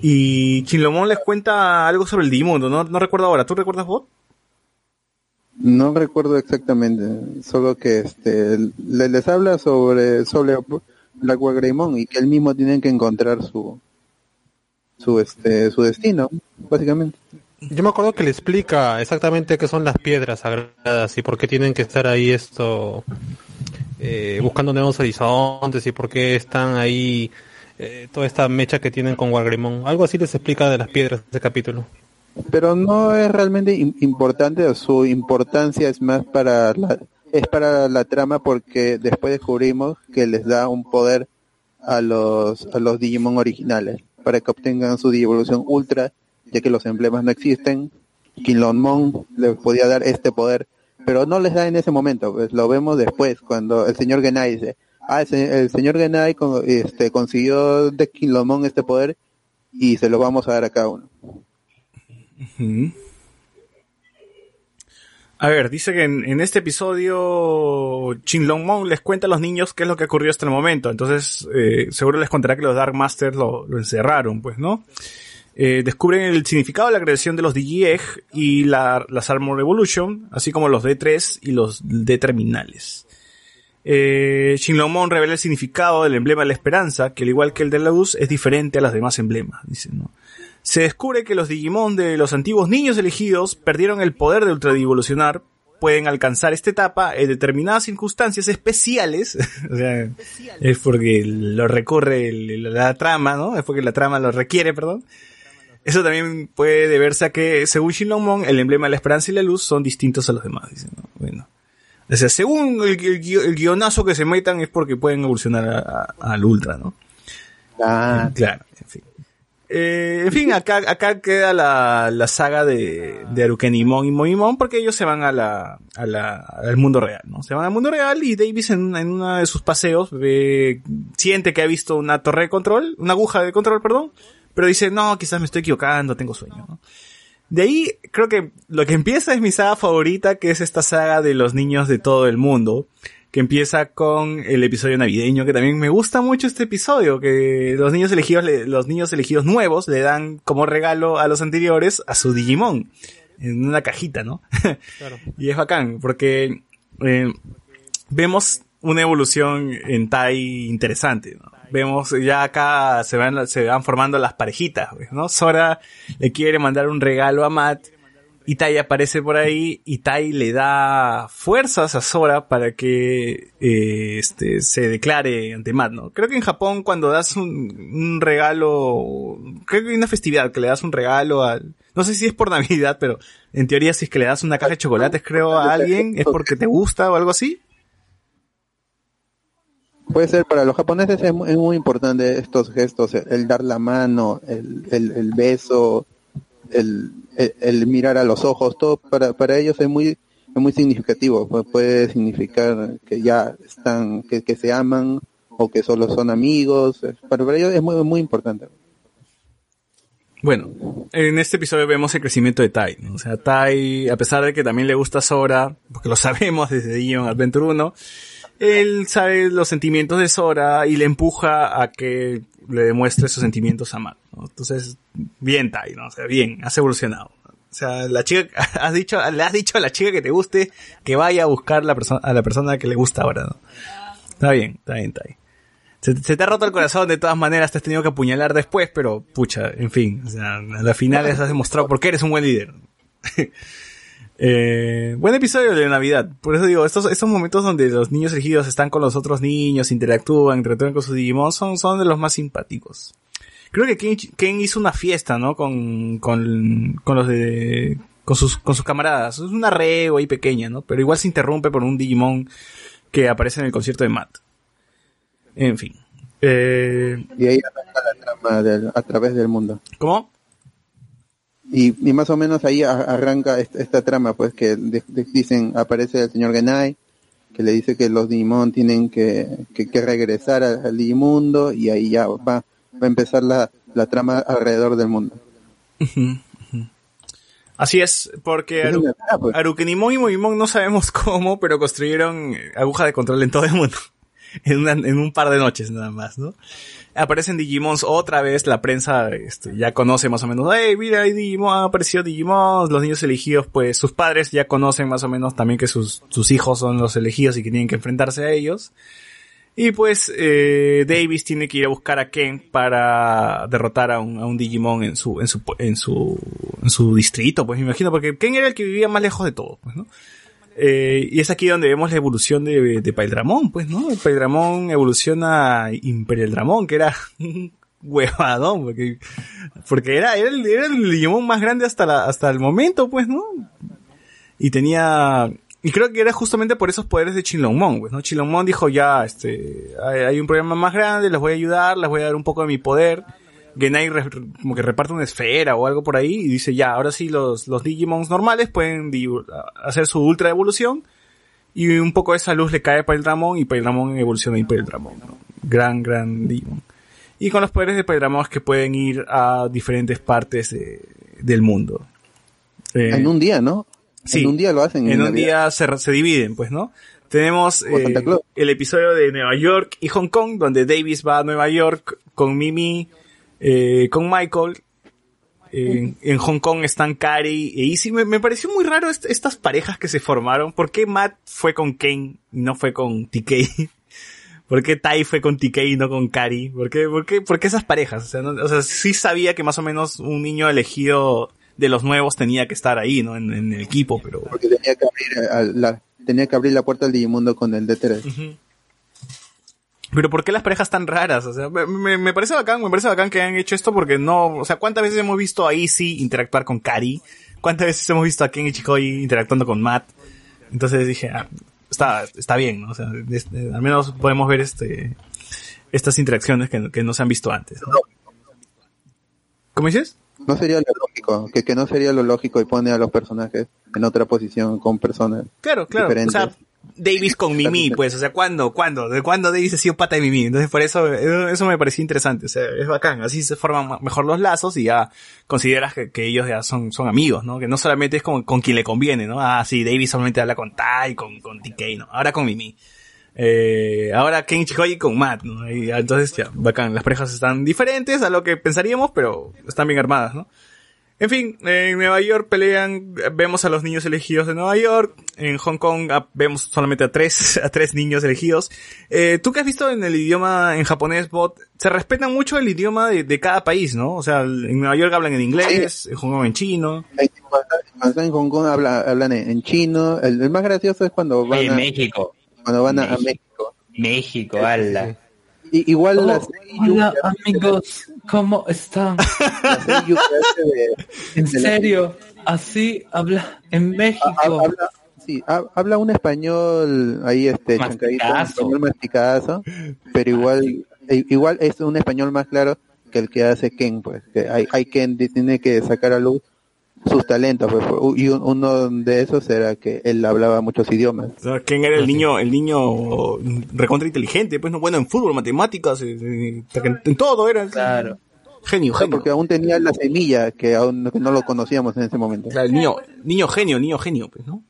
Y Shenlongmon les cuenta algo sobre el Digimundo, ¿no? No recuerdo ahora. ¿Tú recuerdas vos? No recuerdo exactamente, solo que este le- les habla sobre sobre Black Greymon y que él mismo tiene que encontrar su su este su destino, básicamente. Yo me acuerdo que le explica exactamente qué son las piedras sagradas y por qué tienen que estar ahí esto eh, buscando nuevos horizontes y por qué están ahí eh, toda esta mecha que tienen con Wagrimon. Algo así les explica de las piedras de capítulo. Pero no es realmente im- importante, su importancia es más para la, es para la trama porque después descubrimos que les da un poder a los a los Digimon originales para que obtengan su evolución ultra, ya que los emblemas no existen. Kinlonmon les podía dar este poder, pero no les da en ese momento, pues lo vemos después cuando el señor Genai dice, ah, el, el señor Genai este consiguió de Kinlonmon este poder y se lo vamos a dar a cada uno. A ver, dice que en, este episodio Chinlongmon les cuenta a los niños qué es lo que ocurrió hasta el momento. Entonces, eh, seguro les contará que los Dark Masters lo, encerraron, pues, ¿no? Eh, descubren el significado de la creación de los Digi-Egg y la, las Armor Evolution, así como los D3 y los D-Terminales. Eh, Shinlongmon revela el significado del emblema de la esperanza, que al igual que el de la luz, es diferente a los demás emblemas, dice, ¿no? Se descubre que los Digimon de los antiguos niños elegidos perdieron el poder de ultraevolucionar, pueden alcanzar esta etapa en determinadas circunstancias especiales, o sea, es porque lo recurre el- la trama, ¿no? Es porque la trama lo requiere, perdón. Eso también puede deberse a que, según Shinlongmon, el emblema de la esperanza y la luz son distintos a los demás, dicen, ¿no? Bueno. O sea, según el, el gui- el guionazo que se metan es porque pueden evolucionar al ultra, ¿no? Ah, Claro. Eh, en fin, acá, acá queda la, la saga de, de Arukenimon y Moimon porque ellos se van a la, a la, al mundo real, ¿no? Se van al mundo real y Davis en, en uno de sus paseos ve, siente que ha visto una torre de control, una aguja de control, perdón, pero dice, no, quizás me estoy equivocando, tengo sueño, ¿no? De ahí, creo que lo que empieza es mi saga favorita, que es esta saga de los niños de todo el mundo, que empieza con el episodio navideño, que también me gusta mucho este episodio, que los niños elegidos, le- los niños elegidos nuevos le dan como regalo a los anteriores a su Digimon, en una cajita, ¿no? y es bacán, porque eh, vemos una evolución en Tai interesante, ¿no? Vemos ya acá se van, se van formando las parejitas, pues, ¿no? Sora le quiere mandar un regalo a Matt, y Tai aparece por ahí, y Tai le da fuerzas a Sora para que eh, este, se declare ante Matt, ¿no? Creo que en Japón cuando das un, un regalo, creo que hay una festividad que le das un regalo al, no sé si es por Navidad, pero en teoría si es que le das una caja de chocolates, creo, a alguien, es porque te gusta o algo así. Puede ser, para los japoneses es muy, es muy importante estos gestos, el, el dar la mano, el, el, el beso, el, el, el mirar a los ojos, todo para, para ellos es muy, es muy significativo. Pu- Puede significar que ya están, que, que se aman o que solo son amigos. Para, para ellos es muy, muy importante. Bueno, en este episodio vemos el crecimiento de Tai. O sea, Tai, a pesar de que también le gusta Sora, porque lo sabemos desde Digimon Adventure 1, él sabe los sentimientos de Sora y le empuja a que le demuestre sus sentimientos a Matt, ¿no? Entonces, bien Tai, ¿no? O sea, bien, has evolucionado. O sea, la chica, has dicho, le has dicho a la chica que te guste que vaya a buscar la a la persona que le gusta ahora, ¿no? Está bien, está bien, Tai. Se, se te ha roto el corazón, de todas maneras te has tenido que apuñalar después, pero pucha, en fin, o sea, a la final has demostrado por qué eres un buen líder. Eh, buen episodio de Navidad. Por eso digo, estos, estos momentos donde los niños elegidos están con los otros niños, interactúan, interactúan con sus Digimon, son, son de los más simpáticos. Creo que Ken, Ken hizo una fiesta, ¿no? Con, con, con los de, con sus, con sus camaradas. Es una reo ahí pequeña, ¿no? Pero igual se interrumpe por un Digimon que aparece en el concierto de Matt. En fin. Eh, Y ahí arranca la trama del- a través del mundo. ¿Cómo? Y, y más o menos ahí arranca esta, esta trama, pues que de- de- dicen, aparece el señor Genai, que le dice que los Digimon tienen que, que, que regresar al, al Digimundo y ahí ya va, va a empezar la, la trama alrededor del mundo. Así es, porque Aru, pues. Arukenimon y Movimon no sabemos cómo, pero construyeron eh, aguja de control en todo el mundo. En, una- en un par de noches nada más, ¿no? Aparecen Digimons otra vez, la prensa este, ya conoce más o menos, hey, mira, hay Digimon, ha aparecido Digimon, los niños elegidos, pues sus padres ya conocen más o menos también que sus, sus hijos son los elegidos y que tienen que enfrentarse a ellos. Y pues eh, Davis tiene que ir a buscar a Ken para derrotar a un, a un Digimon en su, en su, en su, en su distrito, pues me imagino, porque Ken era el que vivía más lejos de todo, pues, ¿no? Eh, y es aquí donde vemos la evolución de, de Paildramon, pues, ¿no? El Paildramon evoluciona a Imperial Dramon, que era un huevadón, porque, porque era, era el, era el Digimon más grande hasta la, hasta el momento, pues, ¿no? Y tenía, y creo que era justamente por esos poderes de Chinlongmon, pues, ¿no? Chinlongmon dijo ya, este, hay, hay un problema más grande, les voy a ayudar, les voy a dar un poco de mi poder. Genai re- como que reparte una esfera o algo por ahí y dice ya, ahora sí los, los Digimons normales pueden hacer su ultra evolución y un poco de esa luz le cae a Paildramon y Paildramon evoluciona en Paildramon, ¿no? Gran, gran Digimon. Y con los poderes de Paildramon es que pueden ir a diferentes partes de- del mundo. Eh, En un día, ¿no? Sí. En un día lo hacen. en un Navidad. día se, se dividen, pues, ¿no? Tenemos eh, el episodio de Nueva York y Hong Kong, donde Davis va a Nueva York con Mimi, eh, con Michael. En, en Hong Kong están Kari e Izzy. Me, me pareció muy raro est- estas parejas que se formaron. ¿Por qué Matt fue con Ken y no fue con TK? ¿Por qué Tai fue con TK y no con Kari? ¿Por qué, por qué, por qué esas parejas? O sea, no- o sea, sí sabía que más o menos un niño elegido de los nuevos tenía que estar ahí, ¿no? En, en el equipo, pero... Porque tenía que abrir, a- la, tenía que abrir la puerta al Digimundo con el D3. Pero ¿por qué las parejas tan raras? O sea, me, me- parece bacán, me parece bacán que hayan hecho esto porque no, o sea, ¿cuántas veces hemos visto a Izzy interactuar con Kari? ¿Cuántas veces hemos visto a Ken Ichikoi interactuando con Matt? Entonces dije, ah, está, está bien, ¿no? O sea, eh, al menos podemos ver este, estas interacciones que, que no se han visto antes. ¿no? ¿Cómo dices? No sería lo lógico, que, que no sería lo lógico y pone a los personajes en otra posición con personas. Claro, claro. Diferentes. O sea, Davis con Mimi, pues, o sea, ¿cuándo? ¿Cuándo? ¿De cuándo Davis ha sido pata de Mimi? Entonces, por eso, eso me pareció interesante. O sea, es bacán. Así se forman ma- mejor los lazos y ya consideras que, que ellos ya son, son amigos, ¿no? Que no solamente es con, con quien le conviene, ¿no? Ah, sí, Davis solamente habla con Tai, con, con TK, ¿no? Ahora con Mimi. Eh, ahora Ken Ichihoi con Matt, ¿no? Y entonces, ya, bacán. Las parejas están diferentes a lo que pensaríamos, pero están bien armadas, ¿no? En fin, en Nueva York pelean, vemos a los niños elegidos de Nueva York, en Hong Kong ah, vemos solamente a tres, a tres niños elegidos. Eh, Tú que has visto en el idioma, en japonés, bot, se respeta mucho el idioma de, de cada país, ¿no? O sea, en Nueva York hablan en inglés, en Hong Kong en chino. Están en Hong Kong habla- hablan en, chino. El, el más gracioso es cuando van, a, México. cuando van a, a México. México. México, ala. Y, igual Oh, las hola amigos, ¿cómo están? ¿En serio? Así habla en México. habla, sí, ha- habla un español ahí este chancadito, un español masticazo, pero igual e- igual es un español más claro que el que hace Ken, pues, que hay, hay Ken tiene que sacar a luz sus talentos, pues, y un- uno de esos era que él hablaba muchos idiomas. O sea, ¿quién era el niño, el niño recontra inteligente? Pues no, bueno, en fútbol, matemáticas, eh, eh, en, en todo era. Claro. Genio, genio. porque aún tenía la semilla que aún no lo conocíamos en ese momento. Claro, el niño, niño genio, niño genio, pues, ¿no?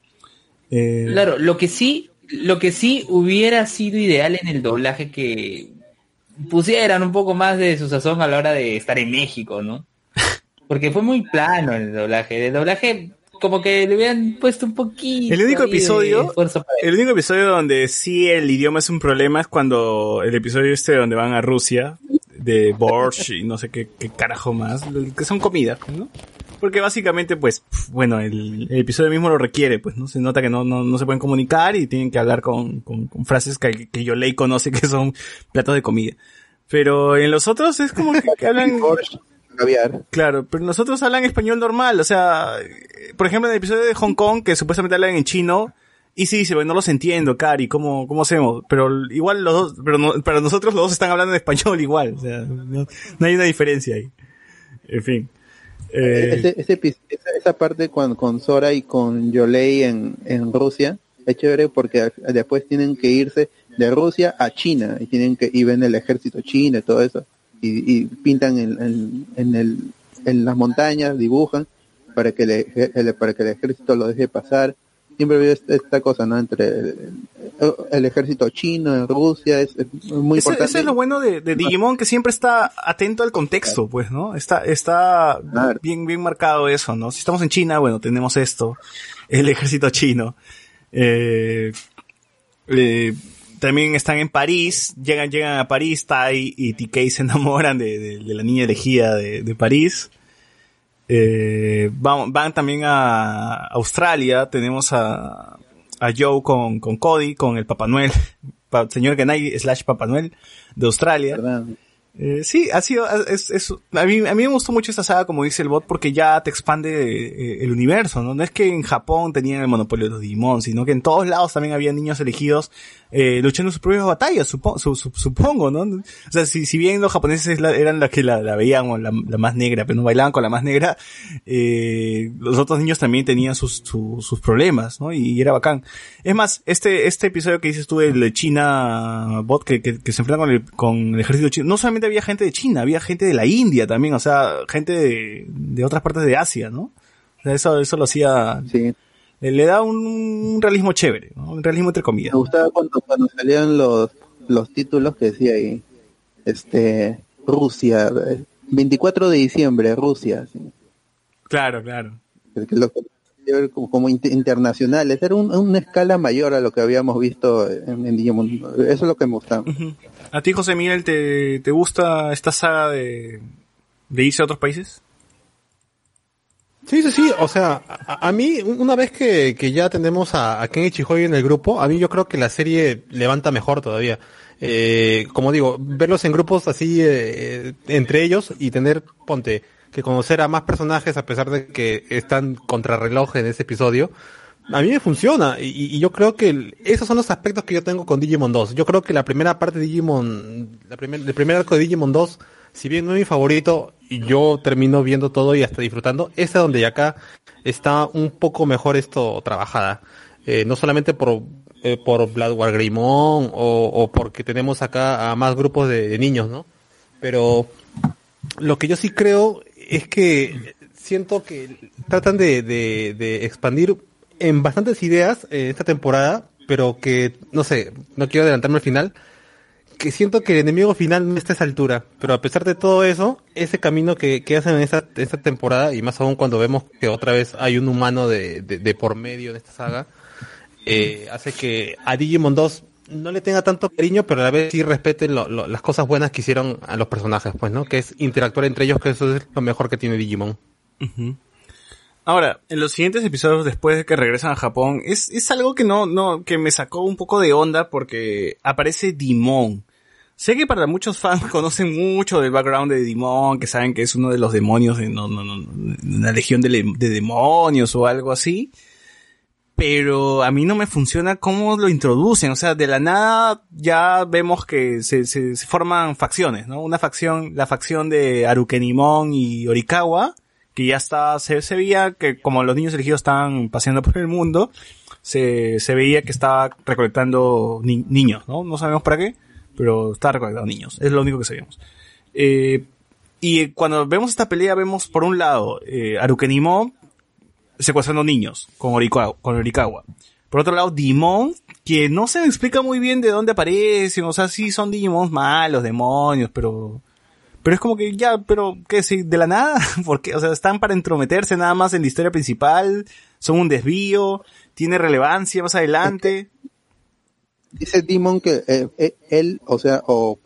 Eh, Claro, lo que sí, lo que sí hubiera sido ideal en el doblaje que pusieran un poco más de su sazón a la hora de estar en México, ¿no? Porque fue muy plano el doblaje. El doblaje como que le hubieran puesto un poquito. El único episodio- esfuerzo para- El único episodio donde sí el idioma es un problema es cuando el episodio este donde van a Rusia, de Borscht y no sé qué, qué carajo más, que son comidas, ¿no? Porque básicamente, pues, bueno, el, el episodio mismo lo requiere, pues, ¿no? Se nota que no, no, no se pueden comunicar y tienen que hablar con, con, con frases que, que Yolei conoce que son platos de comida. Pero en los otros es como que, que hablan... Caviar. Claro, pero nosotros hablan español normal, o sea, por ejemplo, en el episodio de Hong Kong, que supuestamente hablan en chino, y sí dice, bueno, no los entiendo, Cari, ¿cómo, cómo hacemos? Pero igual los dos, pero no- para nosotros los dos están hablando en español igual, o sea, no, no hay una diferencia ahí. En fin. Eh, epi- esa, esa parte con, con Sora y con Yolei en, en Rusia es chévere porque después tienen que irse de Rusia a China y tienen que y ven el ejército chino y todo eso y, y pintan en, en, en el, en las montañas dibujan para que el, eje- el- para que el ejército lo deje pasar siempre veo esta, cosa no entre el, el ejército chino en Rusia es, es muy Eso, importante eso es lo bueno de, de Digimon, que siempre está atento al contexto, pues, ¿no? Está, está Claro. bien, bien marcado eso, ¿no? Si estamos en China, bueno, tenemos esto, el ejército chino. Eh, eh, también están en París, llegan, llegan a París, Tai y TK se enamoran de, de- de la niña elegida de, de París. Eh, van, van también a Australia, tenemos a, a Joe con, con Cody, con el Papá Noel, pa- señor Ganai slash Papá Noel de Australia. Eh, sí, ha sido, es, es- a mí, a mí me gustó mucho esta saga, como dice el bot, porque ya te expande eh, el universo, ¿no? No es que en Japón tenían el monopolio de los Digimon, sino que en todos lados también había niños elegidos, eh, luchando sus propias batallas, supo- su- su- supongo, ¿no? O sea, si, si bien los japoneses la- eran los que la, la veían, o la, más negra, pero no bailaban con la más negra, eh, los otros niños también tenían sus, su- sus problemas, ¿no? Y, era bacán. Es más, este, este episodio que dices tú, el China bot, que, que, que se enfrenta con el, con el ejército chino, no solamente había gente de China, había gente de la India también, o sea, gente de, de otras partes de Asia, ¿no? O sea, eso, eso lo hacía, sí le, le da un, un realismo chévere, ¿no? Un realismo entre comillas. Me gustaba cuando, cuando salían los, los títulos que decía ahí, este, Rusia, eh, 24 de diciembre, Rusia, Claro, claro. lo- como, como inter- internacionales, era un- una escala mayor a lo que habíamos visto en, en Digimon, eso es lo que me gustaba. Ujú. ¿A ti, José Miguel, te, te gusta esta saga de, de irse a otros países? Sí, sí, sí, o sea, a, a mí, una vez que, que ya tenemos a, a Ken en el grupo, a mí yo creo que la serie levanta mejor todavía. Eh, como digo, verlos en grupos así, eh, entre ellos y tener, ponte, que conocer a más personajes a pesar de que están contrarreloj en ese episodio, a mí me funciona y, y yo creo que esos son los aspectos que yo tengo con Digimon 2. Yo creo que la primera parte de Digimon, la primer, el primer arco de Digimon 2, si bien no es mi favorito, yo termino viendo todo y hasta disfrutando, esta donde y acá está un poco mejor esto trabajada. Eh, no solamente por, eh, por Bloodwar Greymon o, porque tenemos acá a más grupos de, niños, ¿no? Pero lo que yo sí creo es que siento que tratan de, de, de expandir en bastantes ideas eh, esta temporada, pero que, no sé, no quiero adelantarme al final, que siento que el enemigo final no está a esa altura, pero a pesar de todo eso, ese camino que, que hacen en esta, esta temporada, y más aún cuando vemos que otra vez hay un humano de, de, por medio en esta saga, eh, hace que a Digimon 2 no le tenga tanto cariño, pero a la vez sí respeten lo- lo- las cosas buenas que hicieron a los personajes, pues, ¿no? Que es interactuar entre ellos, que eso es lo mejor que tiene Digimon. Ahora, en los siguientes episodios después de que regresan a Japón, es, es algo que no, no, que me sacó un poco de onda porque aparece Dimon. Sé que para muchos fans conocen mucho del background de Dimon, que saben que es uno de los demonios de, no, no, no, una legión de, de demonios o algo así. Pero a mí no me funciona cómo lo introducen. O sea, de la nada ya vemos que se, se, se forman facciones, ¿no? Una facción, la facción de Arukenimon y Orikawa, que ya está, se, se veía que como los niños elegidos estaban paseando por el mundo, se, se veía que estaba recolectando ni- niños, ¿no? No sabemos para qué, pero estaba recolectando niños. Es lo único que sabíamos. Eh, y cuando vemos esta pelea, vemos por un lado, eh, secuestrando niños con Orikawa, con Orikawa. Por otro lado, Dimon, que no se me explica muy bien de dónde aparecen, o sea, sí son Digimons malos, demonios, pero... Pero es como que ya, pero, ¿qué? Sí, de la nada, porque, o sea, están para entrometerse nada más en la historia principal, son un desvío, tiene relevancia más adelante. Dice Dimon que eh, eh, él, o sea, o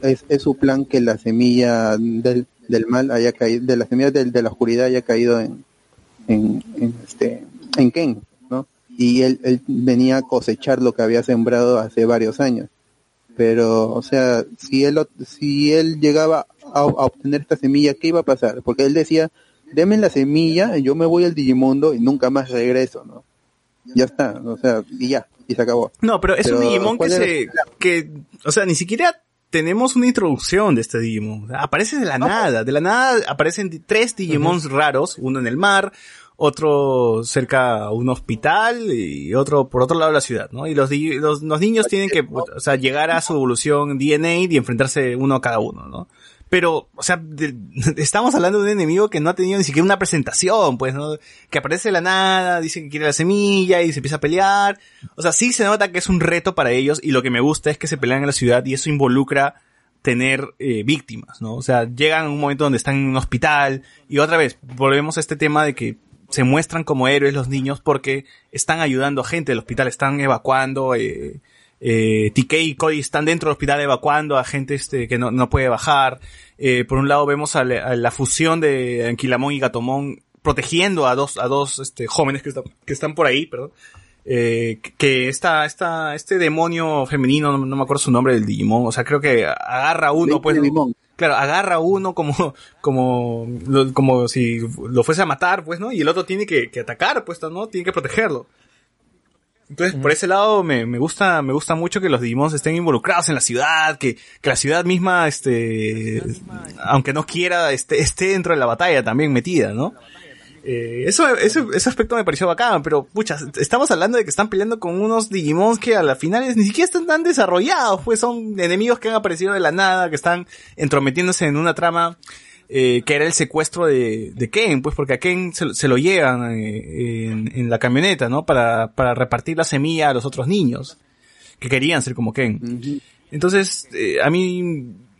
es, es su plan que la semilla del, del mal haya caído, de las semillas de, de la oscuridad haya caído en, en, este, en Ken, ¿no? Y él venía a cosechar lo que había sembrado hace varios años. Pero, o sea, si él, si él llegaba a, a obtener esta semilla, ¿qué iba a pasar? Porque él decía, deme la semilla, yo me voy al Digimundo y nunca más regreso, ¿no? Ya está, o sea, y ya, y se acabó. No, pero es un Digimon que ¿cuál era se, que, o sea, ni siquiera tenemos una introducción de este Digimon. Aparece de la nada, de la nada aparecen tres Digimons raros, uno en el mar, otro cerca a un hospital y otro por otro lado de la ciudad, ¿no? Y los, los, los niños tienen que, o sea, llegar a su evolución DNA y enfrentarse uno a cada uno, ¿no? Pero, o sea, de- estamos hablando de un enemigo que no ha tenido ni siquiera una presentación, pues, ¿no? Que aparece de la nada, dice que quiere la semilla y se empieza a pelear. O sea, sí se nota que es un reto para ellos y lo que me gusta es que se pelean en la ciudad y eso involucra tener eh, víctimas, ¿no? O sea, llegan a un momento donde están en un hospital y otra vez volvemos a este tema de que se muestran como héroes los niños porque están ayudando a gente del hospital, están evacuando, eh, eh, TK y Cody están dentro del hospital evacuando a gente este, que no, no puede bajar. Eh, por un lado vemos a, la- a la fusión de Anquilamón y Gatomón protegiendo a dos, a dos este, jóvenes que están, que están por ahí, perdón. Eh, que esta, esta, este demonio femenino, no, no me acuerdo su nombre del Digimon, o sea, creo que agarra a uno, pues. Digimon. Claro, agarra a uno como, como, como si lo fuese a matar, pues, ¿no? Y el otro tiene que, que atacar, pues, ¿no? Tiene que protegerlo. Entonces, por ese lado, me, me gusta, me gusta mucho que los Digimons estén involucrados en la ciudad, que, que la ciudad misma, este, aunque no quiera, esté, esté dentro de la batalla también metida, ¿no? Eh, eso, ese, ese aspecto me pareció bacán, pero pucha, estamos hablando de que están peleando con unos Digimons que a la final ni siquiera están tan desarrollados, pues son enemigos que han aparecido de la nada, que están entrometiéndose en una trama eh, que era el secuestro de, de Ken, pues porque a Ken se, se lo llevan eh, en, en la camioneta, ¿no? Para, para repartir la semilla a los otros niños que querían ser como Ken. Entonces, eh, a mí,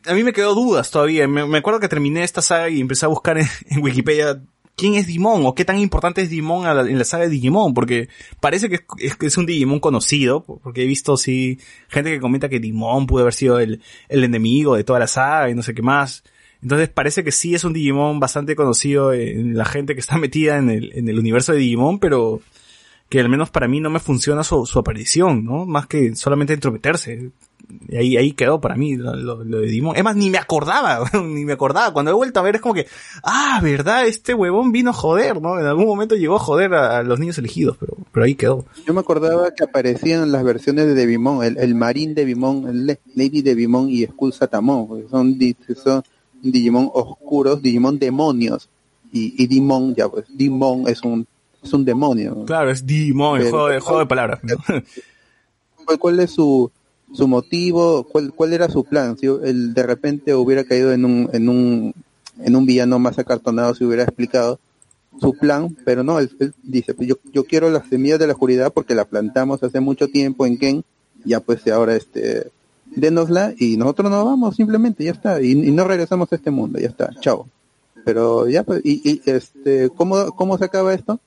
a mí me quedó dudas todavía. Me, me acuerdo que terminé esta saga y empecé a buscar en, en Wikipedia quién es Digimon o qué tan importante es Digimon la- en la saga de Digimon, porque parece que es, es un Digimon conocido, porque he visto sí gente que comenta que Digimon pudo haber sido el, el enemigo de toda la saga y no sé qué más. Entonces parece que sí es un Digimon bastante conocido en la gente que está metida en el, en el universo de Digimon, pero que al menos para mí no me funciona su, su aparición, ¿no? Más que solamente entrometerse. Y ahí, ahí quedó para mí lo, lo- de Digimon. Es más, ni me acordaba, ni me acordaba. Cuando he vuelto a ver es como que, ah, verdad, este huevón vino a joder, ¿no? En algún momento llegó a joder a, los niños elegidos, pero, pero ahí quedó. Yo me acordaba que aparecían las versiones de Devimon, el, el Marín Devimon, el Lady Devimon y Skull Satamon, son, son Digimon oscuros, Digimon demonios. Y, y Dimon, ya pues, Dimon es un, es un demonio. Claro, es Digimon, el juego de, juego de palabras. ¿no? ¿Cuál, es su, su motivo? ¿Cuál, cuál era su plan? Si él de repente hubiera caído en un, en un, en un villano más acartonado, se hubiera explicado su plan, pero no, él, él dice, pues yo, yo quiero las semillas de la oscuridad porque la plantamos hace mucho tiempo en Ken, ya pues ahora este, denosla y nosotros nos vamos simplemente, ya está, y, no regresamos a este mundo, ya está, chao. Pero ya pues, y, y este, ¿cómo, cómo se acaba esto?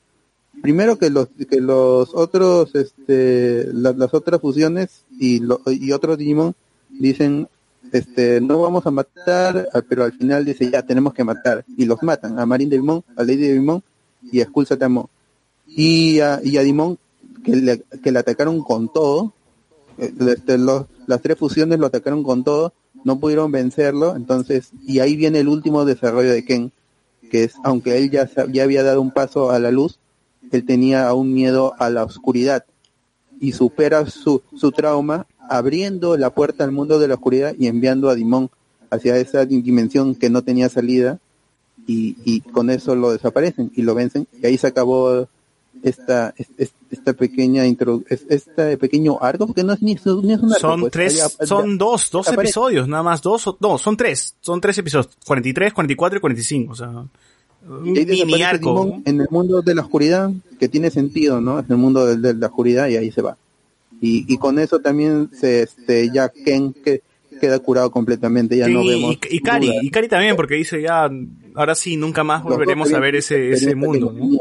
primero que los que los otros este la- las, otras fusiones y lo- y otros Digimon dicen este no vamos a matar ah, pero al final dice ya tenemos que matar y los matan a Marin Devimon a Lady Devimon y a Skull Satamon y a, y a Dimon que le, que le atacaron con todo eh, este, los, las tres fusiones lo atacaron con todo no pudieron vencerlo entonces y ahí viene el último desarrollo de Ken que es aunque él ya ya había dado un paso a la luz él tenía aún miedo a la oscuridad y supera su, su trauma abriendo la puerta al mundo de la oscuridad y enviando a Dimon hacia esa dimensión que no tenía salida y, y con eso lo desaparecen y lo vencen y ahí se acabó esta es- es- esta pequeña intro, es- este pequeño arco porque no es ni, ni es un arco Son pues, tres, son dos, dos aparece. episodios, nada más, dos, o- no, son tres, son tres episodios, 43, 44 y 45, o sea, un mini arco. En el mundo de la oscuridad, que tiene sentido, ¿no? Es el mundo de, de la oscuridad y ahí se va. Y, y con eso también se, este, ya Ken que, queda curado completamente, ya Sí, no vemos. y, y Cari, y Cari también, porque dice ya, ahora sí, nunca más volveremos a ver ese, ese mundo, no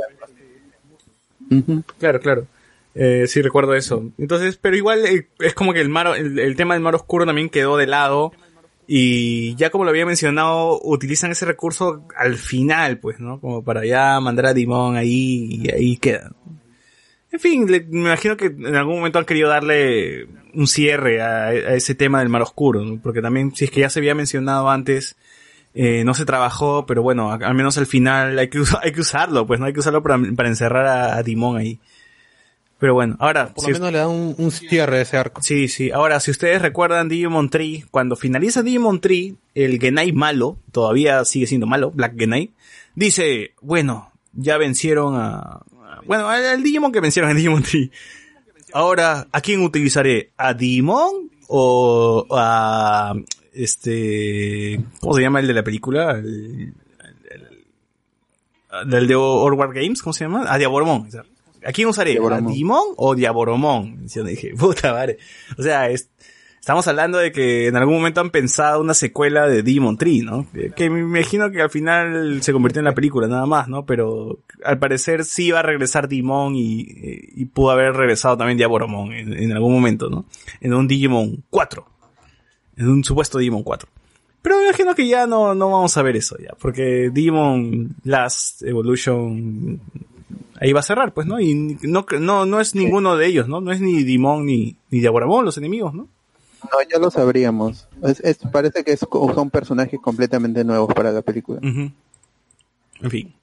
Claro, claro. Eh, sí, recuerdo eso. Entonces, pero igual eh, es como que el mar, el, el tema del mar oscuro también quedó de lado Y ya como lo había mencionado, utilizan ese recurso al final, pues, ¿no? Como para ya mandar a Dimon ahí y ahí queda. En fin, me imagino que en algún momento han querido darle un cierre a, a ese tema del mar oscuro, ¿no? Porque también, si es que ya se había mencionado antes, eh, no se trabajó, pero bueno, al menos al final hay que, hay que usarlo, pues no hay que usarlo para, para encerrar a, a Dimon ahí. Pero bueno, ahora, Por si lo menos le da un, un cierre a ese arco. Sí, sí. Ahora, si ustedes recuerdan Digimon Tree, cuando finaliza Digimon Tree, el Genai malo, todavía sigue siendo malo, Black Genai, dice, bueno, ya vencieron a... a- Bueno, al, al Digimon que vencieron en Digimon Tree. Ahora, ¿a quién utilizaré? ¿A Digimon o a... este... ¿Cómo se llama el de la película? El, el- de Orward Games, ¿cómo se llama? A Diaboromon. o sea, ¿A quién usaré? ¿A Diaboromon. Digimon o Diaboromon? Yo dije, puta madre. O sea, es, estamos hablando de que en algún momento han pensado una secuela de Digimon Tree, ¿no? Que, me imagino que al final se convirtió en la película nada más, ¿no? Pero al parecer sí iba a regresar Digimon y, y pudo haber regresado también Diaboromon en, en algún momento, ¿no? En un Digimon 4. En un supuesto Digimon 4. Pero me imagino que ya no, no vamos a ver eso ya, porque Digimon Last Evolution ahí va a cerrar, pues, ¿no? Y no, no, no es ninguno de ellos, ¿no? No es ni Dimon ni, ni Diaboramon los enemigos, ¿no? No, ya lo sabríamos. Es, es- parece que es- son personajes completamente nuevos para la película. En fin.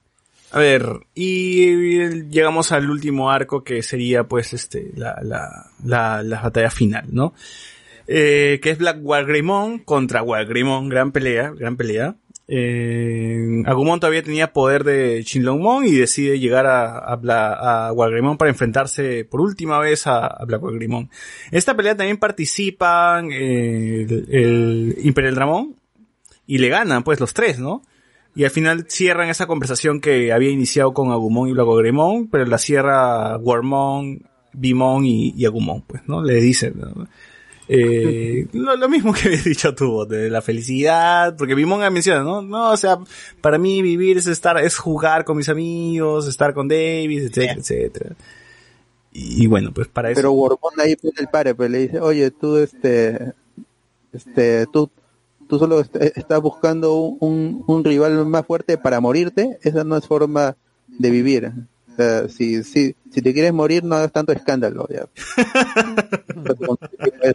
A ver, y llegamos al último arco que sería pues este, la, la, la, la batalla final, ¿no? Eh, que es Black Wargreymon contra Wargreymon, gran pelea, gran pelea. Eh, Agumon todavía tenía poder de Shinlongmon y decide llegar a, a, Bla- Wargreymon para enfrentarse por última vez a, a Black Wargreymon. En esta pelea también participan eh, el, el Imperial Dramon y le ganan pues los tres, ¿no? Y al final cierran esa conversación que había iniciado con Agumon y Blagogremon, pero la cierra Warmon, Bimon y, y Agumon, pues, ¿no? Le dicen, ¿no? Eh, lo, lo mismo que habías dicho tú, de la felicidad, porque Bimon menciona, ¿no? No, o sea, para mí vivir es estar, es jugar con mis amigos, estar con Davis, etcétera, etcétera. Y, bueno, pues para eso. Pero Borbón ahí pone el pare, pues le dice, oye, tú este, este, tú, tú solo est- estás buscando un, un, un rival más fuerte para morirte, esa no es forma de vivir. Sea, si, si, si te quieres morir, no hagas tanto escándalo. Ya.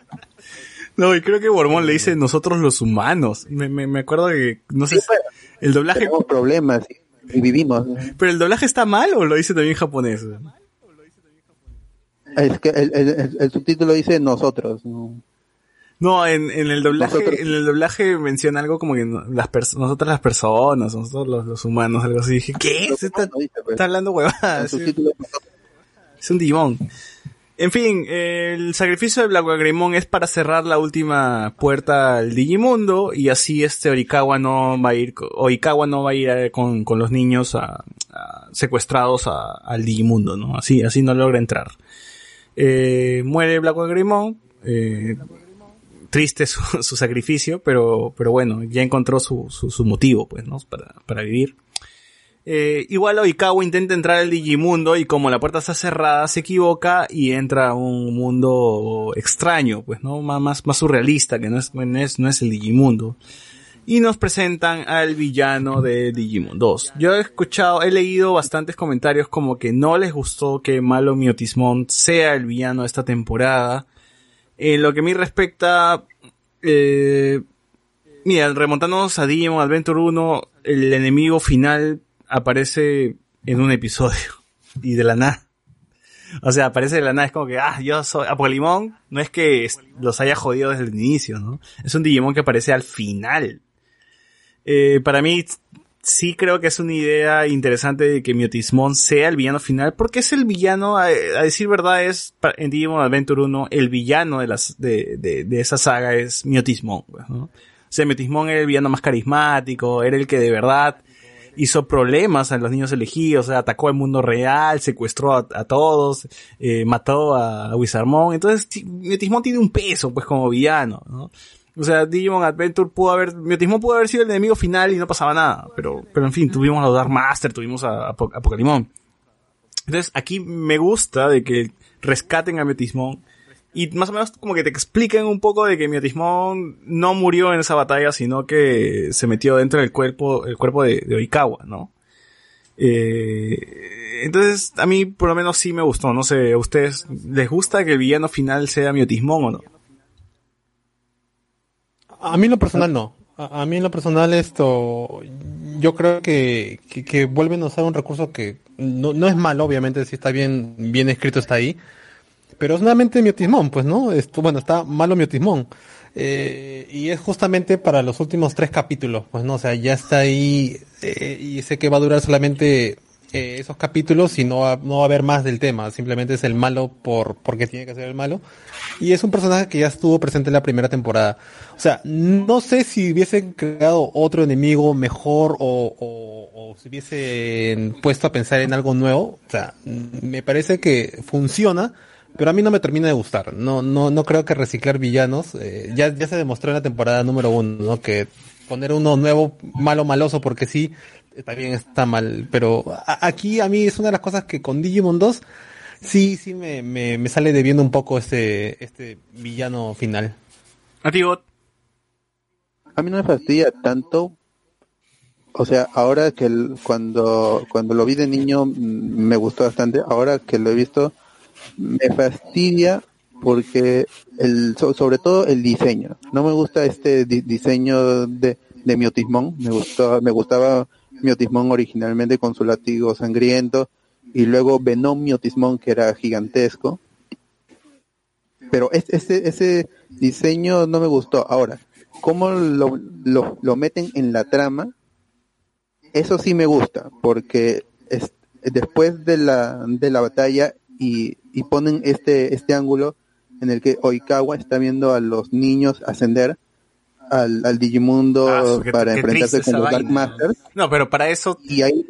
No, y creo que Bormón le dice nosotros los humanos. Me, me, me acuerdo que, no sé, Sí, el doblaje, Tenemos problemas y, y vivimos. pero el doblaje está mal o lo dice también en japonés. Es que el, el, el- el subtítulo dice nosotros. ¿no? No, en, en el doblaje, Nosotros- en el doblaje menciona algo como que las nosotros las personas, nosotros los, los humanos, algo así. Dije, ¿qué? Se está, pues. está hablando huevadas. es un Digimon. En fin, el sacrificio de Black Greymon es para cerrar la última puerta al Digimundo y así este Orikawa no va a ir, Oikawa no va a ir eh, con, con los niños a, a- secuestrados a- al Digimundo, ¿no? Así, así no logra entrar. Eh, muere Black Greymon, eh, triste su, sacrificio, pero, pero bueno, ya encontró su, su, motivo, pues, ¿no? Para, para vivir. Eh, igual Oikawa intenta entrar al Digimundo y como la puerta está cerrada se equivoca y entra a un mundo extraño, pues, ¿no? Más, más surrealista, que no es, no es, no es el Digimundo. Y nos presentan al villano de Digimon 2. Yo he escuchado, he leído bastantes comentarios como que no les gustó que Malo Miotismon sea el villano de esta temporada. En lo que a mí respecta, eh, mira, remontándonos a Digimon Adventure 1, el enemigo final aparece en un episodio y de la nada. O sea, aparece de la nada, es como que, ah, yo soy Apolimón, no es que los haya jodido desde el inicio, ¿no? Es un Digimon que aparece al final. Eh, para mí, sí creo que es una idea interesante de que Miotismon sea el villano final, porque es el villano, a, decir verdad, es en Digimon Adventure 1, el villano de las, de, de, esa saga es Miotismon, pues, ¿no? O sea, Miotismon era el villano más carismático, era el que de verdad hizo problemas a los niños elegidos, atacó al mundo real, secuestró a, todos, eh, mató a, a entonces ti- Miotismon tiene un peso, pues, como villano, ¿no? O sea, Digimon Adventure pudo haber, Miotismon pudo haber sido el enemigo final y no pasaba nada, pero, pero en fin, tuvimos a los Dark Master, tuvimos a, a, Po- a Pokémon. Entonces, aquí me gusta de que rescaten a Miotismon y más o menos como que te expliquen un poco de que Miotismón no murió en esa batalla, sino que se metió dentro del cuerpo, el cuerpo de, de Oikawa, ¿no? Eh, entonces, a mí por lo menos sí me gustó, no sé, ¿a ustedes les gusta que el villano final sea Miotismón o no? A mí en lo personal no. A, a mí en lo personal esto, yo creo que, que, que vuelven a usar un recurso que no, no es malo, obviamente, si está bien, bien escrito está ahí, pero es nuevamente Miotismón, pues, ¿no? Esto, bueno, está malo Miotismón. Eh, y es justamente para los últimos tres capítulos, pues, ¿no? O sea, ya está ahí, eh, y sé que va a durar solamente eh, esos capítulos y no va, no va a haber más del tema, simplemente es el malo por, porque tiene que ser el malo. Y es un personaje que ya estuvo presente en la primera temporada. O sea, no sé si hubiesen creado otro enemigo mejor o, o, o si hubiesen puesto a pensar en algo nuevo. O sea, me parece que funciona, pero a mí no me termina de gustar. No, no, no creo que reciclar villanos, eh, ya, ya se demostró en la temporada número uno, ¿no? Que poner uno nuevo, malo, maloso, porque sí, también está mal. Pero a- aquí a mí es una de las cosas que con Digimon 2 sí, sí me, me, me sale debiendo un poco este, este villano final. A ti. A mí no me fastidia tanto. O sea, ahora que el- cuando, cuando lo vi de niño mm, me gustó bastante. Ahora que lo he visto me fastidia porque el, so- sobre todo el diseño. No me gusta este di- diseño de, de Miotismón. Me gustó, me gustaba Miotismón originalmente con su látigo sangriento y luego Venom Miotismón que era gigantesco. Pero es- ese, ese diseño no me gustó. Ahora, cómo lo, lo, lo meten en la trama, eso sí me gusta, porque es, después de la, de la batalla y, y ponen este, este ángulo en el que Oikawa está viendo a los niños ascender al, al Digimundo Ah, para enfrentarse con los Dark. Masters No, pero para eso y ahí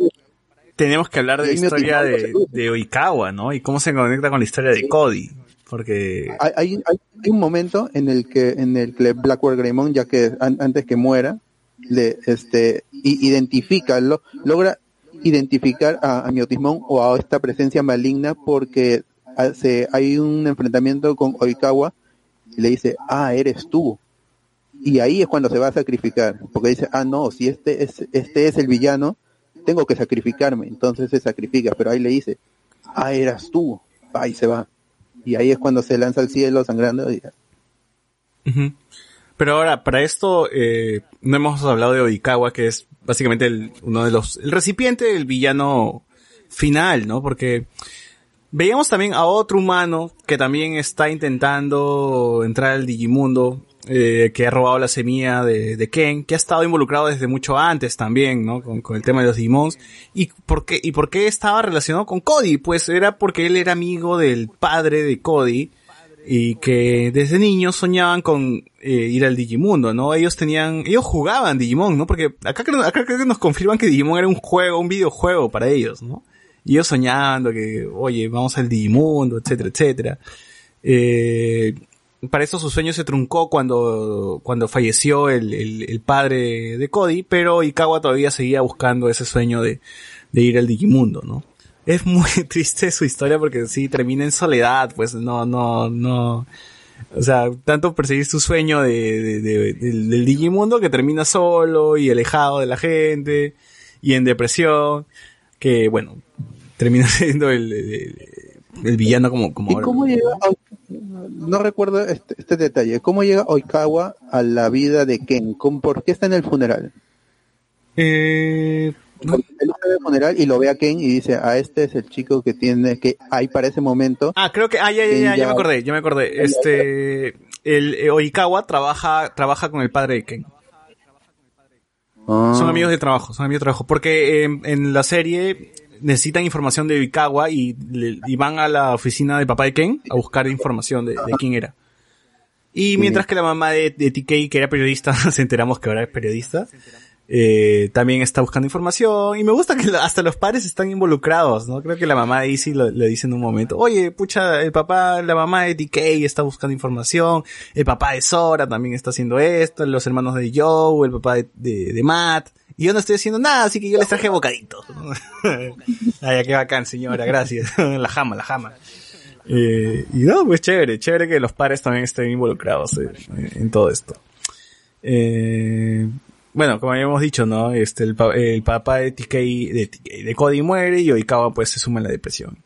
tenemos que hablar de la historia de, de Oikawa, ¿no? Y cómo se conecta con la historia de Cody. Porque... hay, hay, un momento en el que en el que Blackwell Greymon ya que an- antes que muera le este identifica lo, logra identificar a, a Miotismón o a esta presencia maligna porque hace hay un enfrentamiento con Oikawa y le dice ah eres tú y ahí es cuando se va a sacrificar porque dice ah no si este es este es el villano tengo que sacrificarme entonces se sacrifica pero ahí le dice ah eras tú ahí se va y ahí es cuando se lanza al cielo sangrando. Pero ahora, para esto, eh, no hemos hablado de Oikawa, que es básicamente el, uno de los, el recipiente del villano final, ¿no? Porque veíamos también a otro humano que también está intentando entrar al Digimundo, eh, que ha robado la semilla de, de Ken, que ha estado involucrado desde mucho antes también, ¿no? Con, con el tema de los Digimons. ¿Y por qué, y por qué estaba relacionado con Cody? Pues era porque él era amigo del padre de Cody, y que desde niños soñaban con eh, ir al Digimundo, ¿no? Ellos tenían, ellos jugaban Digimon, ¿no? Porque acá, creo- acá que nos confirman que Digimon era un juego, un videojuego para ellos, ¿no? Ellos soñando que, oye, vamos al Digimundo, etcétera, etcétera. Eh, para eso su sueño se truncó cuando, cuando falleció el, el, el padre de Cody, pero Ikawa todavía seguía buscando ese sueño de, de ir al Digimundo, ¿no? Es muy triste su historia porque sí termina en soledad, pues no, no, no. O sea, tanto perseguir su sueño de, de- de- del, del Digimundo que termina solo y alejado de la gente y en depresión, que bueno, termina siendo el, el- el villano como, como ¿Y cómo llega? No recuerdo este, este detalle. ¿Cómo llega Oikawa a la vida de Ken? ¿Cómo- ¿Por qué está en el funeral? Eh, Porque él está en el funeral y lo ve a Ken y dice, a este es el chico que tiene, que hay para ese momento. Ah, creo que, ah, ya, ya, ya, ya me acordé, ya me acordé. Este, el eh, Oikawa trabaja, trabaja con el padre de Ken. Ah. Son amigos de trabajo, son amigos de trabajo. Porque en la serie necesitan información de Oikawa y, le- y van a la oficina del papá de Ken a buscar información de, de quién era. Y mientras que la mamá de, de TK, que era periodista, nos enteramos que ahora es periodista, eh, también está buscando información. Y me gusta que hasta los padres están involucrados, ¿no? Creo que la mamá de Izzy lo- le dice en un momento, oye, pucha, el papá, la mamá de TK está buscando información, el papá de Sora también está haciendo esto, los hermanos de Joe, el papá de, de, de Matt. Y yo no estoy haciendo nada, así que yo les traje bocaditos. Ay, qué bacán, señora, gracias. la jama, la jama. Eh, y no, pues chévere, chévere que los padres también estén involucrados en, en todo esto. Eh, bueno, como habíamos dicho, ¿no? Este, el, pa- el papá de TK, de, TK, de Cody muere y Oikawa pues se suma en la depresión.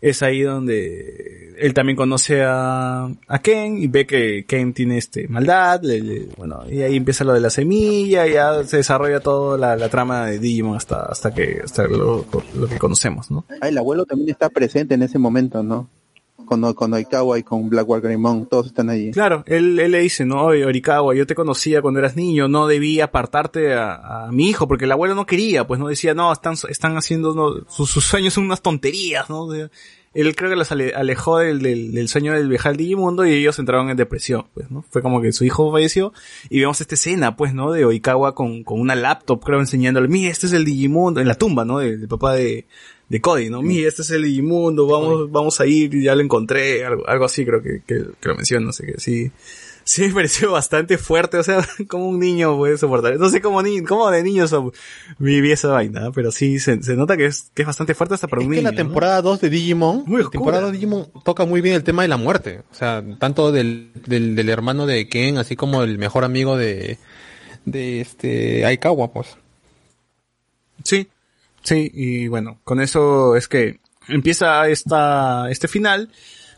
Es ahí donde él también conoce a, a Ken y ve que Ken tiene este maldad, le- le- bueno, y ahí empieza lo de la semilla, y ya se desarrolla toda la, la trama de Digimon hasta, hasta que, hasta lo, lo que conocemos, ¿no? Ah, el abuelo también está presente en ese momento, ¿no? Con, Oikawa y con Blackwater Greymon, todos están allí. Claro, él, le dice, no, Orikawa, yo te conocía cuando eras niño, no debí apartarte a, a mi hijo, porque el abuelo no quería, pues no decía, no, están, están haciendo, no, sus, sueños son unas tonterías, ¿no? De- él creo que los ale- alejó del, del, sueño del viajar al Digimundo y ellos entraron en depresión, pues, ¿no? Fue como que su hijo falleció y vemos esta escena, pues, ¿no? De Oikawa con, con una laptop, creo, enseñándole, mira, este es el Digimundo, en la tumba, ¿no? Del papá de, de Cody, ¿no? Mira, este es el Digimundo, vamos, vamos a ir, ya lo encontré, algo, algo así creo que, que, que lo menciona, no sé qué, sí. Sí me pareció bastante fuerte, o sea, como un niño puede soportar. No sé cómo ni, cómo de niño so- viví esa vaina, pero sí se, se nota que es, que es bastante fuerte hasta para Es un que niño. la temporada 2 de Digimon, Muy la temporada de Digimon toca muy bien el tema de la muerte. O sea, tanto del, del, del hermano de Ken, así como el mejor amigo de, de este Aikawa, pues. Sí, sí, y bueno, con eso es que empieza esta, este final.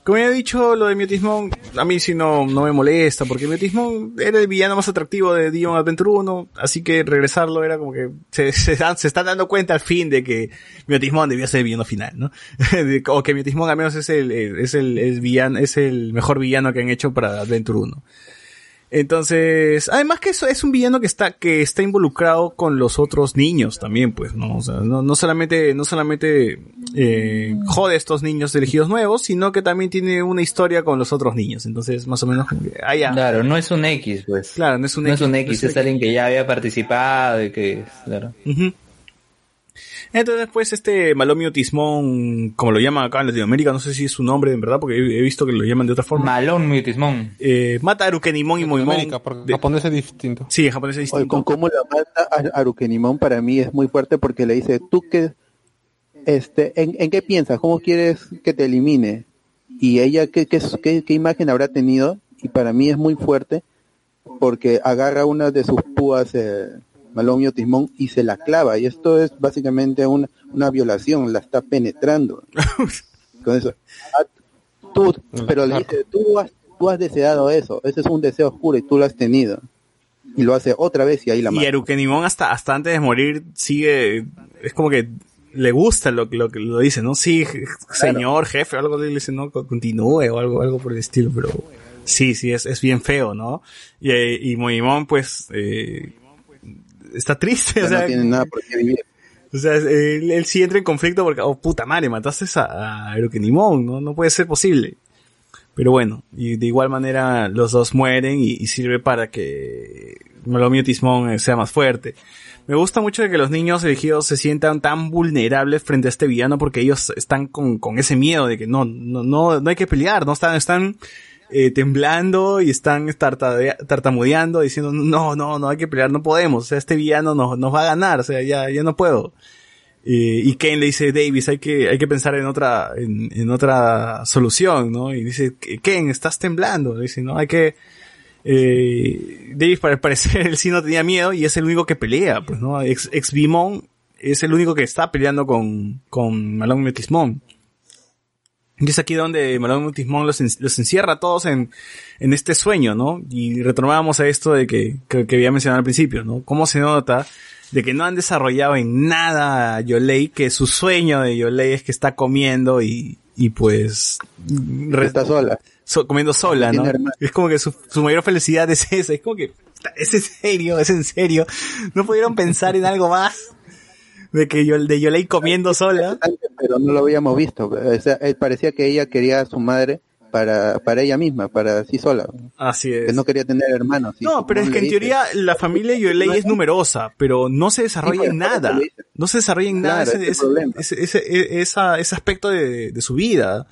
Como ya he dicho, lo de Miotismon, a mí sí no, no me molesta, porque Miotismon era el villano más atractivo de Digimon Adventure 1, así que regresarlo era como que se, se, dan- se están dando cuenta al fin de que Miotismon debía ser el villano final, ¿no? O que Miotismon al menos es el, es el, villano, es el mejor villano que han hecho para Adventure 1. Entonces, además que eso es un villano que está, que está involucrado con los otros niños también, pues, ¿no? O sea, no, no solamente, no solamente, eh, jode a estos niños elegidos nuevos, sino que también tiene una historia con los otros niños. Entonces, más o menos, que, ah. Claro, no es un X, pues. Claro, no es un no es un X, es alguien que ya había participado y que, claro. Ujú. Entonces, pues, este Malomio Tismón, como lo llaman acá en Latinoamérica, no sé si es su nombre en verdad, porque he visto que lo llaman de otra forma. Malón Mutismón. eh, mata a Arukenimon y. América, porque de- japonés es distinto. Sí, en japonés es Oye, distinto. con cómo la mata a Arukenimon para mí es muy fuerte porque le dice, ¿tú qué, este, en, en qué piensas? ¿Cómo quieres que te elimine? Y ella, ¿qué, qué, qué, qué imagen habrá tenido? Y para mí es muy fuerte porque agarra una de sus púas, eh, Malomio Tismón, y se la clava. Y esto es básicamente una, una violación, la está penetrando. Con eso. Tú, pero le dice, tú has, tú has deseado eso, ese es un deseo oscuro y tú lo has tenido. Y lo hace otra vez y ahí la Y mata. Arukenimon hasta, hasta antes de morir sigue, es como que le gusta lo, lo que lo dice, ¿no? Sí, señor, jefe, algo le dice, ¿no? Co- Continúe o algo, algo por el estilo, pero sí, sí, es, es bien feo, ¿no? Y, y Moimon, pues, eh, está triste, Ya o sea, no tiene nada por qué vivir. o sea, él, él sí entra en conflicto porque, oh puta madre, mataste a, a ¿no? No puede ser posible. Pero bueno, y de igual manera los dos mueren y, y sirve para que Melomio Tismón eh, sea más fuerte. Me gusta mucho de que los niños elegidos se sientan tan vulnerables frente a este villano porque ellos están con, con ese miedo de que no, no, no, no hay que pelear, no están, están eh, temblando y están tartamudeando diciendo no, no, no hay que pelear, no podemos, o sea, este villano nos, nos va a ganar, o sea, ya, ya no puedo. Eh, y Kane le dice, Davis, hay que, hay que pensar en otra, en, otra solución, ¿no? Y dice, Ken, estás temblando. Dice, no, hay que, eh, Davis para parecer él sí no tenía miedo y es el único que pelea, pues, ¿no? Ex, ex Bimon es el único que está peleando con, con Malón Metismon. Y es aquí donde Malón Metismon los, en- los encierra a todos en, en este sueño, ¿no? Y retornábamos a esto de que, que, que había mencionado al principio, ¿no? Cómo se nota de que no han desarrollado en nada a Yolei, que su sueño de Yolei es que está comiendo y, y pues, Está sola. so- comiendo sola, ¿no? Es como que su, su mayor felicidad es esa, es como que, es en serio, es en serio. No pudieron pensar en algo más de que yo, de Yolei comiendo sola. Pero no lo habíamos visto. O sea, eh, parecía que ella quería a su madre para, para ella misma, para sí sola. Así Que es. no quería tener hermanos. sí, No, pero es que en teoría la familia Yolei es numerosa, pero no se desarrolla Sí, en nada. No se desarrolla en nada Claro, ese, ese ese, ese, ese- esa- ese aspecto de, de su vida.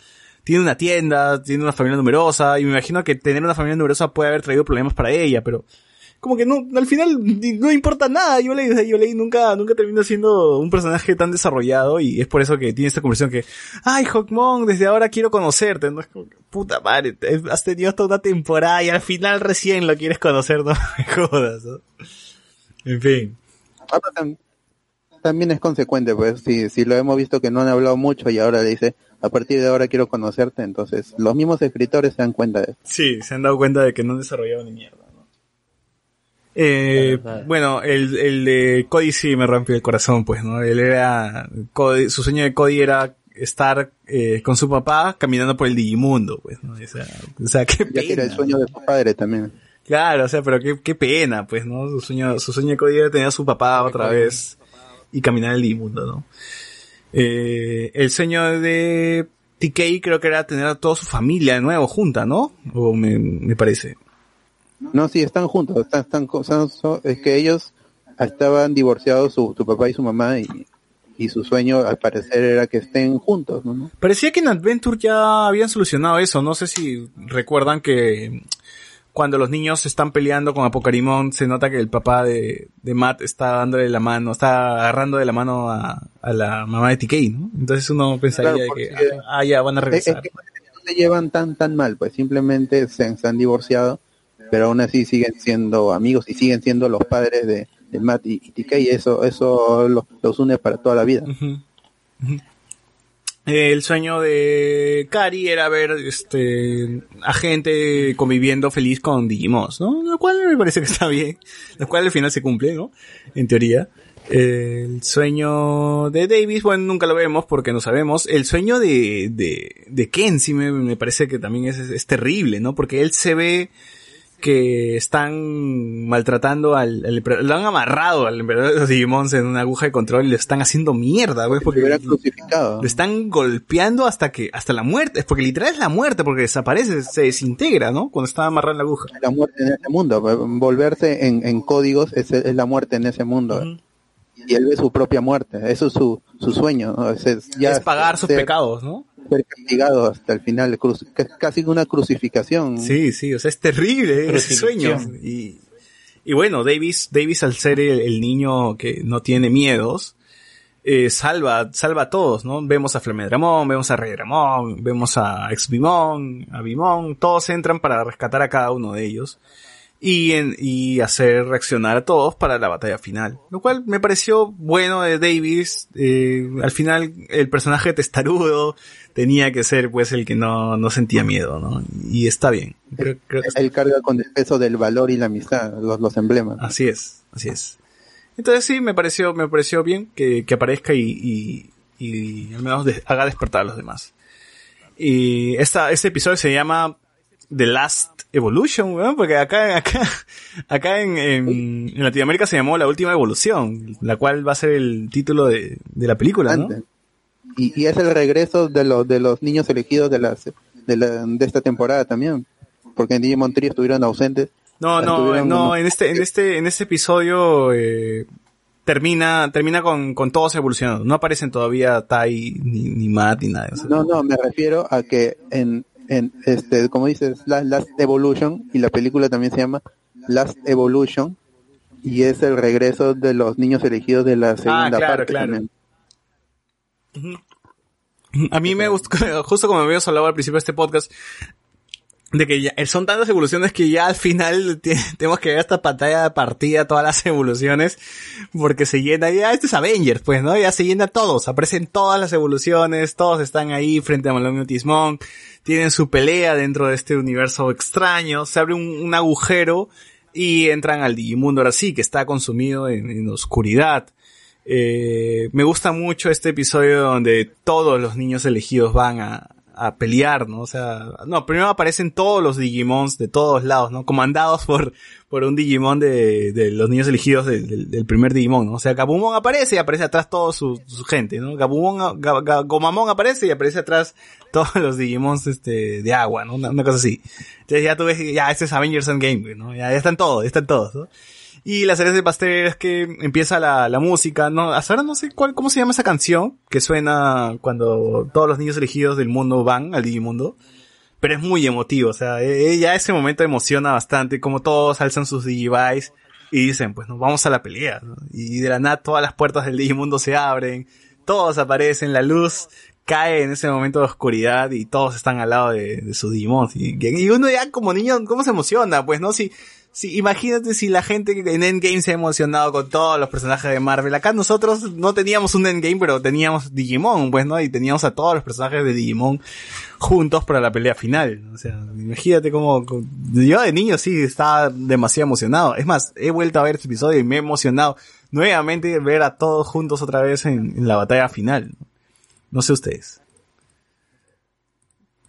Tiene una tienda, tiene una familia numerosa, y me imagino que tener una familia numerosa puede haber traído problemas para ella, pero como que no, al final no importa nada. Yo leí, yo leí nunca, nunca termina siendo un personaje tan desarrollado y es por eso que tiene esta conversación que, ay, Hawkmon, desde ahora quiero conocerte, ¿no? Es como, que, puta madre, has tenido toda una temporada y al final recién lo quieres conocer, no me jodas, ¿no? En fin. También es consecuente, pues, si, si lo hemos visto que no han hablado mucho y ahora le dice, a partir de ahora quiero conocerte, entonces los mismos escritores se dan cuenta de eso. Sí, se han dado cuenta de que no han desarrollado ni mierda. Eh, Claro. bueno, el, el de Cody sí me rompió el corazón, pues, ¿no? Él era, Cody- su sueño de Cody era estar eh, con su papá caminando por el Digimundo, pues, ¿no? O sea, o sea qué Ya que era el pena. sueño de su padre también. Claro, o sea, pero qué, qué pena, pues, ¿no? Su sueño, su sueño de Cody era tener a su papá otra vez y caminar el Digimundo, ¿no? Eh, el sueño de TK creo que era tener a toda su familia de nuevo junta, ¿no? O me, me parece. No, sí, están juntos, están, están, son- es que ellos estaban divorciados, su, su papá y su mamá, y, y su sueño al parecer era que estén juntos, ¿no? Parecía que en Adventure ya habían solucionado eso. No sé si recuerdan que cuando los niños están peleando con Apocarimón, se nota que el papá de, de Matt está dándole la mano, está agarrando de la mano a, a la mamá de TK, ¿no? Entonces uno pensaría Claro, que, ah, ya van a Es, es regresar. que no se llevan tan tan mal, pues simplemente se, se han divorciado, pero aún así siguen siendo amigos y siguen siendo los padres de, de Matt y, y TK, y eso, eso los, une para toda la vida. Ujú. El sueño de Kari era ver este a gente conviviendo feliz con Digimons, ¿no? Lo cual me parece que está bien. Lo cual al final se cumple, ¿no? En teoría. El sueño de Davis, bueno, nunca lo vemos porque no sabemos. El sueño de, de, de Ken sí me, me parece que también es, es terrible, ¿no? Porque él se ve que están maltratando al, al emperador- lo han amarrado al emperador de los Digimons en una aguja de control y le están haciendo mierda, güey, porque crucificado. lo están golpeando hasta que, hasta la muerte, es porque literal es la muerte, porque desaparece, se desintegra, ¿no? Cuando está amarrado en la aguja. La muerte en ese mundo, pues, volverse en, en códigos es, es la muerte en ese mundo. Y él ve su propia muerte, eso es su, su sueño, ¿no? es, es ya es pagar sus pecados, ¿no? Ser castigado hasta el final, cru- ca- casi una crucificación. Sí, sí, o sea, es terrible ese sueño. Y, y bueno, Davis, Davis al ser el, el niño que no tiene miedos, eh, salva, salva a todos, ¿no? Vemos a Flamedramón, vemos a Rey Dramón, vemos a Ex Bimón, a Bimón, todos entran para rescatar a cada uno de ellos. Y, en, y hacer reaccionar a todos para la batalla final. Lo cual me pareció bueno de Davis. eh, al final el personaje testarudo tenía que ser pues el que no, no sentía miedo, ¿no? Y está bien. Creo- creo que está- Él carga con el peso del valor y la amistad, los, los emblemas. Así es, así es. Entonces sí, me pareció, me pareció bien que, que aparezca y, y, y al menos haga despertar a los demás. Y esta, este episodio se llama The Last Evolution, weón, porque acá, acá, acá en, en, en Latinoamérica se llamó La Última Evolución, la cual va a ser el título de, de la película, ¿no? Y, y es el regreso de los de los niños elegidos de las de, la, de esta temporada también, porque en Digimon Tree estuvieron ausentes. No, no, Estuvieron no, en este, en este, en este episodio, eh, termina, termina con, con todos evolucionando. No aparecen todavía Tai, ni, ni Matt, ni o sea, No, no, me refiero a que en en este como dices Last, Last Evolution y la película también se llama Last Evolution y es el regreso de los niños elegidos de la segunda Ah, claro, parte claro. A mí me gustó, justo como habíamos hablado al principio de este podcast, de que ya, son tantas evoluciones que ya al final te- tenemos que ver esta pantalla de partida, todas las evoluciones, porque se llena, ya este es Avengers, pues, ¿no? Ya se llena todos, aparecen todas las evoluciones, todos están ahí frente a Malone y Tismón, tienen su pelea dentro de este universo extraño, se abre un, agujero y entran al Digimundo ahora sí, que está consumido en, en oscuridad. Eh, me gusta mucho este episodio donde todos los niños elegidos van a, a pelear, ¿no? O sea, no, primero aparecen todos los Digimons de todos lados, ¿no? Comandados por, por un Digimon de, de los niños elegidos del- del, del primer Digimon, ¿no? O sea, Gabumon aparece y aparece atrás toda su, su gente, ¿no? Gabumon, Ga- Ga- Gomamon aparece y aparece atrás todos los Digimons, este, de agua, ¿no? Una, una cosa así. Entonces ya tú ves, ya, este es Avengers Endgame, ¿no? Ya, ya están todos, ya están todos, ¿no? Y la cereza de pastel es que empieza la, la música, no, hasta ahora no sé cuál, cómo se llama esa canción que suena cuando todos los niños elegidos del mundo van al Digimundo. pero es muy emotivo, o sea, eh, ya ese momento emociona bastante, como todos alzan sus Digivice y dicen, pues nos vamos a la pelea, ¿no? y de la nada todas las puertas del Digimundo se abren, todos aparecen, la luz cae en ese momento de oscuridad y todos están al lado de, de sus Digimon. Y, y uno ya como niño, ¿cómo se emociona? Pues, ¿no? Si, si, imagínate si la gente en Endgame se ha emocionado con todos los personajes de Marvel. Acá nosotros no teníamos un Endgame, pero teníamos Digimon, pues, ¿no? Y teníamos a todos los personajes de Digimon juntos para la pelea final. O sea, imagínate cómo, yo de niño sí estaba demasiado emocionado. Es más, he vuelto a ver este episodio y me he emocionado nuevamente ver a todos juntos otra vez en, la batalla final. No sé ustedes.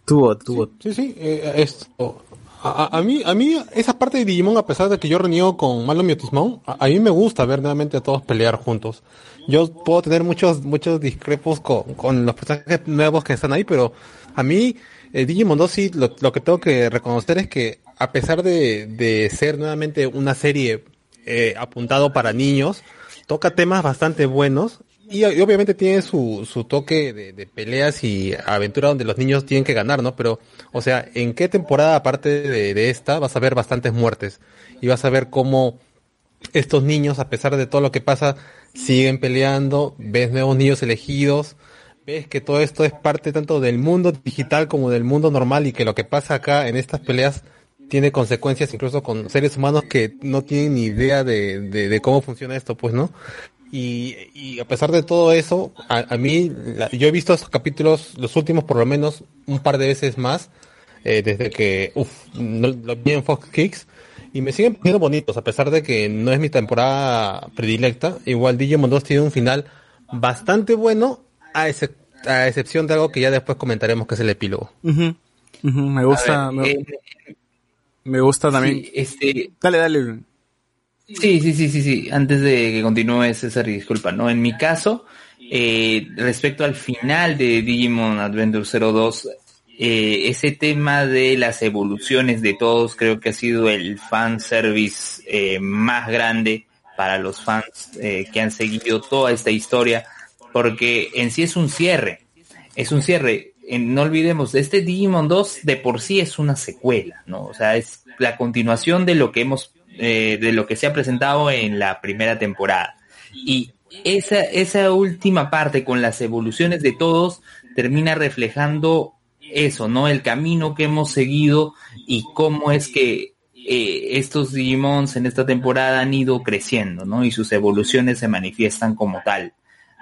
Tuvo, tuvo. Sí, sí, eh, esto. A, a, mí, a mí, esa parte de Digimon, a pesar de que yo reniego con Malo Miotismon, a, a, mí me gusta ver nuevamente a todos pelear juntos. Yo puedo tener muchos, muchos discrepos con, con los personajes nuevos que están ahí, pero a mí, eh, Digimon 2 sí, lo, lo, que tengo que reconocer es que, a pesar de, de ser nuevamente una serie eh, apuntado para niños, toca temas bastante buenos y, obviamente tiene su, su toque de, peleas y aventura donde los niños tienen que ganar, ¿no? Pero, o sea, ¿en qué temporada aparte de, de, esta vas a ver bastantes muertes? Y vas a ver cómo estos niños, a pesar de todo lo que pasa, siguen peleando, ves nuevos niños elegidos, ves que todo esto es parte tanto del mundo digital como del mundo normal y que lo que pasa acá en estas peleas tiene consecuencias incluso con seres humanos que no tienen ni idea de, de, de cómo funciona esto, pues, ¿no? Y, y, a pesar de todo eso, a, a mí, la, yo he visto estos capítulos, los últimos por lo menos, un par de veces más, eh, desde que, uff, no, lo vi en Fox Kicks, y me siguen pareciendo bonitos, a pesar de que no es mi temporada predilecta. Igual Digimon 2 tiene un final bastante bueno, a, excep a excepción de algo que ya después comentaremos, que es el epílogo. Uh -huh. Uh -huh. Me gusta, ver, me, eh, me, gusta también. Sí, este, dale, dale. Sí, sí, sí, sí, sí. Antes de que continúe César, disculpa, ¿no? En mi caso, eh, respecto al final de Digimon Adventure 02, eh, ese tema de las evoluciones de todos creo que ha sido el fan service eh, más grande para los fans eh, que han seguido toda esta historia, porque en sí es un cierre, es un cierre. no olvidemos, este Digimon 2 de por sí es una secuela, ¿no? O sea, es la continuación de lo que hemos de lo que se ha presentado en la primera temporada. Y esa, esa última parte con las evoluciones de todos termina reflejando eso, ¿no? El camino que hemos seguido y cómo es que eh, estos Digimons en esta temporada han ido creciendo, ¿no? Y sus evoluciones se manifiestan como tal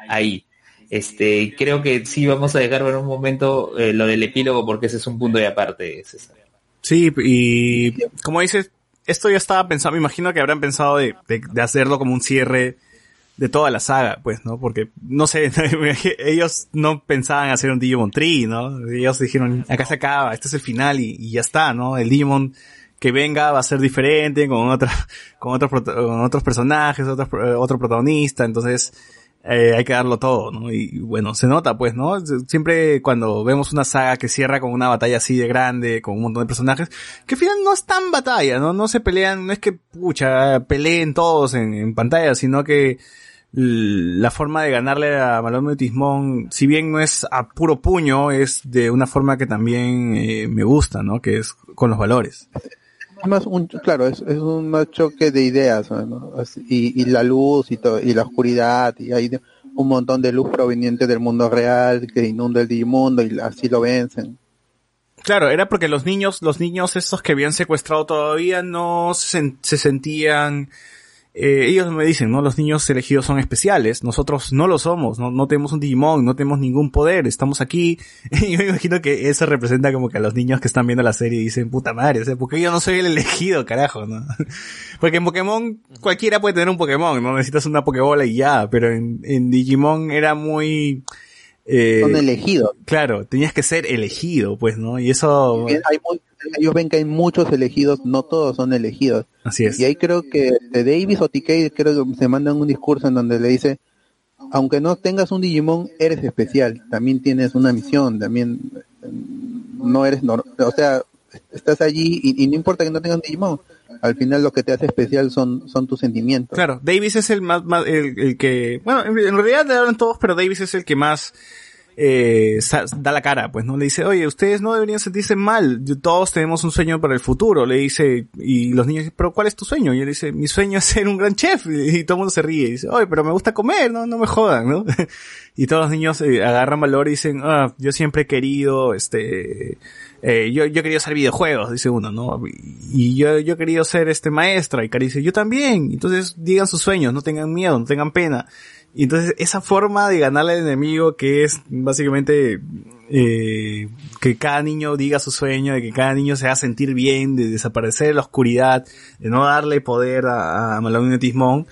ahí. Este, creo que sí vamos a dejar por un momento eh, lo del epílogo porque ese es un punto de aparte, César. Sí, y como dices, esto ya estaba pensado, me imagino que habrán pensado de, de, de, hacerlo como un cierre de toda la saga, pues, ¿no? Porque, no sé, ellos no pensaban hacer un Digimon Tree, ¿no? Ellos dijeron, acá se acaba, este es el final y, y ya está, ¿no? El Digimon que venga va a ser diferente, con otra, con otros, con otros personajes, otro, otro protagonista, entonces, eh, hay que darlo todo, ¿no? Y bueno, se nota pues, ¿no? Siempre cuando vemos una saga que cierra con una batalla así de grande, con un montón de personajes, que al final no es tan batalla, ¿no? No se pelean, no es que, pucha, peleen todos en, en pantalla, sino que la forma de ganarle a Malón de Tismón, si bien no es a puro puño, es de una forma que también eh, me gusta, ¿no? Que es con los valores más un, claro, es, es un choque de ideas, ¿no? y, y, la luz y, todo, y la oscuridad, y hay un montón de luz proveniente del mundo real que inunda el Digimundo y así lo vencen. Claro, era porque los niños, los niños estos que habían secuestrado todavía no se, se sentían eh, ellos me dicen, ¿no? Los niños elegidos son especiales, nosotros no lo somos, no, no tenemos un Digimon, no tenemos ningún poder, estamos aquí. Y yo me imagino que eso representa como que a los niños que están viendo la serie dicen, puta madre, o sea, porque yo no soy el elegido, carajo, ¿no? Porque en Pokémon cualquiera puede tener un Pokémon, no necesitas una Pokébola y ya, pero en, en Digimon era muy... Eh, son elegidos. Claro, tenías que ser elegido, pues, ¿no? Y eso... Hay muy, ellos ven que hay muchos elegidos, no todos son elegidos. Así es. Y ahí creo que de Davis o TK creo que se mandan un discurso en donde le dice, aunque no tengas un Digimon, eres especial, también tienes una misión, también no eres normal, o sea, estás allí y, y, no importa que no tengas un Digimon, al final lo que te hace especial son, son tus sentimientos. Claro, Davis es el más, más el, el que, bueno, en realidad le hablan todos, pero Davis es el que más eh, da la cara, pues, ¿no? Le dice, oye, ustedes no deberían sentirse mal, todos tenemos un sueño para el futuro, le dice, y los niños dicen, pero ¿cuál es tu sueño? Y él dice, mi sueño es ser un gran chef, y, todo el mundo se ríe, y dice, oye, pero me gusta comer, no, no me jodan, ¿no? y todos los niños eh, agarran valor y dicen, ah, yo siempre he querido, este, eh, yo, yo querido hacer videojuegos, dice uno, ¿no? Y yo, yo he ser este maestra, y Cari dice, yo también, entonces digan sus sueños, no tengan miedo, no tengan pena. Y entonces esa forma de ganarle al enemigo que es básicamente eh, que cada niño diga su sueño, de que cada niño se haga sentir bien, de desaparecer de la oscuridad, de no darle poder a, a Malone y Tismón.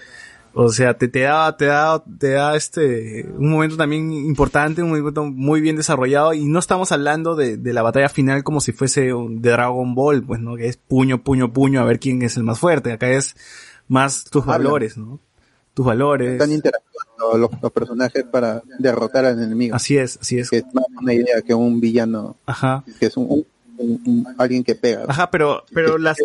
O sea, te, te da, te da, te da este, un momento también importante, un momento muy bien desarrollado y no estamos hablando de, de la batalla final como si fuese un- de Dragon Ball, pues, ¿no? Que es puño, puño, puño a ver quién es el más fuerte. Acá es más tus valores, ¿no? Tus valores. Están interactuando los, los personajes para derrotar al enemigo. Así es, así es. Que es más una idea que un villano, Ajá. que es un, un- un- un- alguien que pega. Ajá, pero, pero Que- las, que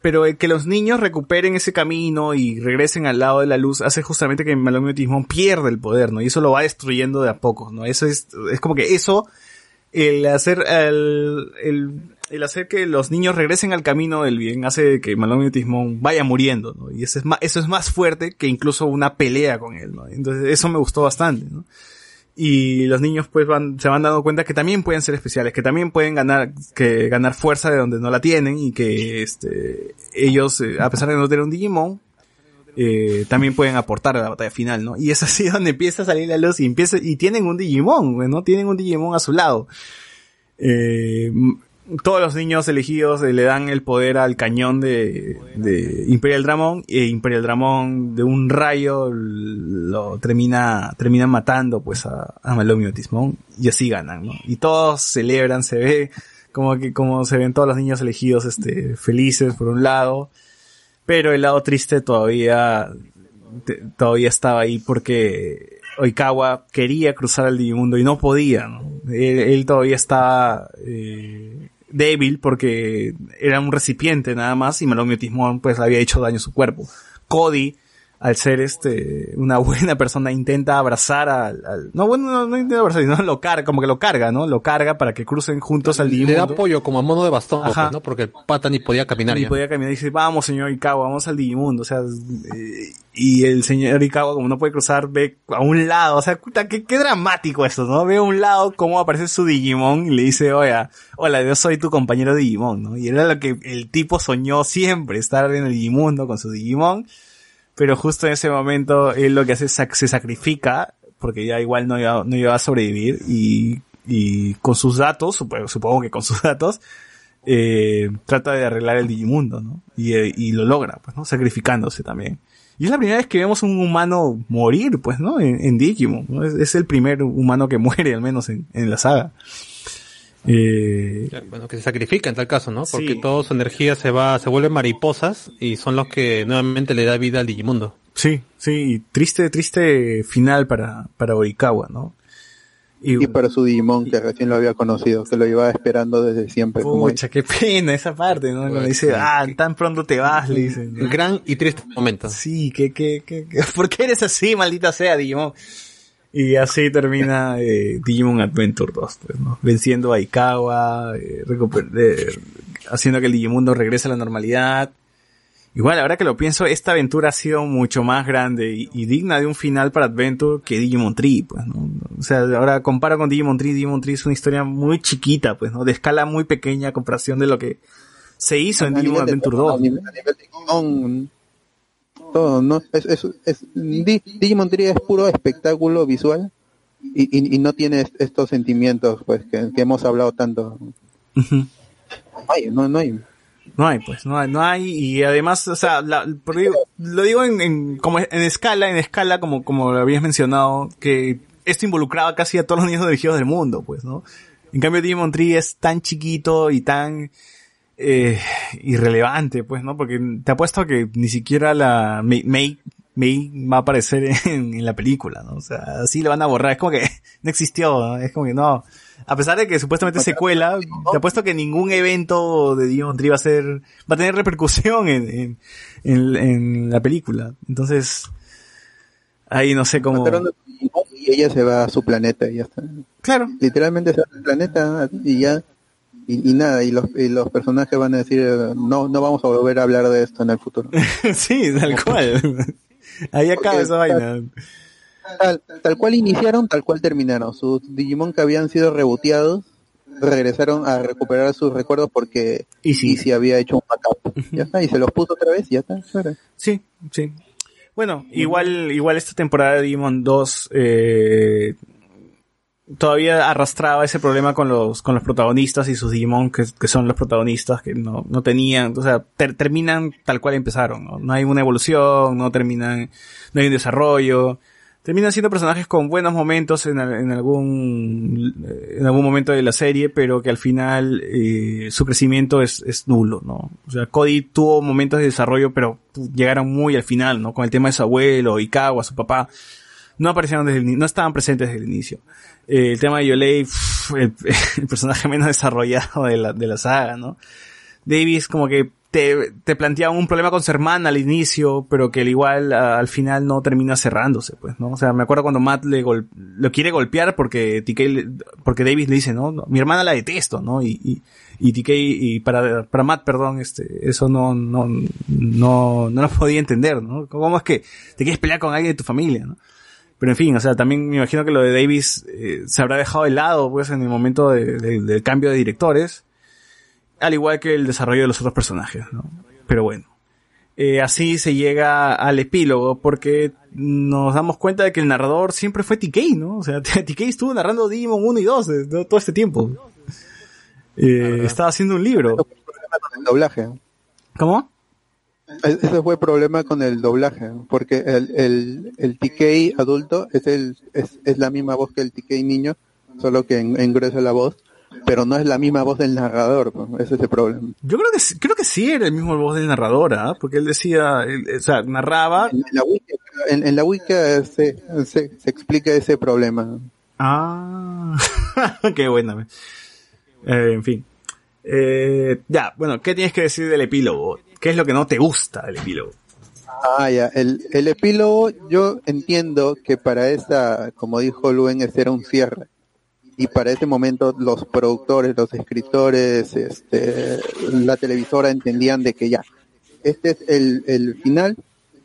pero el que los niños recuperen ese camino y regresen al lado de la luz hace justamente que Malomio Tismón pierda el poder, ¿no? Y eso lo va destruyendo de a poco, ¿no? Eso es, es como que eso, el hacer, el, el, el hacer que los niños regresen al camino del bien hace que Malomio Tismón vaya muriendo, ¿no? Y eso es más, eso es más fuerte que incluso una pelea con él, ¿no? Entonces eso me gustó bastante, ¿no? y los niños pues van, se van dando cuenta que también pueden ser especiales, que también pueden ganar, que ganar fuerza de donde no la tienen y que este, ellos, eh, a pesar de no tener un Digimon, eh, también pueden aportar a la batalla final, ¿no? Y es así donde empieza a salir la luz y empieza, y tienen un Digimon, ¿no? Tienen un Digimon a su lado. Eh, todos los niños elegidos eh, le dan el poder al cañón de, de Imperial Dramon e Imperial Dramon de un rayo lo termina termina matando pues a, a Malomio Tismón y así ganan ¿no? y todos celebran se ve como que como se ven todos los niños elegidos este felices por un lado pero el lado triste todavía todavía estaba ahí porque Oikawa quería cruzar el Digimundo y no podía, ¿no? Él, él todavía estaba eh, débil porque era un recipiente nada más y Melomio Tismón pues le había hecho daño a su cuerpo. Cody, al ser este una buena persona, intenta abrazar al, al- no bueno, no, no intenta abrazar, sino lo carga, como que lo carga, ¿no? Lo carga para que crucen juntos al Le da Digimundo. apoyo como a mono de bastón, Ajá. pues, ¿no? Porque el pata ni podía caminar Y ya. podía caminar y dice, vamos señor Ikawa, vamos al Digimundo, o sea, eh, y el señor Ikawa como no puede cruzar, ve a un lado, o sea, puta, qué, qué dramático esto, ¿no? Ve a un lado cómo aparece su Digimon y le dice, oye, hola, yo soy tu compañero Digimon, ¿no? Y era lo que el tipo soñó siempre, estar en el Digimundo con su Digimon, pero justo en ese momento él lo que hace es sac- se sacrifica, porque ya igual no iba, no iba a sobrevivir, y, y con sus datos, supongo, supongo que con sus datos, eh, trata de arreglar el Digimundo, ¿no? Y, eh, y lo logra, pues, ¿no? Sacrificándose también. Y es la primera vez que vemos un humano morir, pues, ¿no? En, Digimon, ¿no? Es, es el primer humano que muere, al menos en, en la saga. Eh, Bueno, que se sacrifica en tal caso, ¿no? Porque Sí. toda su energía se va, se vuelve mariposas y son los que nuevamente le da vida al Digimundo. sí, sí, y triste, triste final para, para Orikawa, ¿no? Y para su Digimon, que recién lo había conocido, que lo iba esperando desde siempre. como Pucha, qué pena esa parte, ¿no? Cuando dice, ah, tan pronto te vas, le dicen. ¿no? Gran y triste momento. Sí, que, que, que, que- ¿por qué eres así, maldita sea, Digimon? Y así termina eh, Digimon Adventure 2, pues, ¿no? Venciendo a Ikawa, eh, eh, haciendo que el Digimundo regrese a la normalidad. Igual, ahora que lo pienso, esta aventura ha sido mucho más grande y, y digna de un final para Adventure que Digimon Tree, pues, ¿no? O sea, ahora comparo con Digimon Tree, Digimon Tree es una historia muy chiquita, pues, ¿no? De escala muy pequeña a comparación de lo que se hizo en Digimon Adventure a 2. nivel- a nivel de Digimon, todo, ¿no? Es, es, es- Di- Digimon Tree es puro espectáculo visual y, y, y no tiene est- estos sentimientos pues que, que hemos hablado tanto. Ujú. Ay, no, no hay. No hay, pues, no hay, no hay, y además, o sea, la- digo- lo digo en, en- como en escala, en escala, como, como lo habías mencionado, que esto involucraba casi a todos los niños elegidos del mundo, pues, ¿no? En cambio, Digimon Tree es tan chiquito y tan, eh, irrelevante, pues, ¿no? Porque te apuesto a que ni siquiera la Mei, Mei, Mei va a aparecer en, en la película, ¿no? O sea, así le van a borrar, es como que no existió, ¿no? Es como que no. A pesar de que supuestamente es secuela, te apuesto que ningún evento de Digimon Tree va a ser, va a tener repercusión en, en, en, en la película. Entonces, ahí no sé cómo. Y ella se va a su planeta y ya está. Claro. Literalmente se va a su planeta y ya y, y nada, y los, y los personajes van a decir, no, no vamos a volver a hablar de esto en el futuro. sí, tal cual. Ahí acaba Porque esa vaina. Tal, tal cual iniciaron, tal cual terminaron. Sus Digimon que habían sido reboteados regresaron a recuperar sus recuerdos porque Easy. Easy había hecho un backup. Ya está, y se los puso otra vez y ya está. Sí, sí. Bueno, igual, igual esta temporada de Demon 2 eh, todavía arrastraba ese problema con los, con los protagonistas y sus Digimon que, que son los protagonistas que no, no tenían, o sea, ter- terminan tal cual empezaron, ¿no? Hay una evolución, no terminan, no hay un desarrollo. Terminan siendo personajes con buenos momentos en, en algún en algún momento de la serie, pero que al final eh, su crecimiento es, es nulo, ¿no? O sea, Cody tuvo momentos de desarrollo, pero llegaron muy al final, ¿no? Con el tema de su abuelo, Ikawa, su papá, no aparecieron desde el no estaban presentes desde el inicio. Eh, el tema de Yolei, el, personaje menos desarrollado de la, de la saga, ¿no? Davis como que te, te un problema con su hermana al inicio, pero que al igual al final no termina cerrándose, pues, ¿no? O sea, me acuerdo cuando Matt le gol- lo quiere golpear porque TK, porque Davis le dice, ¿no? No, Mi hermana la detesto, ¿no? Y, y, y TK, y para, para Matt, perdón, este, eso no, no, no, no lo podía entender, ¿no? ¿Cómo es que te quieres pelear con alguien de tu familia, ¿no? Pero en fin, o sea, también me imagino que lo de Davis eh, se habrá dejado de lado, pues, en el momento de- de- del cambio de directores al igual que el desarrollo de los otros personajes, ¿no? Pero bueno. Eh, así se llega al epílogo porque nos damos cuenta de que el narrador siempre fue TK, ¿no? O sea, TK estuvo narrando Digimon 1 y 2 de- de todo este tiempo. Eh, estaba haciendo un libro. Con el doblaje. ¿Cómo? Ese fue el problema con el doblaje, porque el, el, el TK adulto es, el, es, es la misma voz que el TK niño, solo que en, engruesa la voz, pero no es la misma voz del narrador, pues, ese es el problema. Yo creo que sí- creo que sí era el mismo voz del narrador, ¿ah? Porque él decía, él- o sea, narraba. En la wiki, en, en la wiki se, se, se explica ese problema. Ah, qué buena. me. Eh, en fin. Eh, ya, bueno, ¿qué tienes que decir del epílogo? ¿Qué es lo que no te gusta del epílogo? Ah, ya. El, el epílogo, yo entiendo que para esa, como dijo Luen, era un cierre. Y para ese momento los productores, los escritores, este, la televisora entendían de que ya, este es el, el final,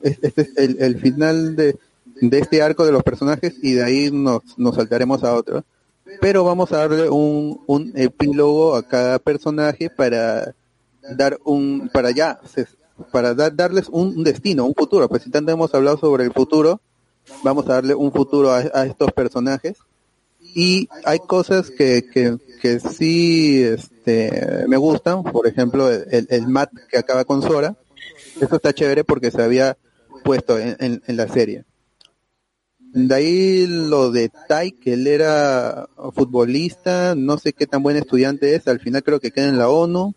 es- este es el, el final de, de este arco de los personajes y de ahí nos, nos saltaremos a otro. Pero vamos a darle un, un epílogo a cada personaje para dar un, para ya, para dar, darles un, destino, un futuro. Pues si tanto hemos hablado sobre el futuro, vamos a darle un futuro a, estos personajes. Y hay cosas que, que, que sí este, me gustan, por ejemplo, el, el Matt que acaba con Sora. Eso está chévere porque se había puesto en, en la serie. De ahí lo de Tai, que él era futbolista, no sé qué tan buen estudiante es, al final creo que queda en la ONU.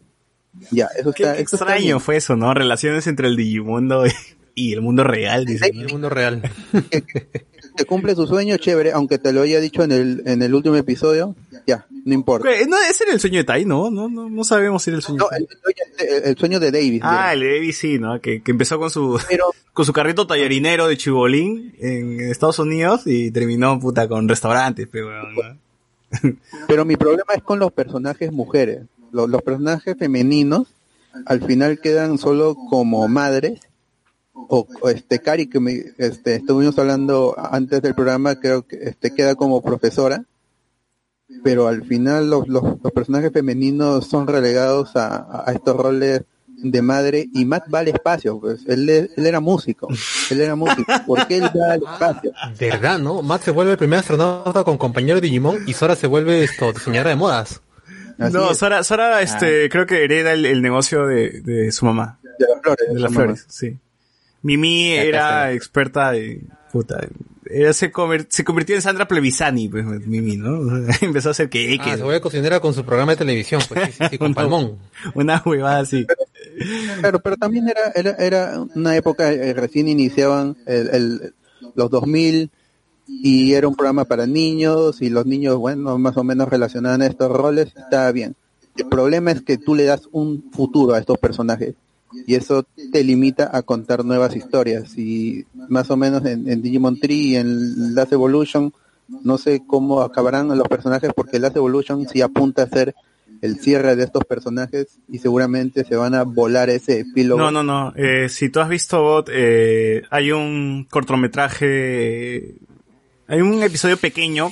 Ya, eso Qué, está, qué eso extraño fue eso, ¿no? Relaciones entre el Digimundo y, y el mundo real, dice. ¿no? El mundo real. que cumple su sueño, chévere, aunque te lo haya dicho en el, en el último episodio, ya, no importa. No, ese era el sueño de Tai, ¿no? No, no, no sabemos si era el sueño No, de Tai. el, sueño- el- el sueño de Davis. Ah, el de Davis sí, ¿no? Que, que empezó con su, pero con su carrito tallarinero de chibolín en Estados Unidos y terminó, puta, con restaurantes, pero, ¿no? Pero mi problema es con los personajes mujeres. Los, los personajes femeninos al final quedan solo como madres. O, o este Cari que me, este estuvimos hablando antes del programa creo que este queda como profesora pero al final los, los, los personajes femeninos son relegados a, a estos roles de madre y Matt va al espacio pues él, él era músico él era músico ¿por qué él va al espacio? ¿Verdad, no? Matt se vuelve el primer astronauta con compañero de Digimon y Sora se vuelve esto, diseñadora de modas. Así No, Sora, Sora, este, creo que hereda el, el negocio de, de su mamá, de las flores de las mamá. flores, sí. Mimi era experta de, puta, era, se, se convirtió en Sandra Plevisani, pues, Mimi, ¿no? Empezó a hacer que, Ah, se vuelve cocinera con su programa de televisión, pues sí, sí, sí, con Palmón. una huevada así. Claro, pero también era, era, era una época, eh, recién iniciaban el, el- los 2000 y era un programa para niños y los niños, bueno, más o menos relacionaban a estos roles, estaba bien. El problema es que tú le das un futuro a estos personajes y eso te limita a contar nuevas historias y más o menos en, Digimon Tree y en Last Evolution No sé cómo acabarán los personajes porque Last Evolution sí apunta a ser el cierre de estos personajes y seguramente se van a volar ese epílogo. No, no, no. Eh, si tú has visto Bot, eh, hay un cortometraje, hay un episodio pequeño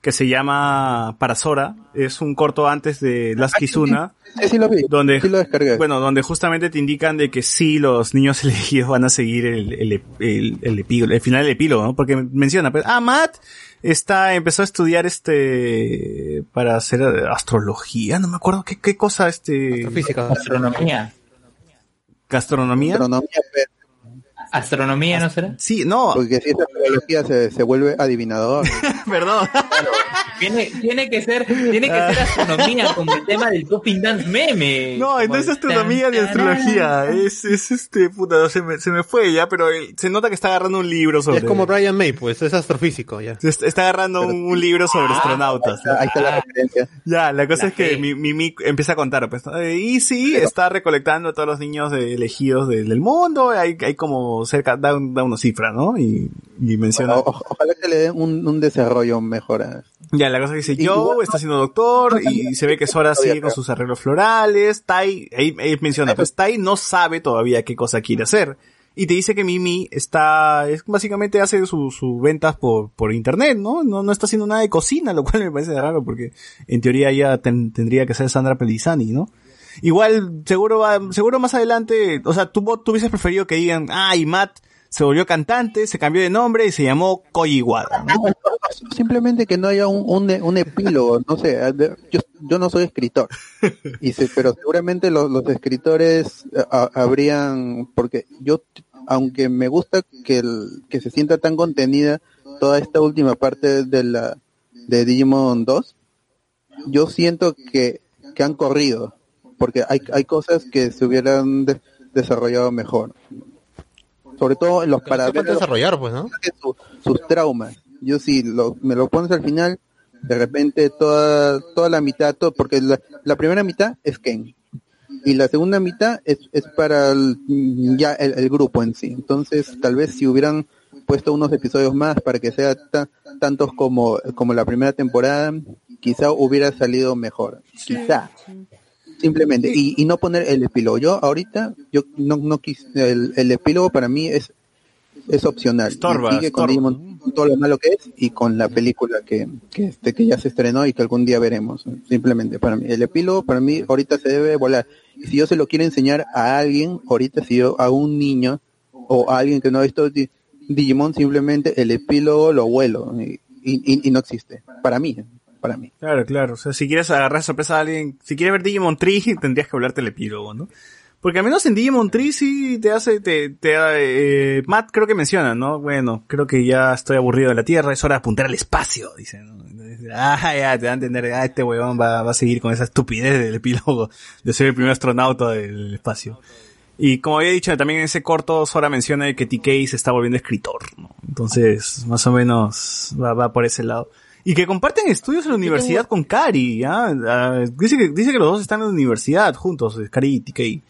que se llama Parasora. Es un corto antes de Last Kizuna. Sí, sí lo vi. Donde, sí lo descargué. bueno, donde justamente te indican de que sí, los niños elegidos van a seguir el, el, el, el epílogo, el final del epílogo, ¿no? Porque menciona, pues, ah, Matt está, empezó a estudiar este, para hacer astrología, no me acuerdo qué, qué cosa, este, Física. Astronomía. gastronomía. Astronomía, pero- Astronomía, ¿no será? Sí, no, porque si esa astrología se, se vuelve adivinador. perdón. Tiene, tiene que ser, tiene que ser astronomía como el tema del Popping Dance meme. No, no es astronomía ni astrología, es, es este, puta, se me, se me fue ya, pero él- se nota que está agarrando un libro sobre... Es como Brian May, pues, es astrofísico, ya. Está está agarrando un, un libro sobre astronautas. ¿no? Ahí está la referencia. Ya, la cosa La es que mi, mi, mi empieza a contar, pues. Eh, y sí, está recolectando a todos los niños de- elegidos de- del mundo, hay, hay como cerca, da, un- da una cifra, ¿no? Y, y menciona, O- o- ojalá que le den un, un desarrollo mejor a ya, la cosa que dice, Y Joe igual- está siendo doctor, y se ve que Sora sigue con sus arreglos florales, Tai, ahí, ahí menciona, pues Tai no sabe todavía qué cosa quiere hacer. Y te dice que Mimi está, es básicamente hace sus su ventas por, por internet, ¿no? ¿no? No está haciendo nada de cocina, lo cual me parece raro porque en teoría ya ten- tendría que ser Sandra Pelizani, ¿no? Igual, seguro va, seguro más adelante, o sea, tú, tú hubieses preferido que digan, ah, y Matt se volvió cantante, se cambió de nombre y se llamó Koji ¿no? Simplemente que no haya un, un, un epílogo, no sé, yo, yo no soy escritor, y se- pero seguramente los, escritores eh, ha- habrían, porque yo, aunque me gusta que, el, que se sienta tan contenida toda esta última parte de la de Digimon 2, yo siento que, que han corrido, porque hay, hay cosas que se hubieran de- desarrollado mejor. Sobre todo en los Para para ver los- desarrollar, pues, ¿no? sus traumas. Yo sí, lo, me lo pones al final, de repente toda, toda la mitad, todo, porque la, la primera mitad es Ken. Y la segunda mitad es, es para el- ya el, el grupo en sí. Entonces, tal vez si hubieran puesto unos episodios más para que sea ta- tantos como, como la primera temporada, quizá hubiera salido mejor. Quizá. Simplemente. Y, y no poner el epílogo. Yo ahorita, yo no, no quis, el, el epílogo para mí es es opcional. Estorba, sigue con estorba. Digimon, con todo lo malo que es y con la película que, que, este, que ya se estrenó y que algún día veremos. Simplemente para mí. El epílogo para mí ahorita se debe volar. Y si yo se lo quiero enseñar a alguien, ahorita si yo a un niño o a alguien que no ha visto Di- Digimon, simplemente el epílogo lo vuelo y, y, y no existe. Para mí, para mí. Claro, claro. O sea, si quieres agarrar sorpresa a alguien, si quieres ver Digimon Tree, tendrías que hablarte el epílogo, ¿no? Porque al menos en Digimon Tree sí te hace, te, te, eh, Matt creo que menciona, ¿no? Bueno, creo que ya estoy aburrido de la Tierra, es hora de apuntar al espacio, dice, ¿no? Ah, ya, te va a entender, ah, este huevón va, va a seguir con esa estupidez del epílogo de ser el primer astronauta del espacio. Y como había dicho, también en ese corto Sora menciona que TK se está volviendo escritor, ¿no? Entonces, más o menos va, va por ese lado. Y que comparten estudios en la universidad con Kari, ¿ya? Ah, dice, que, dice que los dos están en la universidad juntos, Kari y TK.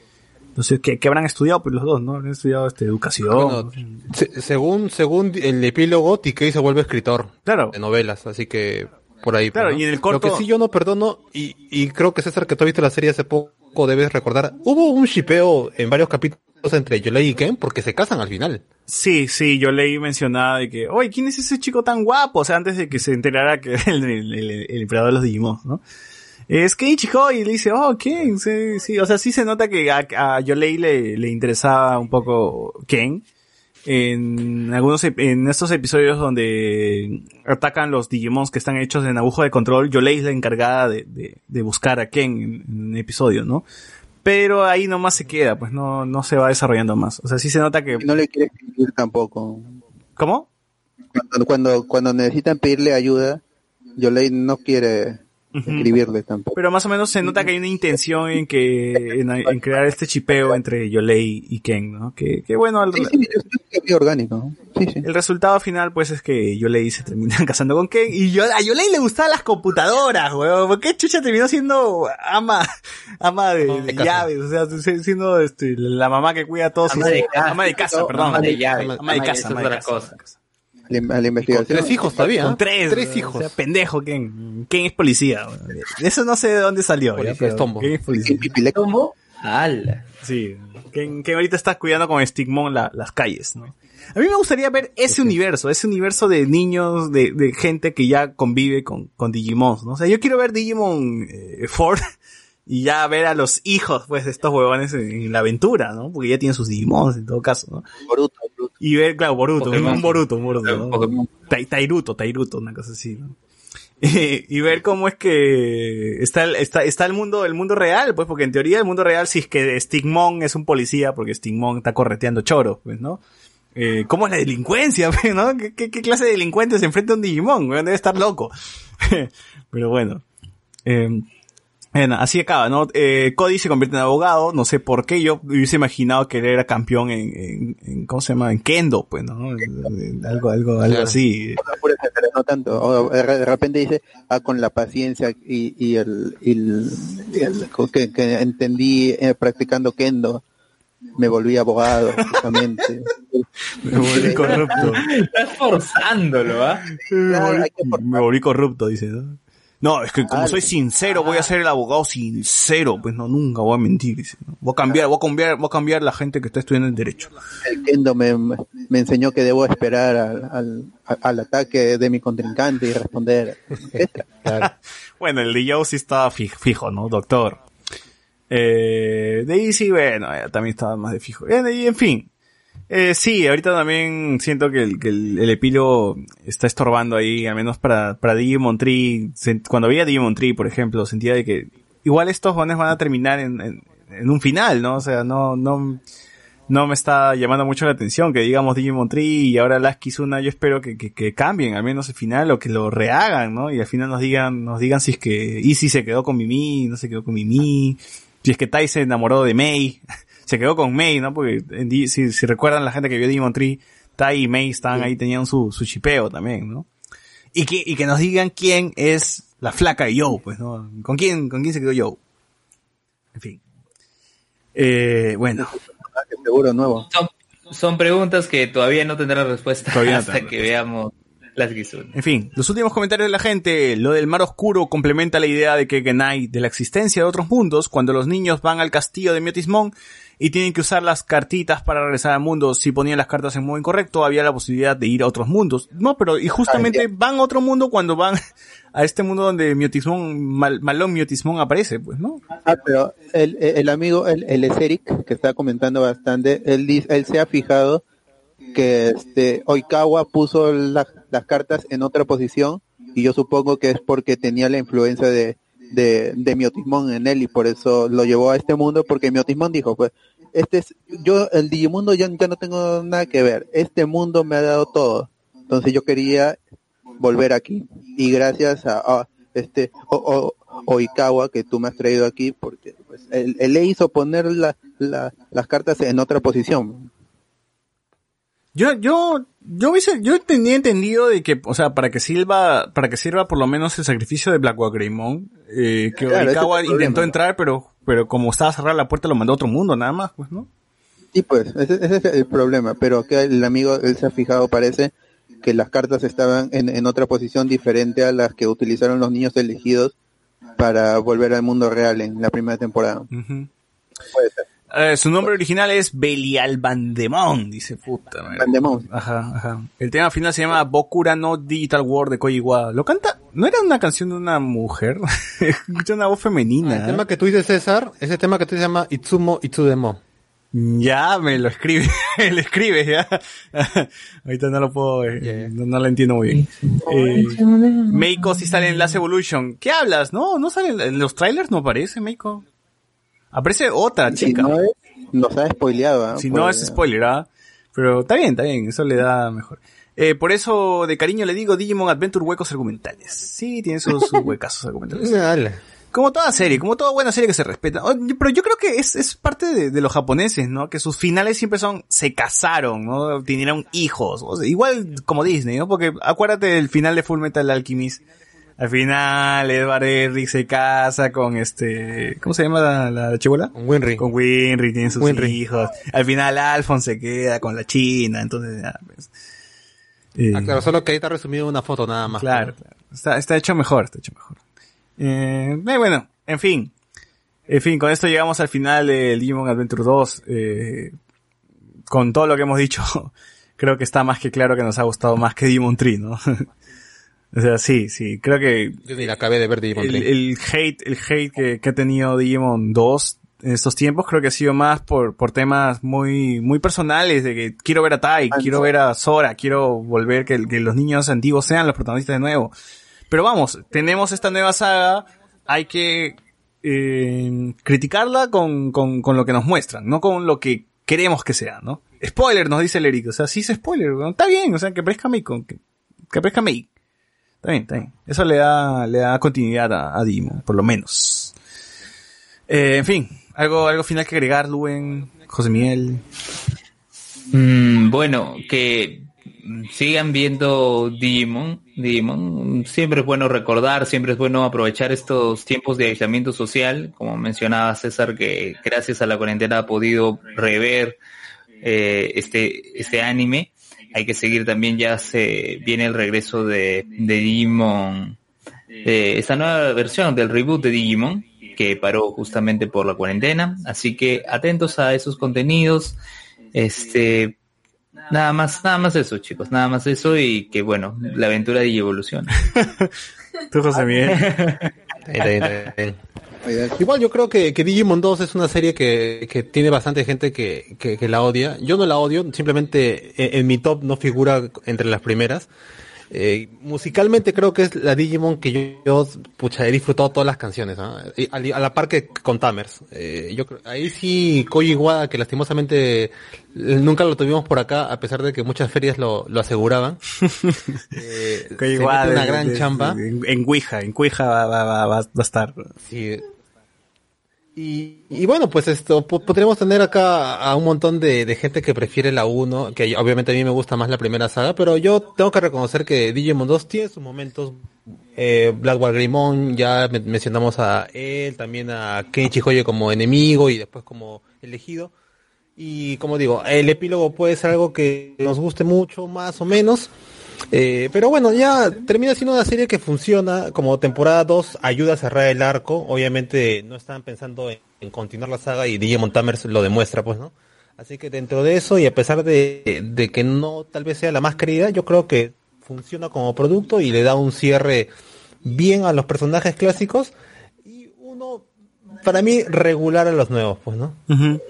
Entonces, ¿qué, qué habrán estudiado? Pues los dos, ¿no? Han estudiado este, educación. Bueno, se- según, según el epílogo, TK se vuelve escritor Claro. de novelas, así que por ahí. pues, Claro, ¿no? y en el corto- Lo que sí yo no perdono, y, y creo que César, que tú has visto la serie hace poco, debes recordar, hubo un shipeo en varios capítulos entre Yolei y Ken porque se casan al final. Sí, sí, yo leí mencionada de que, oye, ¿quién es ese chico tan guapo? O sea, antes de que se enterara que el, el, el, emperador de los Digimon, ¿no? Es que chico, y le dice, oh, Ken, sí, sí, o sea, sí se nota que a, a Yolei le, le interesaba un poco Ken. En algunos, en estos episodios donde atacan los Digimons que están hechos en agujo de control, Yolei es la encargada de, de, de buscar a Ken en, en un episodio, ¿no? Pero ahí nomás se queda, pues no, no se va desarrollando más. O sea, sí se nota que... No le quiere escribir tampoco. ¿Cómo? Cuando, cuando, cuando necesitan pedirle ayuda, Yolei no quiere escribirle tampoco. Pero más o menos se nota que hay una intención en que en, en crear este chipeo entre Yolei y Ken, ¿no? Que, que bueno, el, Sí, el resultado final pues es que Yolei se termina casando con Ken y yo, a Yolei le gustaban las computadoras, weón. ¿Por qué chucha terminó siendo ama, ama de, de de casa. llaves? O sea, si- siendo este, la mamá que cuida a todos Ama sus- de casa. ama de casa, perdón. Ama de llave. Ama de casa, ama de casa. Cosa. la, a la investigación. Tres hijos todavía. Con tres. Tres o hijos. sea, pendejo, Ken. Ken es policía. Eso no sé de dónde salió. ya, Policía pero es tombo. Ken es policía. ¿Cómo? ¡Hala! Sí. Ken, Ken ahorita está cuidando con Stigmon la- las calles, ¿no? A mí me gustaría ver ese universo, ese universo de niños, de, de gente que ya convive con, con Digimon, ¿no? O sea, yo quiero ver Digimon eh, Ford y ya ver a los hijos, pues, de estos huevones en, en la aventura, ¿no? Porque ya tienen sus Digimons en todo caso, ¿no? Boruto. Y ver, claro, Boruto, Pokémon. un Boruto, un Boruto, ¿no? Tai- Tairuto, Tairuto, una cosa así, ¿no? y ver cómo es que está el, está, está el mundo, el mundo real, pues, porque en teoría el mundo real, si es que Stigmon es un policía, porque Stigmon está correteando choro, pues, ¿no? Eh, ¿Cómo es la delincuencia, pues, no? ¿Qué, qué, qué clase de delincuente se enfrenta a un Digimon? Debe estar loco. Pero bueno. Eh, bueno, así acaba, ¿no? Eh, Cody se convierte en abogado, no sé por qué, yo hubiese imaginado que él era campeón en, en, en- ¿cómo se llama? En Kendo, pues, ¿no? En- en Algo, algo, algo Claro. así. No tanto. O de repente dice, ah, con la paciencia y, y el, y el- y el- que, que entendí eh, practicando kendo, me volví abogado, justamente. Me volví corrupto. Estás forzándolo, ¿ah? Me me volví corrupto, dice, ¿no? No, es que como soy sincero, voy a ser el abogado sincero, pues no, nunca voy a mentir. Voy a cambiar, voy a cambiar, voy a cambiar la gente que está estudiando el derecho. El kendo me, me enseñó que debo esperar al, al, al ataque de mi contrincante y responder. Claro. Bueno, el de Joe sí estaba fi- fijo, ¿no? Doctor. Eh, de ahí sí, bueno, eh, también estaba más de fijo. Eh, y en fin. Eh, sí, ahorita también siento que el, que el, el epílogo está estorbando ahí, al menos para, para Digimon Tree. Cuando veía Digimon Tree, por ejemplo, sentía de que igual estos jóvenes van a terminar en, en, en un final, ¿no? O sea, no, no, no me está llamando mucho la atención que digamos Digimon Tree y ahora las Kizuna, yo espero que, que, que cambien al menos el final o que lo rehagan, ¿no? Y al final nos digan, nos digan si es que Easy se quedó con Mimi, no se quedó con Mimi, si es que Tai se enamoró de Mei, se quedó con Mei, ¿no? Porque en Di- si, si recuerdan la gente que vio Digimon Tree, Tai y Mei estaban ahí, tenían su, su chipeo también, ¿no? Y que, y que nos digan quién es la flaca de Joe, pues, ¿no? ¿Con quién, con quién se quedó Joe? En fin. Eh, bueno. Seguro nuevo. Son, son preguntas que todavía no tendrán respuesta Todavía hasta tendrán que veamos las Kizuna. En fin, los últimos comentarios de la gente. Lo del mar oscuro complementa la idea de que Genai, de la existencia de otros mundos, cuando los niños van al castillo de Miotismón y tienen que usar las cartitas para regresar al mundo, si ponían las cartas en modo incorrecto, había la posibilidad de ir a otros mundos. No, pero y justamente van a otro mundo cuando van a este mundo donde Miotismón, Mal- Malón Miotismón aparece, pues, ¿no? Ah, pero el, el amigo, el, el Eseric, que está comentando bastante, él, dice, él se ha fijado que este Oikawa puso la- las cartas en otra posición y yo supongo que es porque tenía la influencia de, de, de Miotismón en él y por eso lo llevó a este mundo porque Miotismón dijo pues este es yo el Digimundo ya, ya no tengo nada que ver este mundo me ha dado todo entonces yo quería volver aquí y gracias a, este o, o- Oikawa que tú me has traído aquí porque pues, él, él le hizo poner la, la- las cartas en otra posición Yo, yo, yo hubiese, yo tenía entendido de que, o sea, para que sirva, para que sirva por lo menos el sacrificio de Black Greymon, eh, que Claro, problema. intentó entrar, pero, pero como estaba cerrada la puerta lo mandó a otro mundo, nada más, pues, ¿no? Sí, pues, ese, ese es el problema, pero acá el amigo, él se ha fijado, parece que las cartas estaban en, en otra posición diferente a las que utilizaron los niños elegidos para volver al mundo real en la primera temporada. Ujú. Puede ser. Eh, su nombre original es Belial Bandemon, dice puta. Bandemon. Ajá, ajá. El tema final se llama Bokura no Digital World de Koji Iwata. ¿Lo canta? ¿No era una canción de una mujer? Escucha una voz femenina. El ¿eh? tema que tú dices, César, ese tema que tú dices se llama Itsumo Itsudemo. Ya, me lo escribe, le escribe, ya. Ahorita no lo puedo, eh, ya. No, no lo entiendo muy bien. Eh, Meiko sí sale en Last Evolution. ¿Qué hablas? No, no sale, en los trailers no aparece Meiko. Aparece otra Si chica. no es, nos ha spoileado. ¿ah? Si no Pues, es spoiler, ¿ah? Pero está bien, está bien, eso le da mejor. Eh, por eso, de cariño le digo Digimon Adventure huecos argumentales. Sí, tiene sus, sus huecazos argumentales. Dale. Como toda serie, como toda buena serie que se respeta. Oh, Pero yo creo que es, es parte de, de los japoneses, ¿no? Que sus finales siempre son, se casaron, ¿no? Tuvieron hijos. O sea, igual como Disney, ¿no? Porque acuérdate del final de Full Metal Alchemist. Al final, Edward Elric se casa con este, ¿cómo se llama la, la chibola? Con Winry. Con Winry, tienen sus Winry. hijos. Al final Alphonse se queda con la china, entonces, ya, pues. Eh, Ah, claro, solo que ahí está resumido una foto nada más. Claro, claro. Está, está hecho mejor, está hecho mejor. Eh, eh, bueno, en fin. En fin, con esto llegamos al final del Digimon Adventure 2. Eh, con todo lo que hemos dicho, creo que está más que claro que nos ha gustado más que Digimon Tree, ¿no? o sea, sí, sí, creo que Yo ni la acabé de ver Digimon el, 3. el hate, el hate que, que ha tenido Digimon 2 en estos tiempos creo que ha sido más por, por temas muy, muy personales de que quiero ver a Tai, quiero ver a Sora, quiero volver que, que los niños antiguos sean los protagonistas de nuevo. Pero vamos, tenemos esta nueva saga, hay que eh, criticarla con, con, con lo que nos muestran, no con lo que queremos que sea, ¿no? Spoiler, nos dice el Eric, o sea, sí es spoiler, está bien, o sea, que aparezca con- que, que aparezca Mei. Está bien, está bien. Eso le da, le da continuidad a, a Digimon, por lo menos. Eh, en fin, algo, algo final que agregar, Luen, José Miguel. Mm, bueno, que sigan viendo Digimon. Digimon. Siempre es bueno recordar, siempre es bueno aprovechar estos tiempos de aislamiento social. Como mencionaba César, que gracias a la cuarentena ha podido rever eh, este, este anime. Hay que seguir también, ya se viene el regreso de, de Digimon, de esta nueva versión del reboot de Digimon, que paró justamente por la cuarentena. Así que atentos a esos contenidos. Este, nada más, nada más eso, chicos, nada más eso y que bueno, la aventura de evolución. Tú, José Miguel. Igual yo creo que, que Digimon 2 es una serie que, que tiene bastante gente que, que, la odia. Yo no la odio, simplemente en, en mi top no figura entre las primeras. Eh, musicalmente creo que es la Digimon que yo, yo, pucha, he disfrutado todas las canciones, ¿ah? A, la par que con Tamers. Eh, yo creo- ahí sí, Koji que lastimosamente eh, nunca lo tuvimos por acá, a pesar de que muchas ferias lo, lo aseguraban. Eh, mete una gran de- chamba. en, en Ouija, en Ouija va, va, va, va a estar. Sí. Y, y bueno, pues esto, po- podríamos tener acá a un montón de, gente que prefiere la 1, que obviamente a mí me gusta más la primera saga, pero yo tengo que reconocer que Digimon 2 tiene sus momentos. Eh, Blackboard Greymon, ya men- mencionamos a él, también a Kenichi Hoyo como enemigo y después como elegido. Y como digo, el epílogo puede ser algo que nos guste mucho, más o menos. Eh, pero bueno, ya termina siendo una serie que funciona como temporada 2, ayuda a cerrar el arco. Obviamente no están pensando en, continuar la saga y Digimon Tamers lo demuestra, pues, ¿no? Así que dentro de eso y a pesar de, de que no tal vez sea la más querida, yo creo que funciona como producto y le da un cierre bien a los personajes clásicos y uno, para mí, regular a los nuevos, pues, ¿no? Ujú.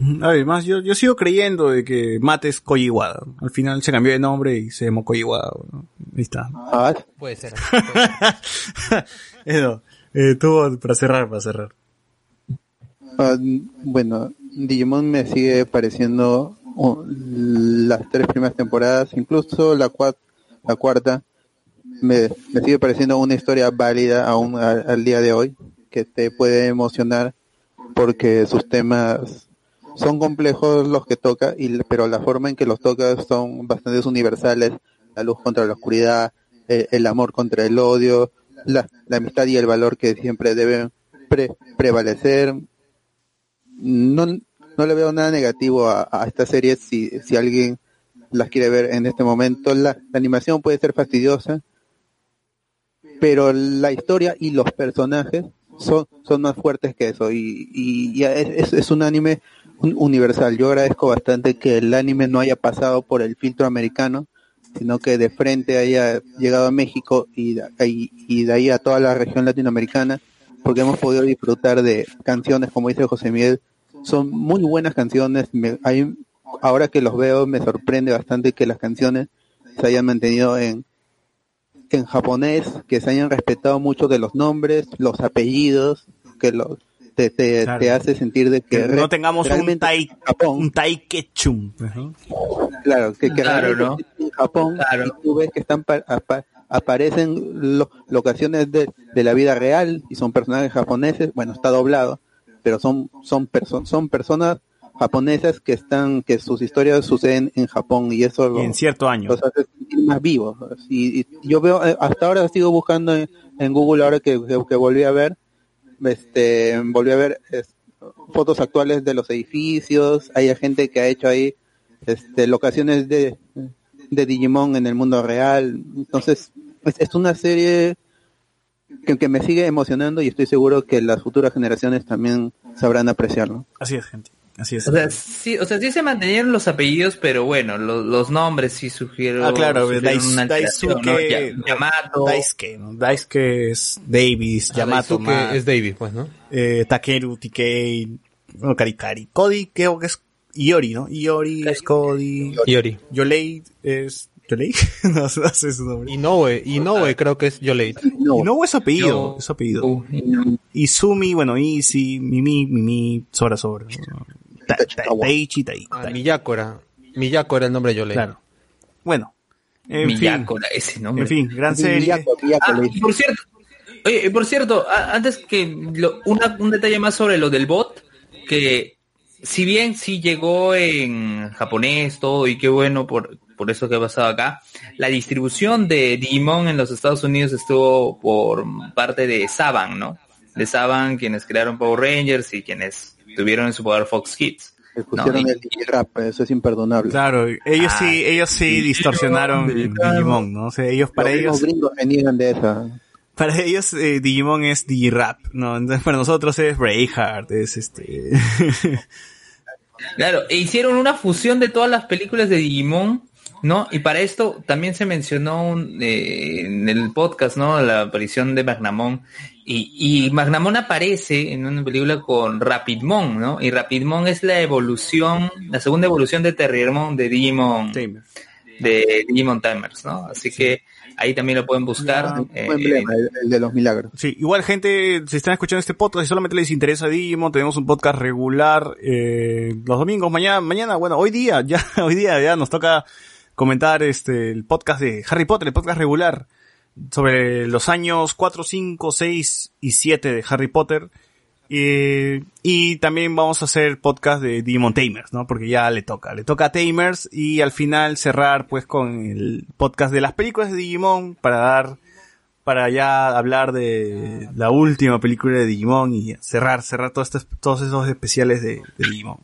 Ujú. Además, yo, yo sigo creyendo de que Mate es Koji Iwata. Al final se cambió de nombre y se llamó Koji Iwata, ¿no? Ahí está. ah, Puede ser. Eso. Eh, tuvo para cerrar, para cerrar. ah, bueno, Digimon me sigue pareciendo oh, las tres primeras temporadas, incluso la, cua- la cuarta, me, me sigue pareciendo una historia válida aún al día de hoy, que te puede emocionar porque sus temas son complejos los que toca, y, pero la forma en que los toca son bastante universales, la luz contra la oscuridad, eh, el amor contra el odio, la, amistad y el valor que siempre deben pre- prevalecer. No, no le veo nada negativo a, esta serie si, si alguien las quiere ver en este momento. La animación puede ser fastidiosa, pero la historia y los personajes son, son más fuertes que eso y, y, y es, es un anime un- universal. Yo agradezco bastante que el anime no haya pasado por el filtro americano, sino que de frente haya llegado a México y, y de ahí a toda la región latinoamericana, porque hemos podido disfrutar de canciones, como dice José Miguel, son muy buenas canciones. Me, hay, ahora que los veo me sorprende bastante que las canciones se hayan mantenido en, en japonés, que se hayan respetado mucho de los nombres, los apellidos, que los, te, te, Claro. te hace sentir de que, Que no tengamos un Tai, Japón, un tai Ketchum. ¿no? claro, que, que Claro, realmente en Japón Claro. y tú ves que están pa- apa- aparecen lo- locaciones de, de la vida real y son personajes japoneses, bueno, está doblado, pero son son perso- son personas japonesas que están que sus historias suceden en Japón y eso lo- en cierto año. los hace sentir más vivos. Y, y yo veo, eh, hasta ahora sigo buscando en, en Google, ahora que, que, que volví a ver, este, volví a ver es, fotos actuales de los edificios, hay gente que ha hecho ahí este, locaciones de, de Digimon en el mundo real. Entonces, es, es una serie que, que me sigue emocionando y estoy seguro que las futuras generaciones también sabrán apreciarlo. Así es, gente. Así es. O sea, sí, o sea, sí se mantenieron los apellidos, pero bueno, lo- los nombres sí sugirieron, Ah, claro. Daisuke, Ya- Yamato, Daisuke, ¿no? Daisuke es Davis, Yamato, que Ma, es David, pues, ¿no? eh, Takeru, TK, bueno, Karikari. Cody creo que es Iori, ¿no? Iori es Cody. Iori. Yolei es... ¿Yolei? no, no sé su nombre. Inoue, Inoue creo que es Yolate. No, Y no es su apellido, Yo- es su apellido. Uh, Izumi, bueno, Easy, Mimi, Mimi, Sora, Sora. Ta- ta- Taichi, Tai- Ah, Tai- Miyako era. El nombre de Yolate. Claro. Bueno. En fin. Miyako, ese nombre. En fin, gran serie. Ah, por cierto, oye, y por cierto, a- antes que lo- una- un detalle más sobre lo del bot, que si bien sí llegó en japonés todo y qué bueno por, por eso que ha pasado acá, la distribución de Digimon en los Estados Unidos estuvo por parte de Saban, ¿no? De Saban, quienes crearon Power Rangers y quienes tuvieron en su poder Fox Kids. le pusieron No, y- el Digirap, eso es imperdonable. Claro, ellos Ah, sí, ellos sí distorsionaron Digimon, Digimon, ¿no? O sea, ellos para Los ellos, gringos se niegan de esa. para ellos eh, Digimon es Digirap, ¿no? Entonces para nosotros es Braveheart, es este. Claro, e hicieron una fusión de todas las películas de Digimon, ¿no? Y para esto también se mencionó un- eh, en el podcast, ¿no? La aparición de Magnamon. Y, y Magnamon aparece en una película con Rapidmon, ¿no? Y Rapidmon es la evolución, la segunda evolución de Terriermon de Digimon, Tamer. de Digimon Timers, ¿no? Así que ahí también lo pueden buscar. Un eh, emblema, el, el de los milagros. Sí, igual gente, si están escuchando este podcast y solamente les interesa Digimon, tenemos un podcast regular eh, los domingos, mañana, mañana, bueno, hoy día, ya, hoy día ya nos toca comentar este el podcast de Harry Potter, el podcast regular sobre los años 4, 5, 6 y 7 de Harry Potter. Eh, y también vamos a hacer podcast de Digimon Tamers, ¿no? Porque ya le toca, le toca a Tamers y al final cerrar pues con el podcast de las películas de Digimon para dar para ya hablar de la última película de Digimon y cerrar, cerrar todos estos, todos esos especiales de, de Digimon.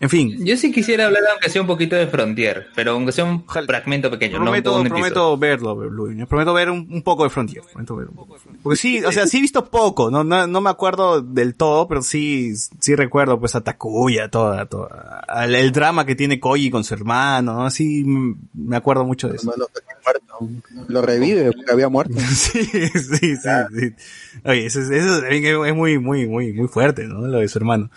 En fin, Yo sí quisiera hablar aunque sea un poquito de Frontier, pero aunque sea un Ojalá. fragmento pequeño, prometo, un prometo verlo, Luis, prometo ver un, un poco de Frontier, prometo ver un poco. Porque sí, o sea, sí he visto poco, no, no, no me acuerdo del todo, pero sí, sí recuerdo pues a Takuya, toda, toda, al- el drama que tiene Koji con su hermano, ¿no? Sí, mm, me acuerdo mucho de eso. Lo revive porque había muerto. Sí, sí, sí, sí. Oye, eso, es- eso también es es muy, muy, muy, muy fuerte, ¿no? Lo de su hermano.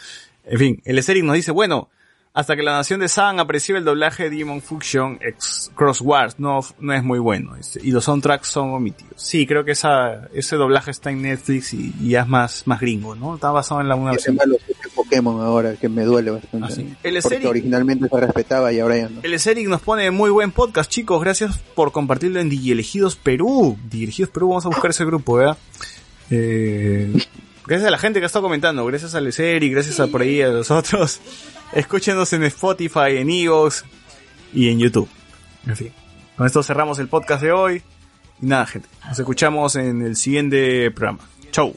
En fin, el Eseric nos dice, bueno, hasta que la nación de San apreció el doblaje de Demon Function X Cross Wars, no, no es muy bueno, y los soundtracks son omitidos. Sí, creo que esa, ese doblaje está en Netflix y, y ya es más, más gringo, ¿no? Está basado en la una versión. los Pokémon ahora, que me duele bastante. Ah, sí. El Porque originalmente se respetaba y ahora ya no. El Eseric nos pone muy buen podcast, chicos. Gracias por compartirlo en Digielegidos Perú. Digielegidos Perú, vamos a buscar ese grupo, ¿verdad? Eh, gracias a la gente que ha estado comentando. Gracias al Eseric, gracias a por ahí a los otros. Escúchenos en Spotify, en Evox y en YouTube. En fin. Con esto cerramos el podcast de hoy. Y nada, gente. Nos escuchamos en el siguiente programa. Chau.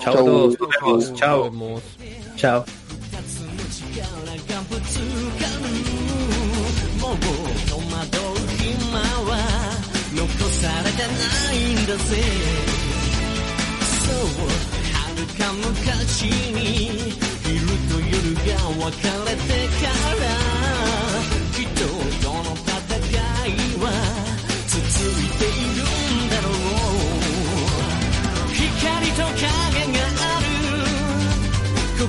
Chao a Chau. todos, nos vemos. Nos Chao. か昔に昼と夜が分かれてから人との戦いは続いているんだろう光と影がある心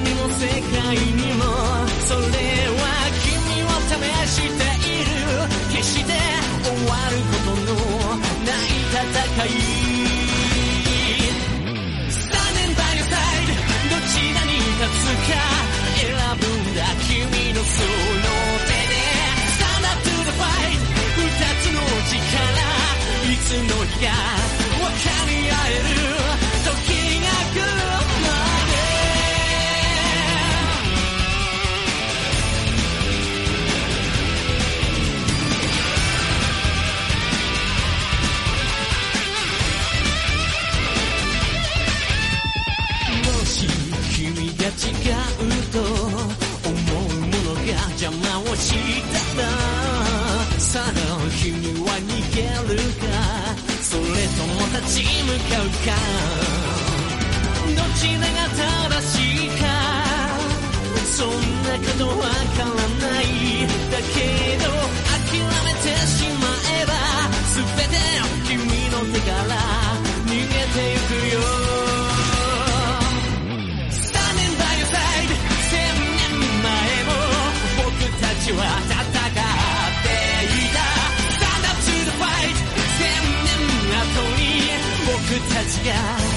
にも世界にもそれ君が違うと思うものが邪魔をした立ち向かうか。どちらが正しいか。そんなことわからない。だけど諦めてしまえば全て君の手から逃げてゆくよ。Standing by your side 千年前も僕たちは戦って僕たちが